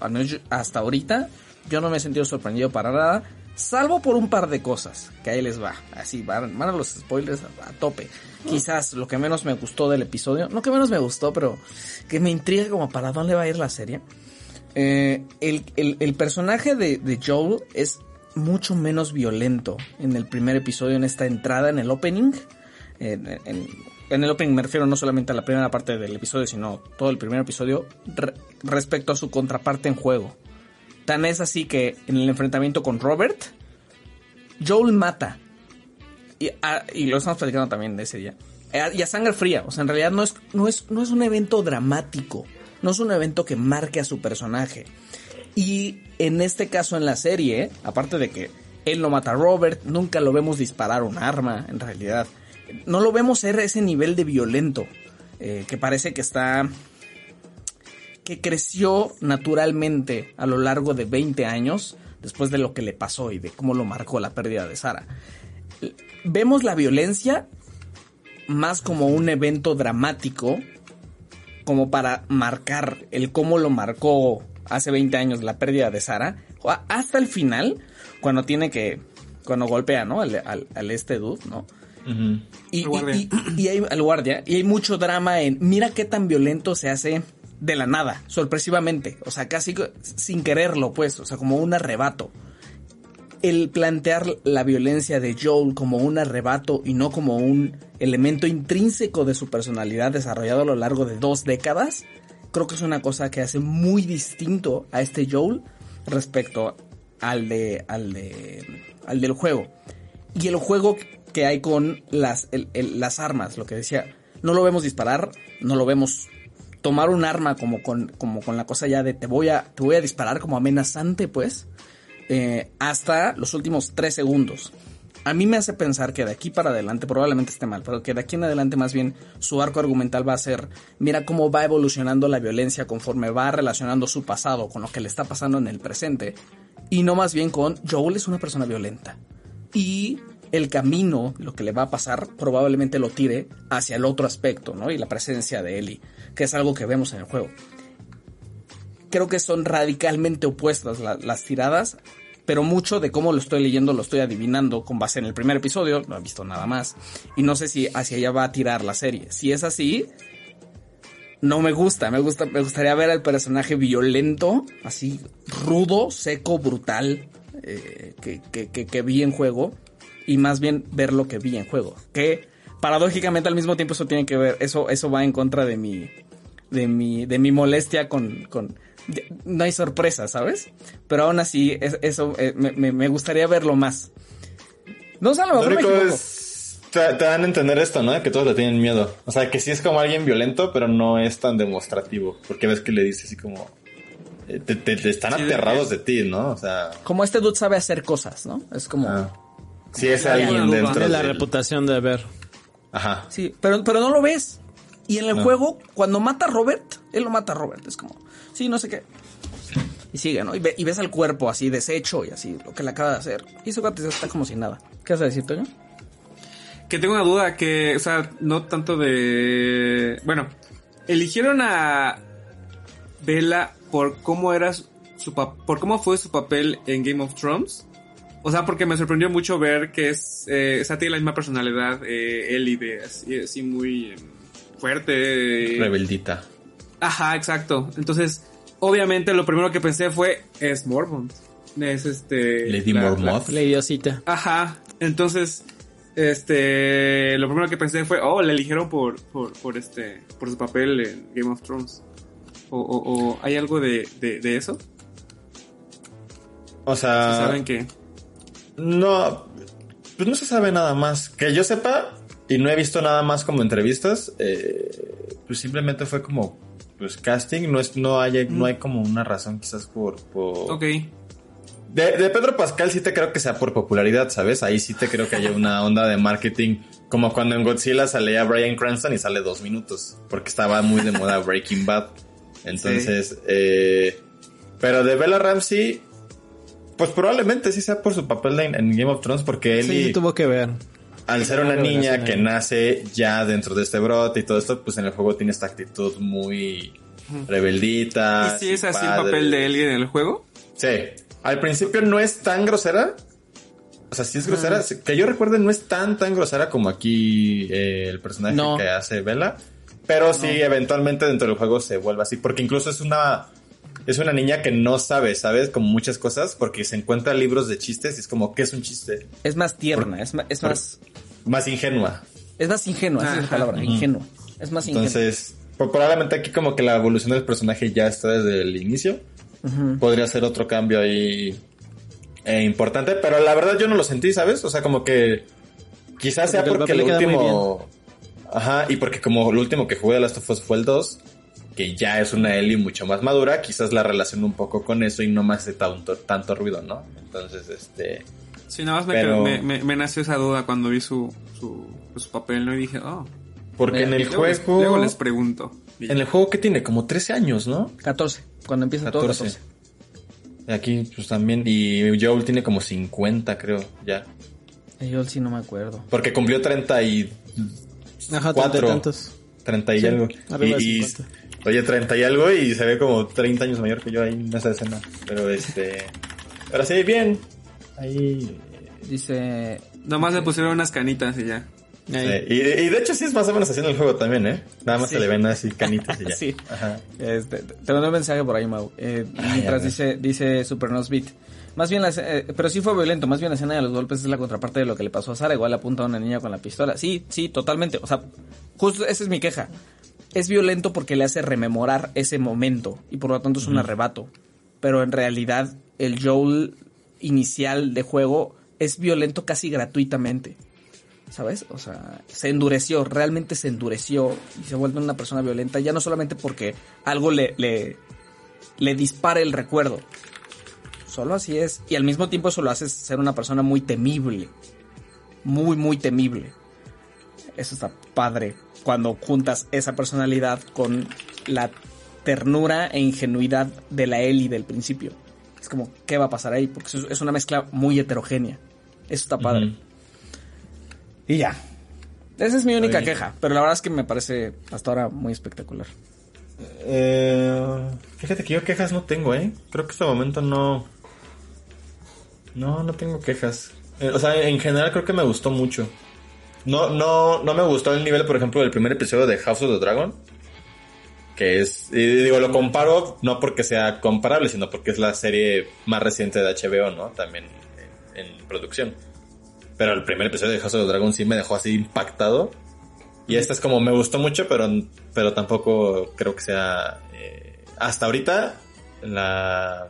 Hasta ahorita yo no me he sentido sorprendido para nada, salvo por un par de cosas, que ahí les va. Así van, van a los spoilers a, tope. Quizás lo que menos me gustó del episodio, no que menos me gustó, pero que me intriga como para dónde va a ir la serie. Eh, el, el- personaje de, de Joel es mucho menos violento en el primer episodio, en esta entrada, en el opening. En, en- en el opening me refiero no solamente a la primera parte del episodio, sino todo el primer episodio re- respecto a su contraparte en juego. Tan es así que en el enfrentamiento con Robert, Joel mata. Y, ah, lo estamos platicando también de ese día. Eh, Y a sangre fría. O sea, en realidad no es, no es, no es un evento dramático. No es un evento que marque a su personaje. Y en este caso en la serie, aparte de que él no mata a Robert, nunca lo vemos disparar un arma, en realidad. No lo vemos ser ese nivel de violento. eh, que parece que está que creció naturalmente a lo largo de 20 años después de lo que le pasó y de cómo lo marcó la pérdida de Sara. Vemos la violencia más como un evento dramático, como para marcar el cómo lo marcó hace 20 años la pérdida de Sara, hasta el final, cuando tiene que, cuando golpea, ¿no? Al, al- al este dude, ¿no? Y, y- y- y hay al guardia y hay mucho drama en mira qué tan violento se hace de la nada, sorpresivamente, o sea, casi sin quererlo, pues, o sea, como un arrebato. El plantear la violencia de Joel como un arrebato y no como un elemento intrínseco de su personalidad desarrollado a lo largo de dos décadas, creo que es una cosa que hace muy distinto a este Joel respecto al de al de al del juego. Y el juego que hay con las las armas lo que decía no lo vemos disparar no lo vemos tomar un arma como con como con la cosa ya de te voy a te voy a disparar como amenazante pues eh, hasta los últimos tres segundos a mí me hace pensar que de aquí para adelante, probablemente esté mal, pero que de aquí en adelante más bien su arco argumental va a ser, mira cómo va evolucionando la violencia conforme va relacionando su pasado con lo que le está pasando en el presente, y no más bien con Joel es una persona violenta. Y el camino, lo que le va a pasar, probablemente lo tire hacia el otro aspecto, ¿no? Y la presencia de Ellie, que es algo que vemos en el juego. Creo que son radicalmente opuestas la- las tiradas, pero mucho de cómo lo estoy leyendo lo estoy adivinando con base en el primer episodio, no he visto nada más, y no sé si hacia allá va a tirar la serie. Si es así, no me gusta, me gusta, me gustaría ver al personaje violento, así rudo, seco, brutal, eh, que, que vi en juego, y más bien ver lo que vi en juego. Que paradójicamente al mismo tiempo eso tiene que ver, eso, eso va en contra de mi, de mi, de mi molestia con, con, de- no hay sorpresa, ¿sabes? Pero aún así, es- eso eh, me, me- gustaría verlo más. No sé, a lo Lo mejor me equivoco. es. Te, te dan a entender esto, ¿no? Que todos le tienen miedo. O sea, que sí es como alguien violento, pero no es tan demostrativo. Porque ves que le dice así como. eh, Te, te- te están Sí, de aterrados de ti, ¿no? O sea. Como este dude sabe hacer cosas, ¿no? Es como... ah. Sí es alguien dentro Tiene la del- reputación de ver. Ajá. Sí, pero, pero no lo ves. Y en el No. juego, cuando mata a Robert, él lo mata a Robert. Es como, sí, no sé qué. Y sigue, ¿no? Y, ve- y ves al cuerpo así deshecho y así, lo que le acaba de hacer. Y ese cuate está como si nada. ¿Qué vas a decir, Toño? Que tengo una duda que, o sea, no tanto de... Bueno, eligieron a Bella por cómo era su, su pa- por cómo fue su papel en Game of Thrones. O sea, porque me sorprendió mucho ver que es, eh, o sea, tiene la misma personalidad, eh, Ellie, de así, así muy eh, fuerte. eh, Rebeldita. Ajá, exacto. Entonces, obviamente lo primero que pensé fue, es Mormont. Es este... Lady la- Mormont. La idiosita. Ajá, entonces, este, lo primero que pensé fue, oh, le eligieron por, por, por este, por su papel en Game of Thrones. O, o, o ¿hay algo de, de, de eso? O sea. Si saben que, No, pues no se sabe nada más. Que yo sepa, y no he visto nada más como entrevistas, eh, pues simplemente fue como pues casting, no es, no hay, no hay como una razón quizás por, por... Ok. De, de Pedro Pascal sí te creo que sea por popularidad, ¿sabes? Ahí sí te creo que haya una onda de marketing, como cuando en Godzilla salía Brian Cranston y sale dos minutos, porque estaba muy de moda Breaking Bad. Entonces, eh, pero de Bella Ramsey, pues probablemente sí sea por su papel en, en Game of Thrones, porque él Sí, tuvo que ver. al ser una niña que nace ya dentro de este brote y todo esto, pues en el juego tiene esta actitud muy rebeldita. ¿Y si es así el papel de Ellie en el juego? Sí. Al principio no es tan grosera. O sea, sí es grosera. Que yo recuerde, no es tan, tan grosera como aquí eh, el personaje No. que hace Bella. Pero sí, eventualmente dentro del juego se vuelve así. Porque incluso es una. Es una niña que no sabe, ¿sabes? Como muchas cosas. Porque se encuentra libros de chistes y es como, ¿qué es un chiste? Es más tierna, es, ma- es por- más, Más ingenua. es más ingenua, esa es la palabra, ingenua. Es más ingenua. Entonces, probablemente aquí como que la evolución del personaje ya está desde el inicio. Podría ser otro cambio ahí eh, importante, pero la verdad yo no lo sentí, ¿sabes? O sea, como que quizás sea Porque el último... Ajá, y porque como lo último que jugué de Last of Us fue el 2, que ya es una Ellie mucho más madura, quizás la relaciono un poco con eso y no me hace tanto, tanto ruido, ¿no? Entonces, este... Sí, nada más me, Pero- me, me- me nació esa duda cuando vi su, su, su papel, ¿no? Y dije, oh. Porque en el Luego les, juego... luego les pregunto. En el juego que tiene como 13 años, ¿no? 14, cuando empieza todo 14. 14. Aquí pues también, y Joel tiene como 50 creo, ya. Yo sí no me acuerdo. Porque cumplió 30 y... Ajá, Cuatro. treinta y tantos. 30 y Sí, algo. Y, y- 50. Oye, 30 y algo y se ve como 30 años mayor que yo ahí en esa escena. Pero este... Pero sí, bien. Ahí... Dice, Nomás le pusieron unas canitas y ya. Sí. Y, y de hecho sí es más o menos así en el juego también, ¿eh? Nada más Sí. se le ven así canitas y ya. Sí. Ajá. Este, te mandé un mensaje por ahí, Mau. Eh, Ay, mientras dice, dice Supernosbeat. Más bien, la, eh, pero sí fue violento. Más bien la escena de los golpes es la contraparte de lo que le pasó a Sara. Igual apunta a una niña con la pistola. Sí, sí, totalmente. O sea, justo esa es mi queja. Es violento porque le hace rememorar ese momento y por lo tanto es un arrebato. Pero en realidad el Joel inicial de juego es violento casi gratuitamente. ¿Sabes? O sea, se endureció, realmente se endureció y se vuelve una persona violenta, ya no solamente porque algo le, le, le dispara el recuerdo. Solo así es. Y al mismo tiempo eso lo hace ser una persona muy temible. Muy, muy temible. Eso está padre. Cuando juntas esa personalidad con la ternura e ingenuidad de la Ellie del principio. Es como, ¿qué va a pasar ahí? Porque es- una mezcla muy heterogénea. Eso está padre. Y ya. Esa es mi única queja, pero la verdad es que me parece hasta ahora muy espectacular. Eh, fíjate que yo quejas no tengo, ¿eh? Creo que este momento no... No, no tengo quejas. Eh, o sea, en general creo que me gustó mucho. No, no, no me gustó el nivel, por ejemplo, del primer episodio de House of the Dragon. Que es, y digo, lo comparo no porque sea comparable, sino porque es la serie más reciente de HBO, ¿no? También en, producción. Pero el primer episodio de House of the Dragon sí me dejó así impactado. Y esta es como, me gustó mucho, pero, pero tampoco creo que sea, eh, hasta ahorita, la,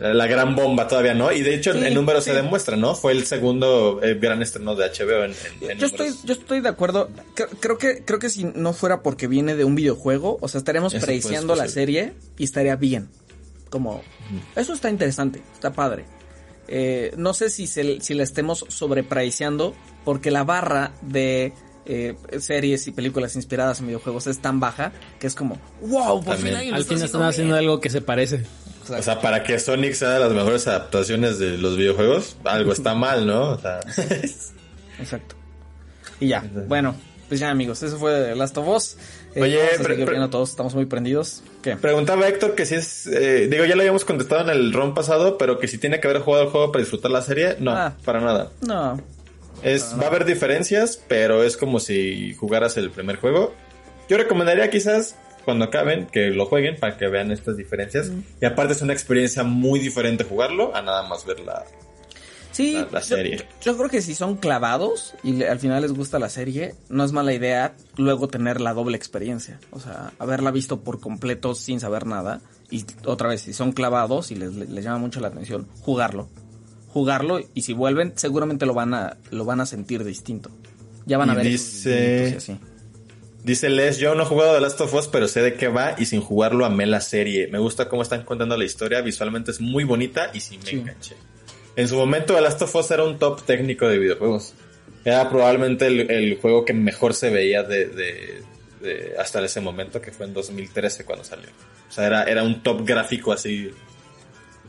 la gran bomba todavía, ¿no? Y de hecho, Sí, el número sí. se demuestra, ¿no? Fue el segundo eh, gran estreno de HBO en, en- en Yo estoy, yo estoy de acuerdo. Creo, creo que, creo que si no fuera porque viene de un videojuego, o sea, estaríamos preiciando la serie y estaría bien. Como, eso está interesante, está padre. Eh, no sé si, se, si la estemos sobrepreciando porque la barra de eh, series y películas inspiradas en videojuegos es tan baja que es como, wow, por fin Al están haciendo haciendo bien". algo que se parece. O sea, para que Sonic sea de las mejores adaptaciones de los videojuegos, algo está mal, ¿no? O sea, Exacto. Y ya, bueno, pues ya amigos, eso fue Last of Us. Eh, Oye, viendo todos, estamos muy prendidos. ¿Qué? preguntaba Héctor que si es, eh, digo, ya lo habíamos contestado en el ron pasado, pero que si tiene que haber jugado el juego para disfrutar la serie, no, Ah. para nada. No, Es, va a haber diferencias, pero es como si jugaras el primer juego. Yo recomendaría quizás cuando acaben que lo jueguen para que vean estas diferencias. Y aparte es una experiencia muy diferente jugarlo a nada más ver la... Sí, La- la yo- serie. Yo, yo creo que si son clavados y le- al final les gusta la serie, no es mala idea luego tener la doble experiencia. O sea, haberla visto por completo sin saber nada. Y otra vez, si son clavados y les, les llama mucho la atención, jugarlo. Jugarlo y si vuelven, seguramente lo van a, lo van a sentir distinto. Ya van a Y ver dice- así. Dice Les, yo no he jugado The Last of Us, pero sé de qué va y sin jugarlo amé la serie. Me gusta cómo están contando la historia, visualmente es muy bonita y sí me enganché. En su momento The Last of Us era un top técnico de videojuegos. Era probablemente el, el juego que mejor se veía de, de- de- hasta ese momento, que fue en 2013 cuando salió. O sea, era, era un top gráfico así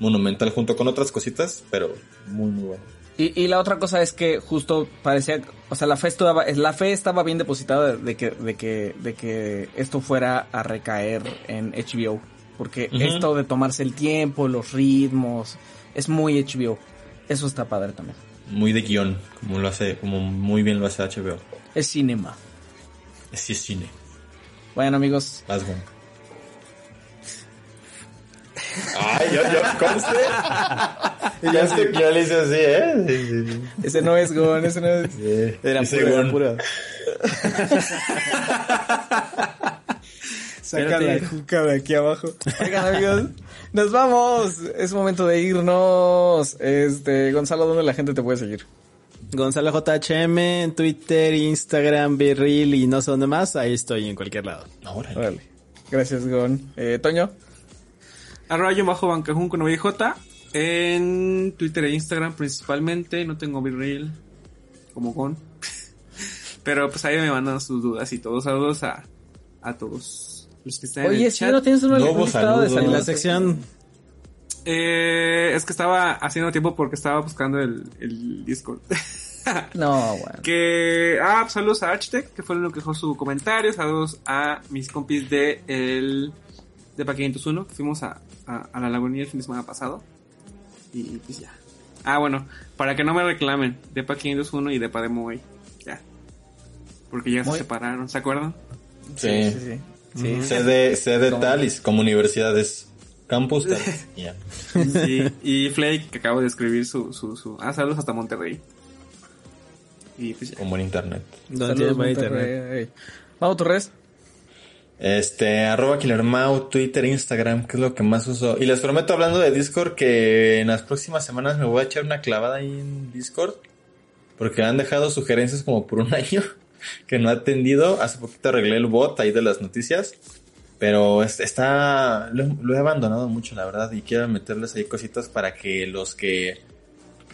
monumental junto con otras cositas, pero muy muy bueno. Y, y la otra cosa es que justo parecía, o sea, la fe estaba, la fe estaba bien depositada de que, de que, de que esto fuera a recaer en HBO. Porque esto de tomarse el tiempo, los ritmos, es muy HBO. Eso está padre también. Muy de guion, como lo hace, como muy bien lo hace HBO. Es cinema. Sí es cine. Bueno amigos, Vas, Gon. Ay, yo, yo, conste. ya es que yo le hice así, ¿eh? Sí, sí, sí. ese no es Gon, ese no es... Sí. Era Ese era pura. Saca la juca de aquí abajo. Oigan, amigos, nos vamos. Es momento de irnos. Este, Gonzalo, ¿dónde la gente te puede seguir? Gonzalo JHM en Twitter, Instagram, Birril y no sé dónde más. Ahí estoy en cualquier lado. Órale. Órale. Gracias, Gon. Eh, Toño. Arroba yo bajo bancajun con OBJ. En Twitter e Instagram principalmente. No tengo Virreal como con. Pero pues ahí me mandan sus dudas y todos saludos a, a todos los que están en Oye, el si chat. no tienes un listado de saludos. En la sección Eh, es que estaba haciendo tiempo porque estaba buscando el, el Discord. No, bueno. que, ah, pues, saludos a Architect, que fue el que dejó su comentario. Saludos a mis compis de el de Pa 501, que fuimos a, a, a la lagunilla el fin de semana pasado. Y pues ya. Ah, bueno, para que no me reclamen, de Pa 501 y de Pa de Moy. Ya. Porque ya Muy- se separaron, ¿se acuerdan? Sí. Sí, sí. Sí, Sede, sede tal y como universidades. Campus tal. Ya. Sí, y Flake, que acabo de escribir su, su, su, ah, saludos hasta Monterrey. Y pues ya. Como en internet. donde Saludos, buen Monterrey. internet. Mau Torres. Este, arroba killermau, Twitter, Instagram, que es lo que más uso. Y les prometo, hablando de Discord, que en las próximas semanas me voy a echar una clavada ahí en Discord. Porque han dejado sugerencias como por un año que no he atendido. Hace poquito arreglé el bot ahí de las noticias. Pero es- está, lo, lo he abandonado mucho, la verdad. Y quiero meterles ahí cositas para que los que,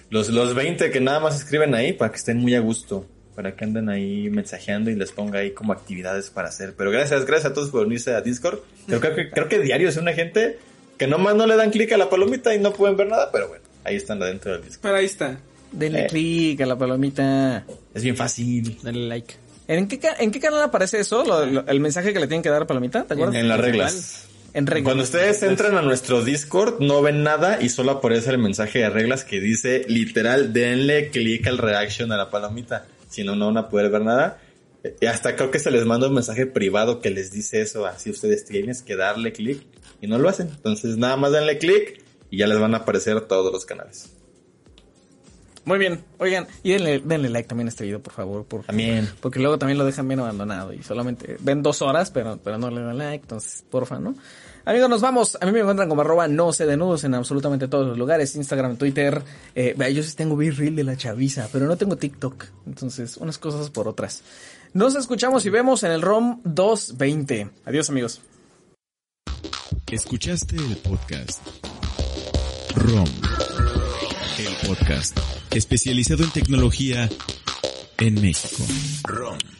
los, los 20 que nada más escriben ahí, para que estén muy a gusto. Para que anden ahí mensajeando y les ponga ahí como actividades para hacer. Pero gracias, gracias a todos por unirse a Discord. Creo, que creo que diario es una gente que nomás no le dan clic a la palomita y no pueden ver nada, pero bueno, ahí están adentro del Discord. Pero ahí está. Denle Eh. click a la palomita. Es bien fácil. Dale like. ¿En qué, ¿En qué canal aparece eso? Lo- lo- el mensaje que le tienen que dar a palomita, ¿te acuerdas? En las reglas. En reglas. Cuando ustedes entran a nuestro Discord, no ven nada y solo aparece el mensaje de reglas que dice literal, denle clic al reaction a la palomita. Si no, no van a poder ver nada. Y hasta creo que se les manda un mensaje privado que les dice eso. Así ustedes tienen que darle clic y no lo hacen. Entonces nada más denle clic y ya les van a aparecer todos los canales. Muy bien. Oigan, y denle, denle like también a este video, por favor. Por, También. Porque luego también lo dejan bien abandonado y solamente ven dos horas, pero, pero no le dan like, entonces, porfa, ¿no? Amigos, nos vamos. A mí me encuentran como arroba no sé de nudos en absolutamente todos los lugares. Instagram, Twitter. Eh, vea, yo sí tengo Reel de la chaviza, pero no tengo TikTok. Entonces, unas cosas por otras. Nos escuchamos y vemos en el ROM 220. Adiós, amigos. Escuchaste el podcast ROM, el podcast especializado en tecnología en México. ROM.